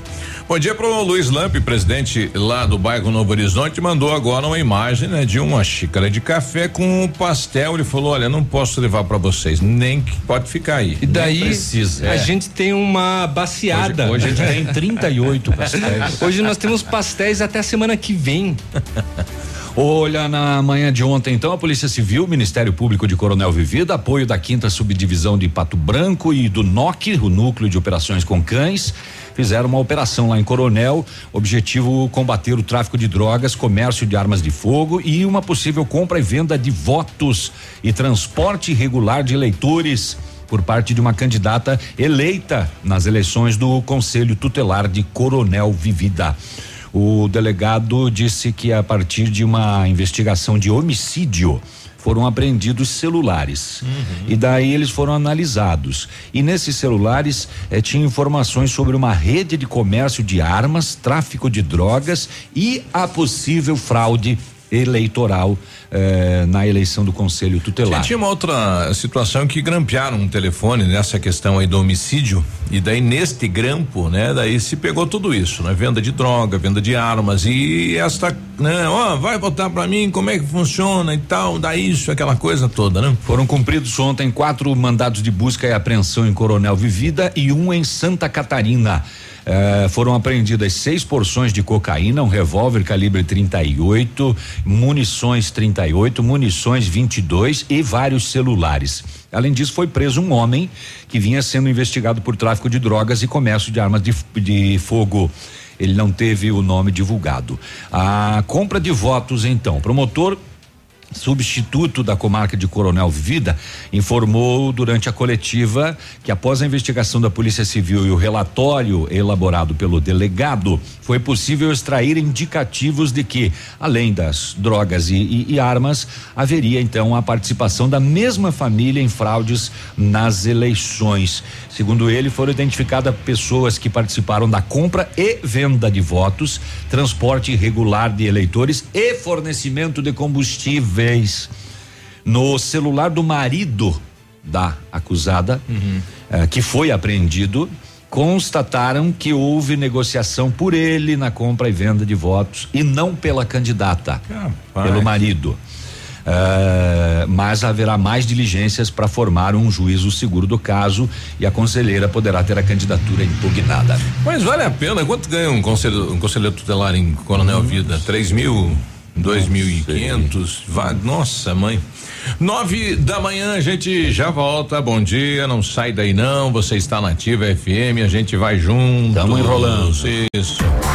Bom dia pro Luiz Lampe, presidente lá do bairro Novo Horizonte, mandou agora uma imagem, né, de uma xícara de café com um pastel. Ele falou: "Olha, não posso levar para vocês, nem que pode ficar aí". E daí precisa. a É. gente tem uma baciada. Hoje- hoje a gente tem [LAUGHS] 38 pastéis. Hoje nós temos pastéis até a semana que vem. [LAUGHS] Olha, na manhã de ontem, então, a Polícia Civil, Ministério Público de Coronel Vivida, apoio da quinta subdivisão de Pato Branco e do NOC, o Núcleo de Operações com Cães, fizeram uma operação lá em Coronel, objetivo combater o tráfico de drogas, comércio de armas de fogo e uma possível compra e venda de votos e transporte irregular de eleitores. por parte de uma candidata eleita nas eleições do Conselho Tutelar de Coronel Vivida. O delegado disse que a partir de uma investigação de homicídio foram apreendidos celulares. Uhum. E daí eles foram analisados. E nesses celulares eh, tinha informações sobre uma rede de comércio de armas, tráfico de drogas e a possível fraude eleitoral eh, na eleição do Conselho Tutelar. Tinha uma outra situação que grampearam um telefone nessa questão aí do homicídio e daí neste grampo, né, daí se pegou tudo isso, né, venda de droga, venda de armas e esta, né, ó, vai votar para mim, como é que funciona e tal, dá isso, aquela coisa toda, né? Foram cumpridos ontem quatro mandados de busca e apreensão em Coronel Vivida e um em Santa Catarina. Eh, foram apreendidas seis porções de cocaína, um revólver calibre 38, munições 38, munições 22 e vários celulares. Além disso, foi preso um homem que vinha sendo investigado por tráfico de drogas e comércio de armas de, de fogo. Ele não teve o nome divulgado. A compra de votos, então, promotor substituto da comarca de Coronel Vida, informou durante a coletiva que após a investigação da Polícia Civil e o relatório elaborado pelo delegado, foi possível extrair indicativos de que, além das drogas e, e, e armas, haveria então a participação da mesma família em fraudes nas eleições. Segundo ele, foram identificadas pessoas que participaram da compra e venda de votos, transporte irregular de eleitores e fornecimento de No celular do marido da acusada, uhum. eh, que foi apreendido, constataram que houve negociação por ele na compra e venda de votos e não pela candidata, Capaz. pelo marido. Uh, mas haverá mais diligências para formar um juízo seguro do caso e a conselheira poderá ter a candidatura impugnada. Mas vale a pena? Quanto ganha um conselheiro, um conselheiro tutelar em Coronel Vida? Três mil, dois mil e quinhentos? Nossa, mãe. Nove da manhã, a gente já volta. Bom dia, não sai daí não. Você está na Ativa FM, a gente vai junto. Tamo enrolando. Isso.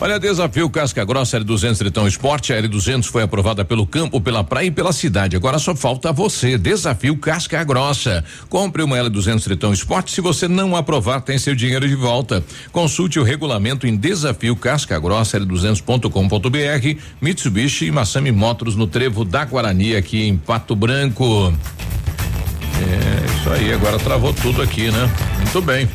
Olha, desafio Casca Grossa L200 Tritão Esporte. A L200 foi aprovada pelo campo, pela praia e pela cidade. Agora só falta você. Desafio Casca Grossa. Compre uma L200 Tritão Esporte. Se você não aprovar, tem seu dinheiro de volta. Consulte o regulamento em desafio Casca Grossa L200.com.br. Mitsubishi e Massami Motors no Trevo da Guarani, aqui em Pato Branco. É, isso aí. Agora travou tudo aqui, né? Muito bem.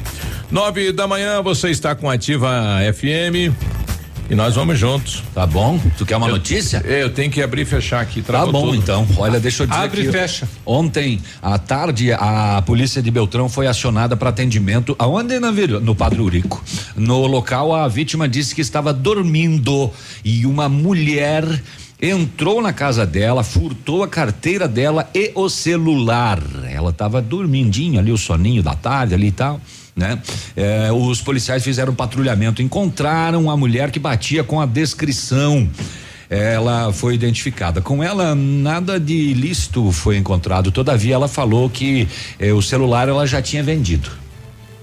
Nove da manhã, você está com Ativa FM. E nós vamos juntos. Tá bom? Tu quer uma eu, notícia? Eu tenho que abrir e fechar aqui. Tá bom, tudo. então. Olha, deixa eu dizer Abre aqui, e fecha. Ontem, à tarde, a polícia de Beltrão foi acionada para atendimento aonde na no Padre Urico. No local, a vítima disse que estava dormindo e uma mulher entrou na casa dela, furtou a carteira dela e o celular. Ela estava dormindinho ali, o soninho da tarde ali e tal né? É, os policiais fizeram patrulhamento, encontraram a mulher que batia com a descrição. Ela foi identificada. Com ela, nada de ilícito foi encontrado. Todavia, ela falou que eh, o celular ela já tinha vendido.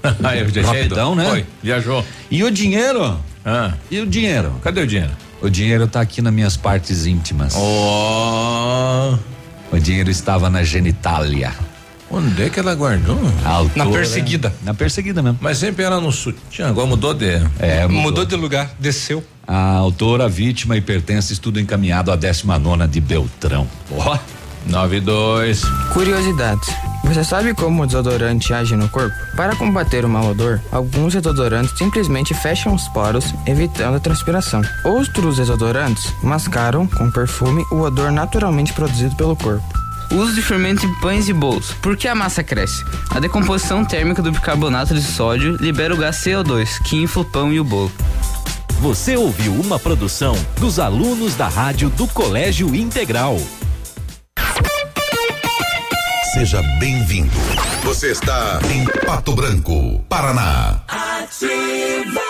[LAUGHS] Rapidão, né? Foi, viajou. E o dinheiro? Ah. E o dinheiro? Cadê o dinheiro? O dinheiro está aqui nas minhas partes íntimas. Oh. O dinheiro estava na genitália. Onde é que ela guardou? na perseguida. Na perseguida mesmo. Mas sempre era no sutiã, agora mudou de. É, mudou. mudou de lugar, desceu. A autora, vítima e pertence estudo encaminhado à 19 nona de Beltrão. Ó. Oh. 92. Curiosidades. Você sabe como o desodorante age no corpo? Para combater o mau odor, alguns desodorantes simplesmente fecham os poros, evitando a transpiração. Outros desodorantes mascaram com perfume o odor naturalmente produzido pelo corpo. Uso de fermento em pães e bolos. Por que a massa cresce? A decomposição térmica do bicarbonato de sódio libera o gás CO2, que infla o pão e o bolo. Você ouviu uma produção dos alunos da rádio do Colégio Integral. Seja bem-vindo. Você está em Pato Branco, Paraná. Ativa.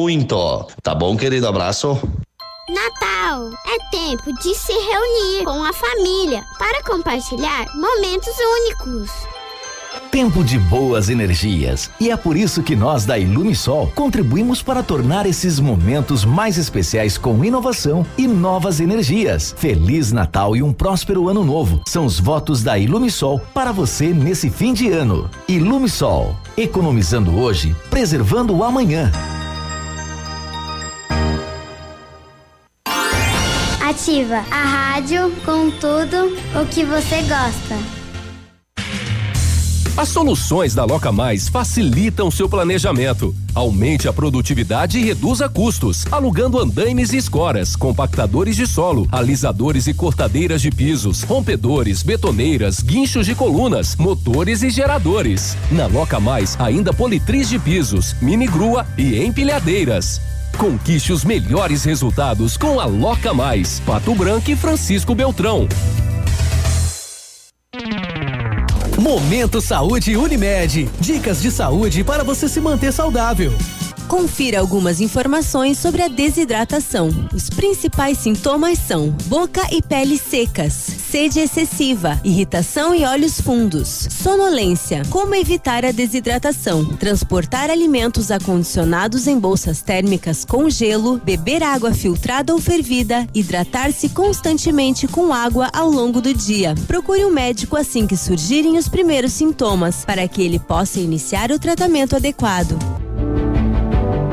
muito. Tá bom, querido? Abraço. Natal é tempo de se reunir com a família para compartilhar momentos únicos. Tempo de boas energias. E é por isso que nós da Ilumisol contribuímos para tornar esses momentos mais especiais com inovação e novas energias. Feliz Natal e um próspero ano novo. São os votos da Ilumisol para você nesse fim de ano. Ilumisol, economizando hoje, preservando o amanhã. Ativa a rádio com tudo o que você gosta. As soluções da Loca Mais facilitam seu planejamento. Aumente a produtividade e reduza custos, alugando andaimes e escoras, compactadores de solo, alisadores e cortadeiras de pisos, rompedores, betoneiras, guinchos de colunas, motores e geradores. Na Loca Mais, ainda politriz de pisos, mini grua e empilhadeiras. Conquiste os melhores resultados com a Loca Mais, Pato Branco e Francisco Beltrão. Momento Saúde Unimed. Dicas de saúde para você se manter saudável. Confira algumas informações sobre a desidratação. Os principais sintomas são boca e pele secas, sede excessiva, irritação e olhos fundos, sonolência. Como evitar a desidratação? Transportar alimentos acondicionados em bolsas térmicas com gelo, beber água filtrada ou fervida, hidratar-se constantemente com água ao longo do dia. Procure um médico assim que surgirem os primeiros sintomas, para que ele possa iniciar o tratamento adequado.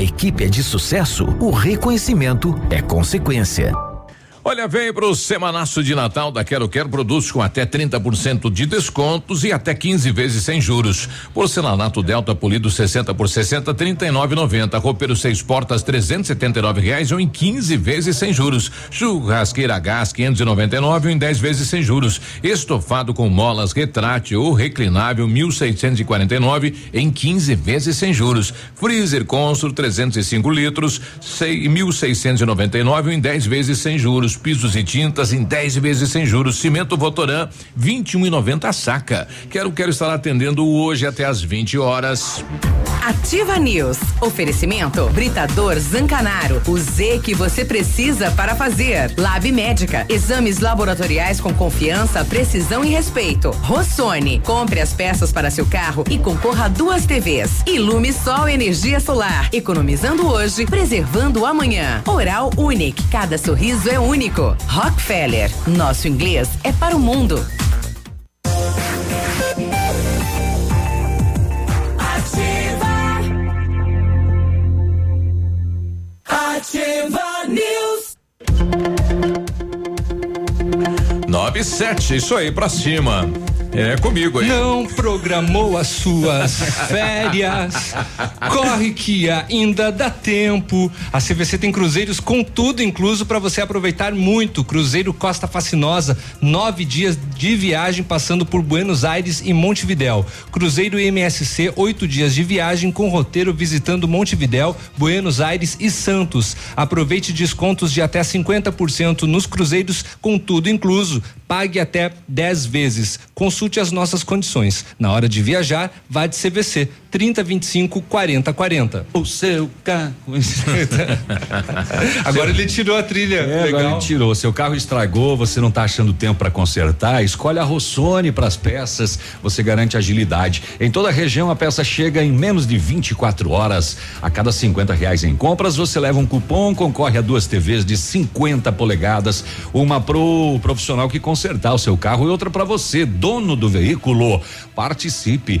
equipe é de sucesso, o reconhecimento é consequência. Olha, vem para o semanaço de Natal da Quero Quero produtos com até 30% de descontos e até 15 vezes sem juros. Porcelanato Delta polido 60 por 60, 39,90. Roupeiro seis portas, 379 reais ou em 15 vezes sem juros. Churrasqueira gás 599 ou em 10 vezes sem juros. Estofado com molas retrate ou reclinável 1.649 em 15 vezes sem juros. Freezer Consul 305 litros, 1.699 ou em 10 vezes sem juros pisos e tintas em 10 vezes sem juros. Cimento Votoran, 21,90 a saca. Quero, quero estar atendendo hoje até às 20 horas. Ativa News. Oferecimento Britador Zancanaro. O Z que você precisa para fazer. Lab Médica. Exames laboratoriais com confiança, precisão e respeito. Rossoni. Compre as peças para seu carro e concorra a duas TVs. Ilume Sol Energia Solar. Economizando hoje, preservando amanhã. Oral Unique. Cada sorriso é único. Rockefeller. Nosso inglês é para o mundo. Ativa. Ativa News. 9 e 7, isso aí, pra cima. É comigo aí. Não programou as suas [LAUGHS] férias. Corre que ainda dá tempo. A CVC tem cruzeiros com tudo incluso para você aproveitar muito. Cruzeiro Costa Fascinosa, nove dias de viagem passando por Buenos Aires e Montevidéu. Cruzeiro MSC, oito dias de viagem com roteiro visitando Montevidéu, Buenos Aires e Santos. Aproveite descontos de até 50% nos cruzeiros com tudo incluso. Pague até 10 vezes. Consulte as nossas condições. Na hora de viajar, vá de CVC 30 25 40 40. O seu carro. [LAUGHS] agora ele tirou a trilha. É, Legal. agora ele tirou. Seu carro estragou, você não está achando tempo para consertar? Escolhe a Rossoni para as peças. Você garante agilidade. Em toda a região, a peça chega em menos de 24 horas. A cada 50 reais em compras, você leva um cupom, concorre a duas TVs de 50 polegadas, uma pro profissional que consertar o seu carro e outra para você, dono do veículo. Participe.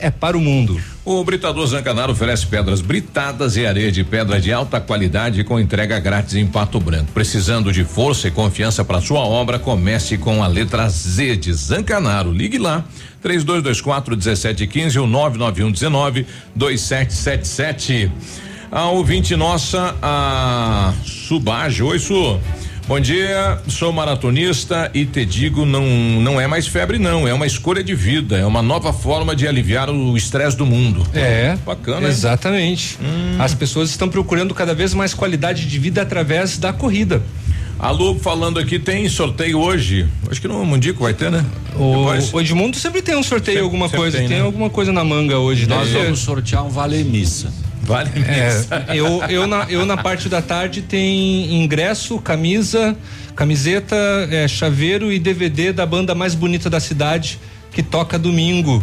é para o mundo. O Britador Zancanaro oferece pedras britadas e areia de pedra de alta qualidade com entrega grátis em Pato Branco. Precisando de força e confiança para sua obra, comece com a letra Z de Zancanaro. Ligue lá. 3224 1715 ou 991 19 2777. A ouvinte nossa, a Subage. Oi, Su. Bom dia, sou maratonista e te digo, não, não é mais febre, não. É uma escolha de vida, é uma nova forma de aliviar o estresse do mundo. É. Bacana. Exatamente. Hum. As pessoas estão procurando cada vez mais qualidade de vida através da corrida. Alô, falando aqui, tem sorteio hoje. Acho que no Mundico vai ter, né? O, o Edmundo sempre tem um sorteio, Sempre- alguma sempre coisa. tem, Tem, né? alguma coisa na manga hoje. Nós Deve- vamos sortear um vale missa. Vale É, eu, eu, na, eu na parte da tarde tem ingresso, camisa, camiseta, é, chaveiro e DVD da banda mais bonita da cidade que toca domingo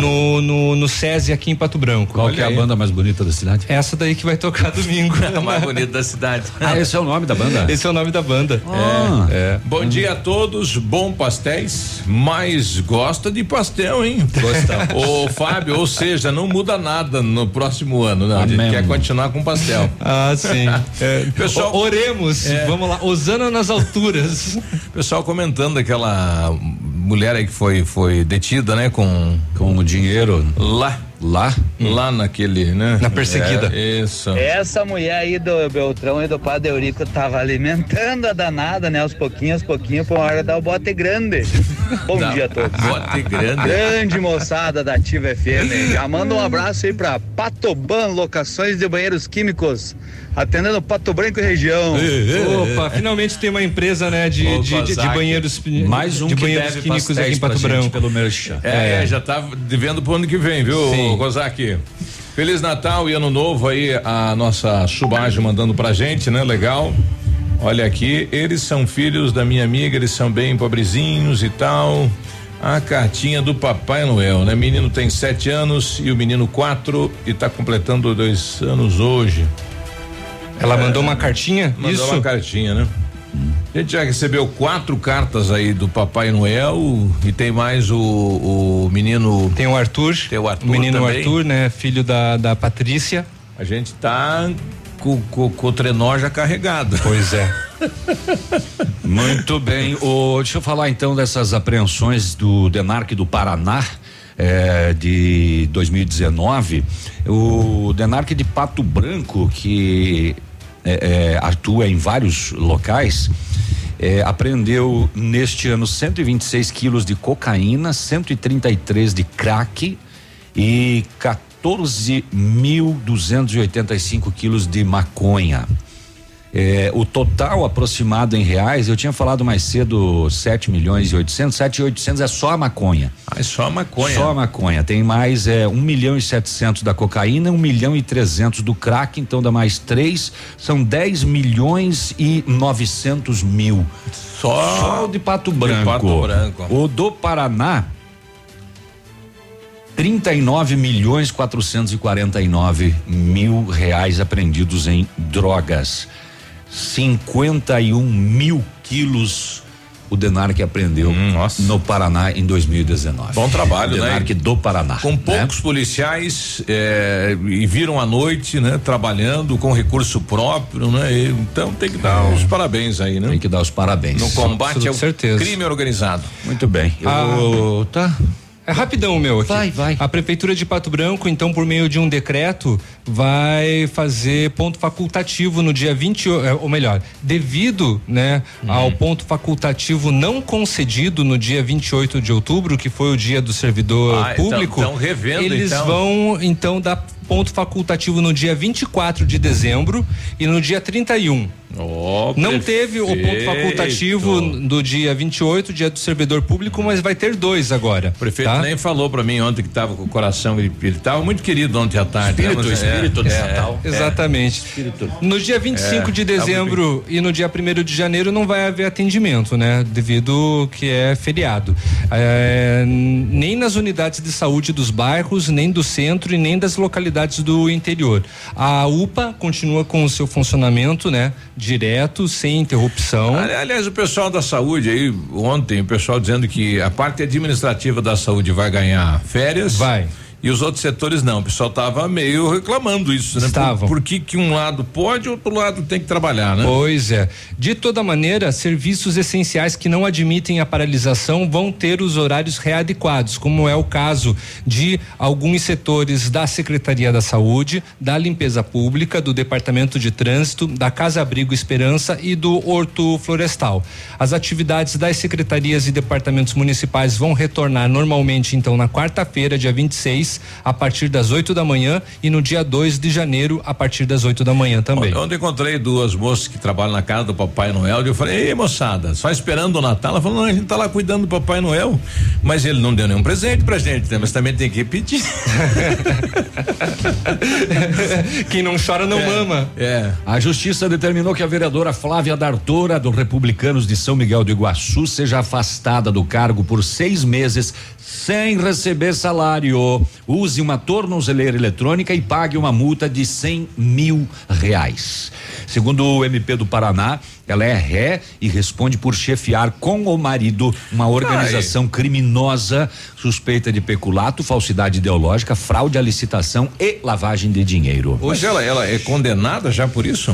no, no, no SESI aqui em Pato Branco. Qual que é a banda mais bonita da cidade? Essa daí que vai tocar domingo. [LAUGHS] A mais bonita da cidade. [LAUGHS] Ah, esse é o nome da banda? Esse é o nome da banda. Ah. É. Bom dia a todos, bom pastéis, mas gosta de pastel, hein? Gostamos. [LAUGHS] Ô Fábio, ou seja, não muda nada no próximo ano, não. A gente quer continuar com pastel. Ah, sim. É, Pessoal, o- oremos. É. Vamos lá. Osana nas alturas. Pessoal comentando aquela mulher aí que foi foi detida, né, com com o dinheiro. Lá, lá, lá naquele, né? Na perseguida. É, isso. Essa mulher aí do Beltrão e do Padre Eurico tava alimentando a danada, né? Aos pouquinhos, aos pouquinhos, por hora dar o bote grande. [LAUGHS] Bom dia a todos. bote grande. Grande moçada da Ativa FM. Já manda um abraço aí pra Patoban Locações de Banheiros Químicos. Atendendo Pato Branco e região. Opa, finalmente tem uma empresa, né, de, Ô, de, de, de banheiros Mais um de que banheiros deve químicos aqui em Pato pra Branco. pelo Merchan. É, já tá devendo pro ano que vem, viu, Sim. Kozak? Feliz Natal e Ano Novo aí, a nossa Subage mandando pra gente, né? Legal. Olha aqui, eles são filhos da minha amiga, eles são bem pobrezinhos e tal. A cartinha do Papai Noel, né? Menino tem sete anos e o menino quatro e tá completando dois anos hoje. Ela mandou uma cartinha? Mandou Isso? uma cartinha, né? A gente já recebeu quatro cartas aí do Papai Noel e tem mais o, o menino. Tem o Arthur. Tem o Arthur O menino também. Arthur, né, filho da, da Patrícia. A gente tá com, com, com o trenó já carregado. Pois é. [LAUGHS] Muito bem. Ô, deixa eu falar então dessas apreensões do Denarc do Paraná. eh, de 2019, o Denarc de Pato Branco, que eh, eh, atua em vários locais, eh, apreendeu neste ano 126 quilos de cocaína, 133 de crack e 14.285 quilos de maconha. É, o total aproximado em reais, eu tinha falado mais cedo 7 milhões e 800, 7 e 800 é só a maconha. Ah, é só a maconha. Só a maconha. Tem mais é, 1 milhão e 700 da cocaína, 1 milhão e 300 do crack, então dá mais três, são 10 milhões e 900 mil. Só, Só o de Pato de Branco. Pato Branco. O do Paraná 39 milhões 449 mil reais apreendidos em drogas. 51 mil quilos o Denarc aprendeu no Paraná em 2019. Bom trabalho, né? Denarc do Paraná. Com né? poucos policiais é, e viram à noite, né? Trabalhando com recurso próprio, né? E, então tem que dar os parabéns aí, né? Tem que dar os parabéns. No combate ao certeza. crime organizado. Muito bem. Eu, tá. É rapidão, meu. Aqui. Vai, vai. A Prefeitura de Pato Branco, então, por meio de um decreto, vai fazer ponto facultativo no dia 20, eh, ou melhor, devido, né, Uhum. ao ponto facultativo não concedido no dia 28 de outubro, que foi o dia do servidor Ah, então- público. então revendo, Eles então. vão, então, dar ponto facultativo no dia 24 de dezembro e no dia 31. Oh, Não teve o ponto facultativo do dia 28, dia do servidor público, mas vai ter dois agora. O prefeito tá? nem falou pra mim ontem que tava com o coração, ele, ele tava muito querido ontem à tarde. Espírito, né? Espírito de Natal. Exatamente. No dia 25 É, de tá dezembro e no dia 1 de janeiro não vai haver atendimento, né? Devido que é feriado. É, nem nas unidades de saúde dos bairros, nem do centro e nem das localidades do interior. A UPA continua com o seu funcionamento, né? Direto, sem interrupção. Ali- Aliás, o pessoal da saúde aí, ontem, o pessoal dizendo que a parte administrativa da saúde vai ganhar férias. Vai. E os outros setores não. O pessoal tava meio reclamando isso, né? Estavam. Por, por que que um lado pode e outro lado tem que trabalhar, né? Pois é. De toda maneira, serviços essenciais que não admitem a paralisação vão ter os horários readequados, como é o caso de alguns setores da Secretaria da Saúde, da Limpeza Pública, do Departamento de Trânsito, da Casa Abrigo Esperança e do Horto Florestal. As atividades das secretarias e departamentos municipais vão retornar normalmente, então, na quarta-feira, dia 26, a partir das 8 da manhã, e no dia 2 de janeiro, a partir das 8 da manhã também. Ontem encontrei duas moças que trabalham na casa do Papai Noel e eu falei, ei moçada, só esperando o Natal? Ela falou, não, a gente tá lá cuidando do Papai Noel, mas ele não deu nenhum presente pra gente, né? Mas também tem que pedir. [LAUGHS] Quem não chora não mama. É. A justiça determinou que a vereadora Flávia Dartora, do Republicanos de São Miguel do Iguaçu, seja afastada do cargo por seis meses sem receber salário. Use uma tornozeleira eletrônica e pague uma multa de cem mil reais. Segundo o MP do Paraná, ela é ré e responde por chefiar com o marido uma organização criminosa suspeita de peculato, falsidade ideológica, fraude à licitação e lavagem de dinheiro. Hoje ela, ela é condenada já por isso?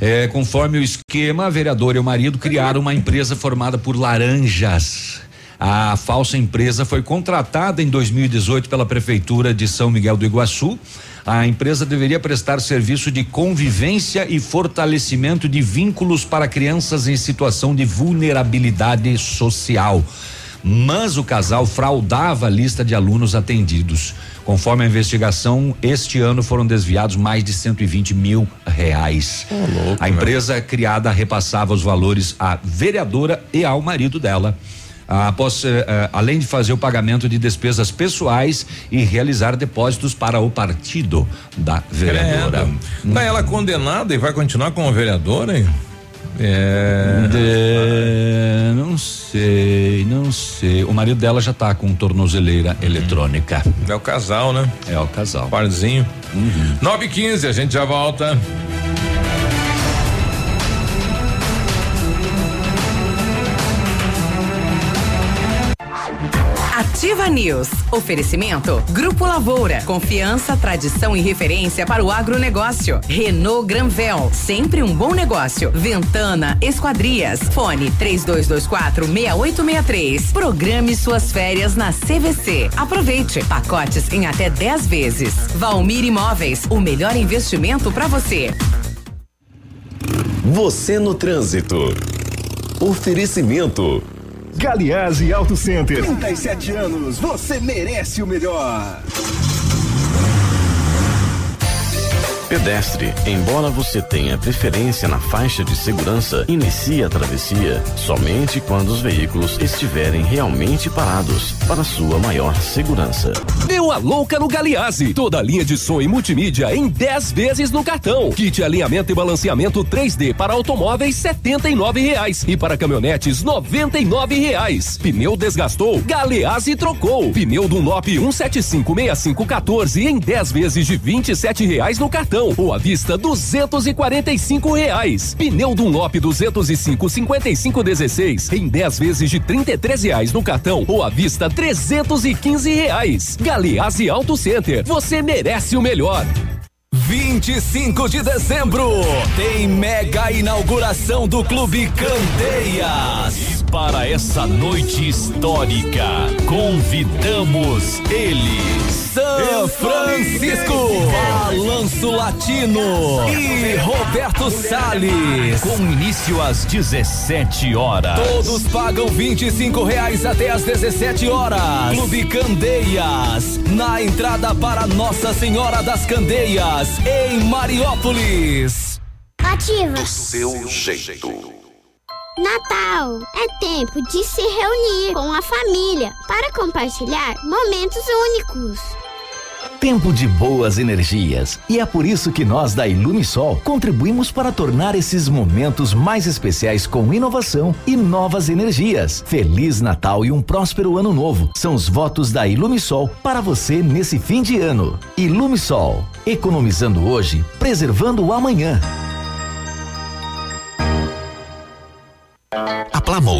É, conforme o esquema, a vereadora e o marido criaram uma empresa formada por laranjas. A falsa empresa foi contratada em 2018 pela prefeitura de São Miguel do Iguaçu. A empresa deveria prestar serviço de convivência e fortalecimento de vínculos para crianças em situação de vulnerabilidade social. Mas o casal fraudava a lista de alunos atendidos. Conforme a investigação, este ano foram desviados mais de 120 mil reais. a empresa criada repassava os valores à vereadora e ao marido dela. Ah, Após, eh, eh, além de fazer o pagamento de despesas pessoais e realizar depósitos para o partido da vereadora. Credo. Tá ela condenada e vai continuar como vereadora, hein? É. De- não sei, não sei. O marido dela já tá com tornozeleira eletrônica. É o casal, né? É o casal. Parzinho. 9 e 15 a gente já volta. Ativa News. Oferecimento. Grupo Lavoura. Confiança, tradição e referência para o agronegócio. Renault Granvel. Sempre um bom negócio. Ventana Esquadrias. Fone 3224 6863. Programe suas férias na CVC. Aproveite. Pacotes em até 10 vezes. Valmir Imóveis. O melhor investimento para você. Você no trânsito. Oferecimento. Galiase Auto Center. 37 anos, você merece o melhor. Pedestre, embora você tenha preferência na faixa de segurança, inicie a travessia somente quando os veículos estiverem realmente parados para sua maior segurança. Deu a louca no Galiase. Toda a linha de som e multimídia em 10 vezes no cartão. Kit alinhamento e balanceamento 3D para automóveis 79 reais e para caminhonetes 99 reais. Pneu desgastou? Galease trocou. Pneu Dunlop 1756514 em 10 vezes de 27 reais no cartão. Cartão ou à vista duzentos e quarenta e cinco reais. Pneu Dunlop 205 55 16 em 10 vezes de trinta e três reais no cartão ou à vista trezentos e quinze reais. Galeazzi Auto Center, você merece o melhor. 25 de dezembro tem mega inauguração do Clube Candeias. Para essa noite histórica, convidamos eles. São Francisco, Balanço Latino e Roberto Salles. Com início às 17 horas. Todos pagam 25 reais até às 17 horas. Clube Candeias, na entrada para Nossa Senhora das Candeias, em Mariópolis. Ativa. Do seu jeito. Natal é tempo de se reunir com a família para compartilhar momentos únicos. Tempo de boas energias. E é por isso que nós da Ilumisol contribuímos para tornar esses momentos mais especiais com inovação e novas energias. Feliz Natal e um próspero ano novo. São os votos da Ilumisol para você nesse fim de ano. Ilumisol, economizando hoje, preservando o amanhã.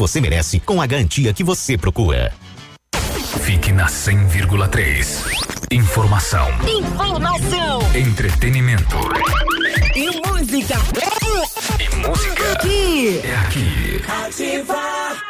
você merece com a garantia que você procura. Fique na 100,3. Informação. Informação. Entretenimento. E música. E música. Aqui. É aqui. Ativa.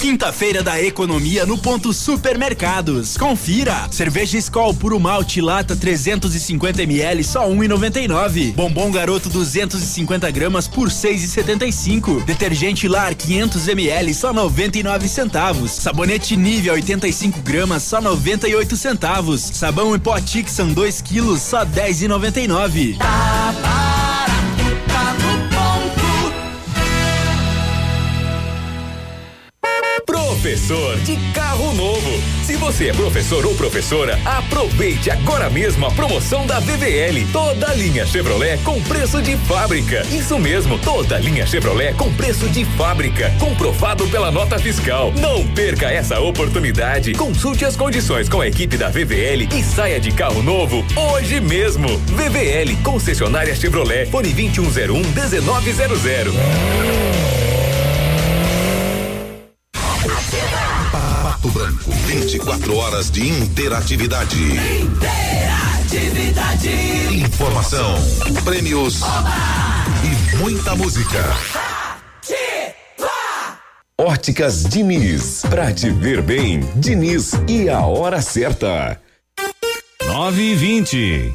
Quinta-feira da economia no ponto supermercados. Confira. Cerveja Skol puro malte lata 350 ml só 1,99. Bombom garoto 250 gramas por 6,75. Detergente Lar 500 ml só 99 centavos. Sabonete Nivea 85 gramas só 98 centavos. Sabão em pó Tixan 2 quilos só 10,99. Tá barato, Professor de carro novo. Se você é professor ou professora, aproveite agora mesmo a promoção da VVL. Toda linha Chevrolet com preço de fábrica. Isso mesmo, toda linha Chevrolet com preço de fábrica, comprovado pela nota fiscal. Não perca essa oportunidade. Consulte as condições com a equipe da VVL e saia de carro novo hoje mesmo. VVL, concessionária Chevrolet, fone 2101 1900. 24 horas de interatividade. Interatividade. Informação, prêmios e muita música. Óticas Diniz, pra te ver bem, Diniz e a hora certa. Nove e vinte.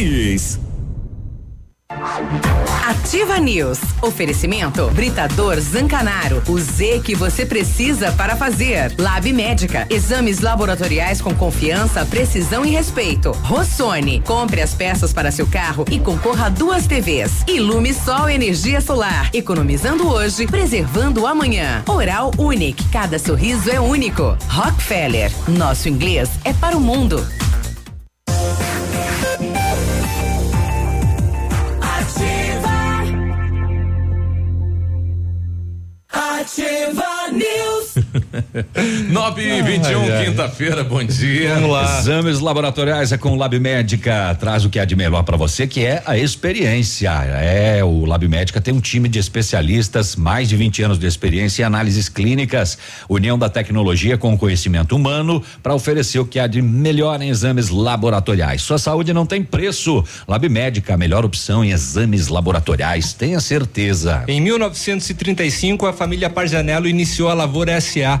Ativa News. Oferecimento Britador Zancanaro. O Z que você precisa para fazer. Lab Médica. Exames laboratoriais com confiança, precisão e respeito. Rossoni. Compre as peças para seu carro e concorra a duas TVs. Ilume Sol Energia Solar. Economizando hoje, preservando amanhã. Oral Unique. Cada sorriso é único. Rockefeller. Nosso inglês é para o mundo. Ativa. News. [LAUGHS] 9 e 21 quinta-feira, bom dia. Vamos lá. Exames laboratoriais é com o Lab Médica. Traz o que há de melhor para você, que é a experiência. É, o Lab Médica tem um time de especialistas, mais de 20 anos de experiência em análises clínicas, união da tecnologia com o conhecimento humano para oferecer o que há de melhor em exames laboratoriais. Sua saúde não tem preço. Lab Médica, a melhor opção em exames laboratoriais, tenha certeza. Em 1935, a família Parzanello iniciou a Lavoura SA,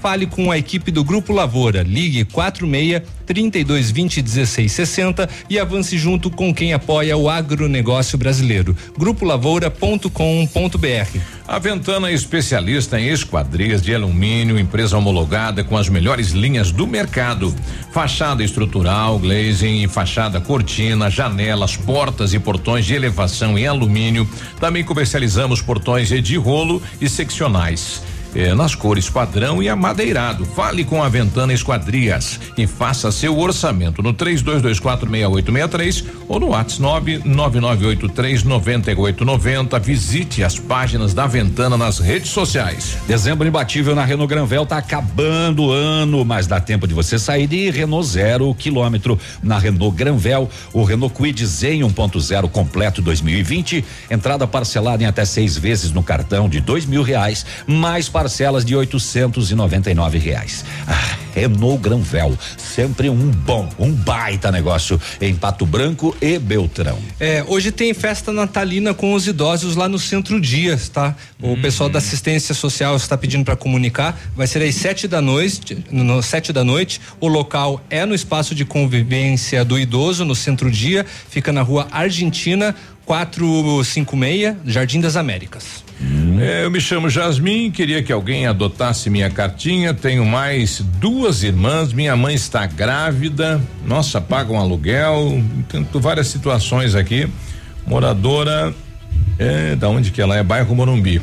Fale com a equipe do Grupo Lavoura. Ligue 46 3220 1660 e avance junto com quem apoia o agronegócio brasileiro. Grupolavoura.com.br. A Ventana é especialista em esquadrias de alumínio, empresa homologada com as melhores linhas do mercado. Fachada estrutural, glazing e fachada cortina, janelas, portas e portões de elevação em alumínio. Também comercializamos portões de rolo e seccionais eh, nas cores padrão e amadeirado. Fale com a Ventana Esquadrias e faça seu orçamento no 32246863 ou no WhatsApp 999839890. Visite as páginas da Ventana nas redes sociais. Dezembro imbatível na Renault Granvel tá acabando o ano, mas dá tempo de você sair de Renault zero quilômetro na Renault Granvel, o Renault Kwid Zen 1.0 completo 2020, entrada parcelada em até seis vezes no cartão de dois mil reais, mais parcelas de oitocentos e noventa e nove reais. Ah, Renault Granvel, sempre um bom, um baita negócio em Pato Branco e Beltrão. É, hoje tem festa natalina com os idosos lá no Centro Dias, tá? O Hum. pessoal da assistência social está pedindo para comunicar. Vai ser às sete da noite, no sete da noite. O local é no espaço de convivência do idoso no Centro Dia, fica na rua Argentina 456, Jardim das Américas. É, eu me chamo Jasmin, queria que alguém adotasse minha cartinha. Tenho mais duas irmãs, minha mãe está grávida. Nossa, paga um aluguel. Tento várias situações aqui. Moradora, é, da onde que ela é? Bairro Morumbi.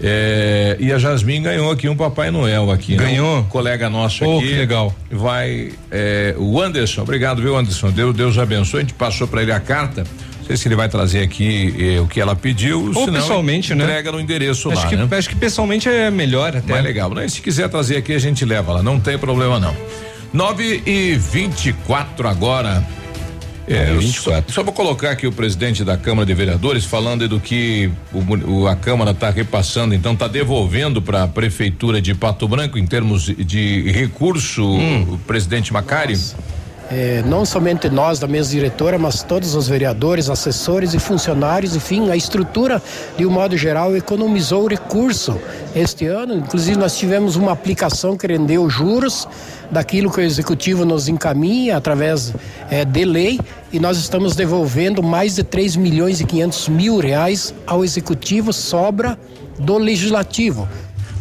É, e a Jasmin ganhou aqui um Papai Noel aqui. né? Ganhou? Um colega nosso Oh, aqui. que legal. Vai, é, o Anderson, obrigado, viu, Anderson? Deus, Deus abençoe. A gente passou para ele a carta. Não sei se ele vai trazer aqui eh, o que ela pediu. Ou senão pessoalmente, né? entrega no endereço acho lá, que, né? Acho que pessoalmente é melhor até. Mais legal, né? Se quiser trazer aqui, a gente leva lá, não tem problema não. 9 e 24 agora. É, eu Só, só vou colocar aqui o presidente da Câmara de Vereadores falando do que o o- a Câmara está repassando, então está devolvendo para a Prefeitura de Pato Branco em termos de recurso, o presidente Macari. É, não somente nós da mesa diretora, mas todos os vereadores, assessores e funcionários, enfim, a estrutura, de um modo geral, economizou recurso este ano. Inclusive, nós tivemos uma aplicação que rendeu juros daquilo que o executivo nos encaminha através é, de lei e nós estamos devolvendo mais de 3 milhões e 500 mil reais ao executivo, sobra do legislativo.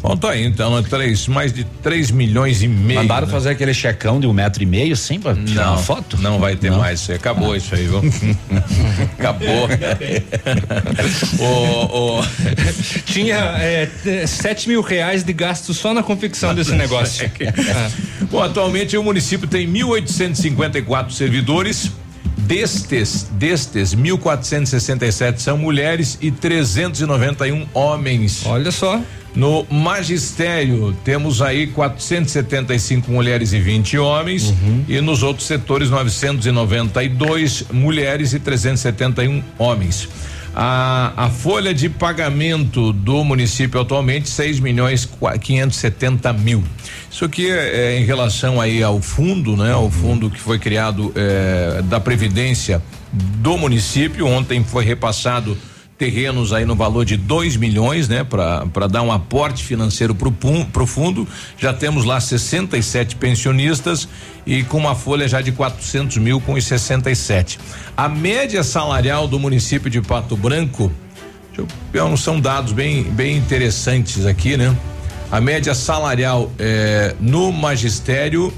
Bom, tá aí, então, é três, mais de 3 milhões e meio. Mandaram né? fazer aquele checão de um metro e meio, sim, pra tirar Não, uma foto? Não vai ter mais, isso aí, acabou isso aí, viu? [LAUGHS] acabou. [LAUGHS] o, o... [LAUGHS] Tinha é, 7 mil reais de gasto só na confecção desse negócio. Bom, atualmente o município tem 1.854 servidores. Destes, destes, 1.467 são mulheres e 391 homens. Olha só. No magistério, temos aí 475 mulheres e 20 homens. E nos outros setores, 992 mulheres e 371 homens. A, a folha de pagamento do município atualmente 6 milhões qua- 570 mil. Isso aqui é, é em relação aí ao fundo, né? Ao fundo que foi criado é, da Previdência do município. Ontem foi repassado terrenos aí no valor de 2 milhões, né, para dar um aporte financeiro pum, pro fundo. Já temos lá 67 pensionistas e com uma folha já de 400 mil com os 67. A média salarial do município de Pato Branco, deixa eu são dados bem, bem interessantes aqui, né? A média salarial eh, no magistério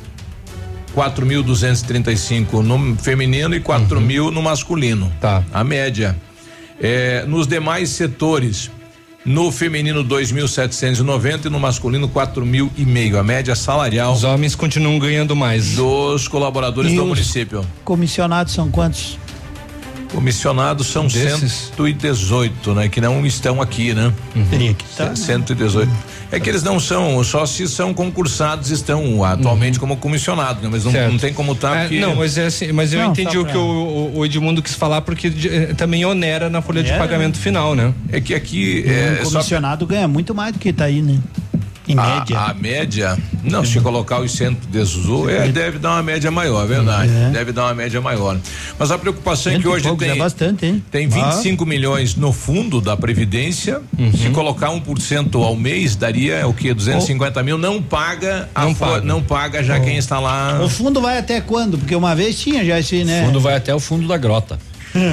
4.235 no feminino e 4 mil no masculino. Tá. A média. É, nos demais setores, no feminino 2.790 e no masculino 4 mil e meio. A média salarial. Os homens continuam ganhando mais. Dos colaboradores E do município. Comissionados são quantos? Comissionados são Desses? 118, né? Que não estão aqui, né? Teria que estar. né? 118. É que eles não são, só se são concursados, estão atualmente como comissionados, né? Mas não, não tem como estar É, porque. não, mas é assim, mas eu Não, entendi só o que o, o- Edmundo quis falar, porque de- eh, também onera na folha de Onera, pagamento final, né? É que aqui. um É, só comissionado ganha muito mais do que tá aí, né? Em a, média. a média, não, se colocar os 118, é, deve dar uma média maior, é verdade. É. Deve dar uma média maior. Mas a preocupação é que hoje poucos, tem. é bastante, hein? Tem 25 milhões no fundo da Previdência. Uhum. Se colocar 1% ao mês, daria o quê? 250 mil. Não paga Não paga. não paga já quem está lá. O fundo vai até quando? Porque uma vez tinha já esse, né? O fundo vai até o fundo da grota.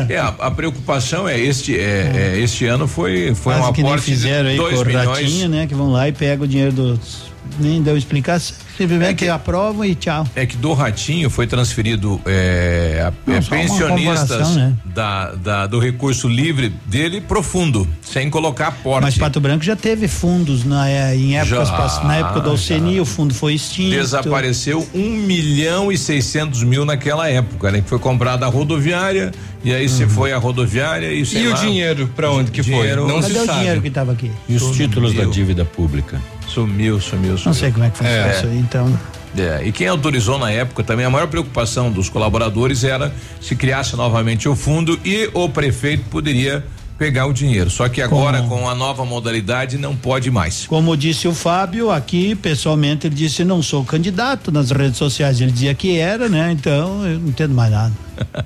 É, a, a preocupação é este, é, é, este ano foi, foi um Quase que nem aporte fizeram aí de com 2 o milhões. ratinho, né? Que vão lá e pegam o dinheiro dos. Nem deu explicação. Simplesmente aprovam e tchau. É que do Ratinho foi transferido é, a- Não, é, pensionistas né? da, da- do recurso livre dele profundo, sem colocar aporte. Mas Pato Branco já teve fundos na, eh, em épocas Já, pass- na época do Alceni, o fundo foi extinto. Desapareceu um milhão e seiscentos mil naquela época, né? Que foi comprada a rodoviária, e aí se foi a rodoviária e sei E o lá, dinheiro, pra onde que Dinheiro- foi? Não Cadê se o sabe. dinheiro que estava aqui? E os títulos da Sumiu. dívida pública? Sumiu, sumiu, sumiu. Não sei como é que funciona É. isso aí, então. É, e quem autorizou na época também, a maior preocupação dos colaboradores era se criasse novamente o fundo e o prefeito poderia pegar o dinheiro. Só que agora, Como? com a nova modalidade, não pode mais. Como disse o Fábio, aqui pessoalmente ele disse não sou candidato nas redes sociais, ele dizia que era, né? Então eu não entendo mais nada. [LAUGHS]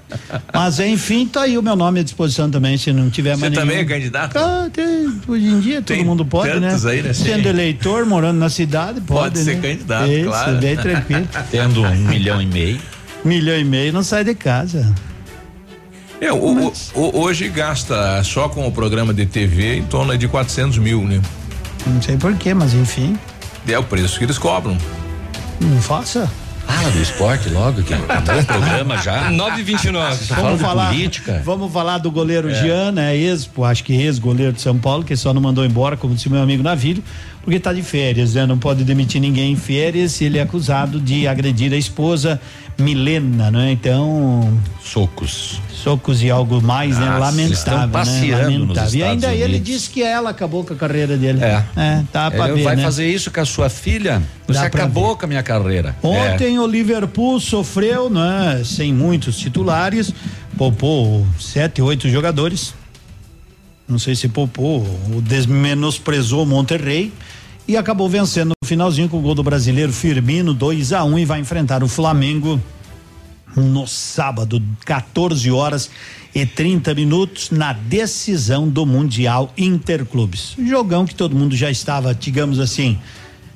Mas enfim, tá aí o meu nome à disposição também, se não tiver Você mais também é nenhum. candidato? Ah, tem, hoje em dia Tem todo mundo pode, né? aí, né? Sim. Sendo eleitor, morando na cidade, pode, Pode ser né? candidato, Isso, claro. bem tranquilo. [LAUGHS] Tendo um milhão e meio. Milhão e meio não sai de casa. É, o- o- o- hoje gasta só com o programa de TV em torno de 400 mil, né? Não sei porquê, mas enfim, É o preço que eles cobram. não faça. Fala do esporte logo, que acabou o programa já. [LAUGHS] 929. Você fala Vamos falar, política. vamos falar do goleiro É. Jean, né? Ex, acho que ex-goleiro de São Paulo, que só não mandou embora, como disse meu amigo Navilho, porque tá de férias, né? Não pode demitir ninguém em férias. Ele é acusado de agredir a esposa Milena, né? Então, Socos. socos e algo mais, né? Nossa, eles estão Lamentável, né? passeando nos Lamentável. E ainda Estados ele Unidos. disse que ela acabou com a carreira dele. É. É, tá pra Ele ver, vai né? fazer isso com a sua filha? Você Dá acabou com a minha carreira. É. Ontem o Liverpool sofreu, né? Sem muitos titulares, poupou sete, oito jogadores. Não sei se poupou ou desmenosprezou o Monterrey e acabou vencendo no finalzinho com o gol do brasileiro Firmino, 2 a 1 um, e vai enfrentar o Flamengo no sábado, 14 horas e 30 minutos, na decisão do Mundial Interclubes. Jogão que todo mundo já estava, digamos assim,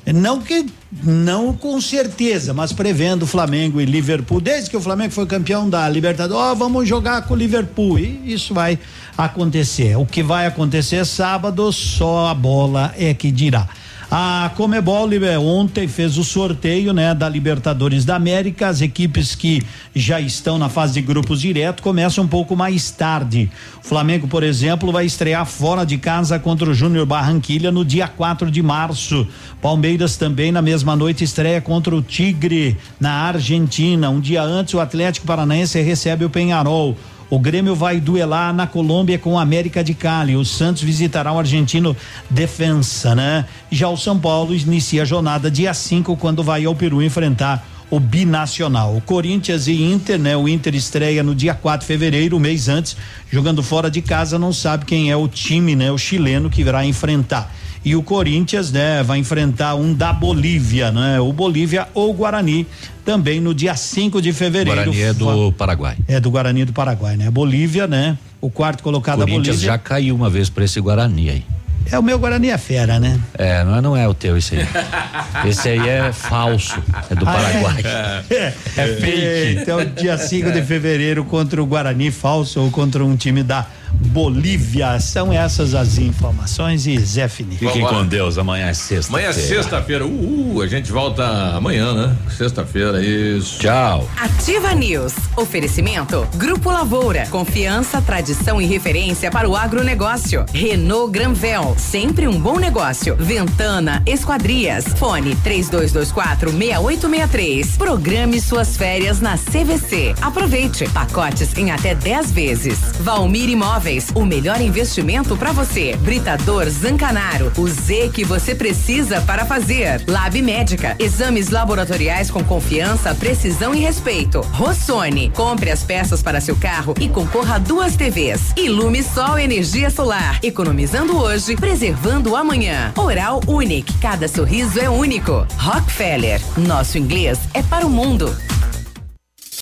não que não com certeza, mas prevendo Flamengo e Liverpool, desde que o Flamengo foi campeão da Libertadores, ó, vamos jogar com o Liverpool. E isso vai acontecer. O que vai acontecer sábado, só a bola é que dirá. A Comebol ontem fez o sorteio, né, da Libertadores da América. As equipes que já estão na fase de grupos direto começam um pouco mais tarde. O Flamengo, por exemplo, vai estrear fora de casa contra o Júnior Barranquilha no dia 4 de março. Palmeiras também na mesma noite estreia contra o Tigre na Argentina. Um dia antes o Atlético Paranaense recebe o Penharol. O Grêmio vai duelar na Colômbia com o América de Cali. O Santos visitará o argentino Defensa, né? Já o São Paulo inicia a jornada dia 5, quando vai ao Peru enfrentar o binacional. O Corinthians e Inter, né? O Inter estreia no dia 4 de fevereiro, um mês antes, jogando fora de casa, não sabe quem é o time, né? O chileno que virá enfrentar. E o Corinthians, né, vai enfrentar um da Bolívia, né? O Bolívia ou o Guarani, também no dia 5 de fevereiro. Guarani é do Paraguai. É do Guarani do Paraguai, né? Bolívia, né? O quarto colocado da Corinthians Bolívia. já caiu uma vez pra esse Guarani aí. É o meu Guarani é fera, né? É, não, não é o teu esse aí. esse aí é falso, é do Ah, Paraguai. [LAUGHS] É, é fake. Então, dia 5 de fevereiro contra o Guarani falso ou contra um time da Bolívia. São essas as informações e Zé Fini. Fiquem com Deus, amanhã é sexta. Amanhã é sexta-feira. Uh, a gente volta amanhã, né? Sexta-feira, isso. Tchau. Ativa News. Oferecimento. Grupo Lavoura. Confiança, tradição e referência para o agronegócio. Renault Granvel. Sempre um bom negócio. Ventana Esquadrias. Fone 3224 6863. Programe suas férias na CVC. Aproveite. Pacotes em até 10 vezes. Valmir O melhor investimento para você. Britador Zancanaro. O Z que você precisa para fazer. Lab Médica. Exames laboratoriais com confiança, precisão e respeito. Rossoni. Compre as peças para seu carro e concorra a duas TVs. Ilume Sol Energia Solar. Economizando hoje, preservando amanhã. Oral Unique. Cada sorriso é único. Rockefeller. Nosso inglês é para o mundo.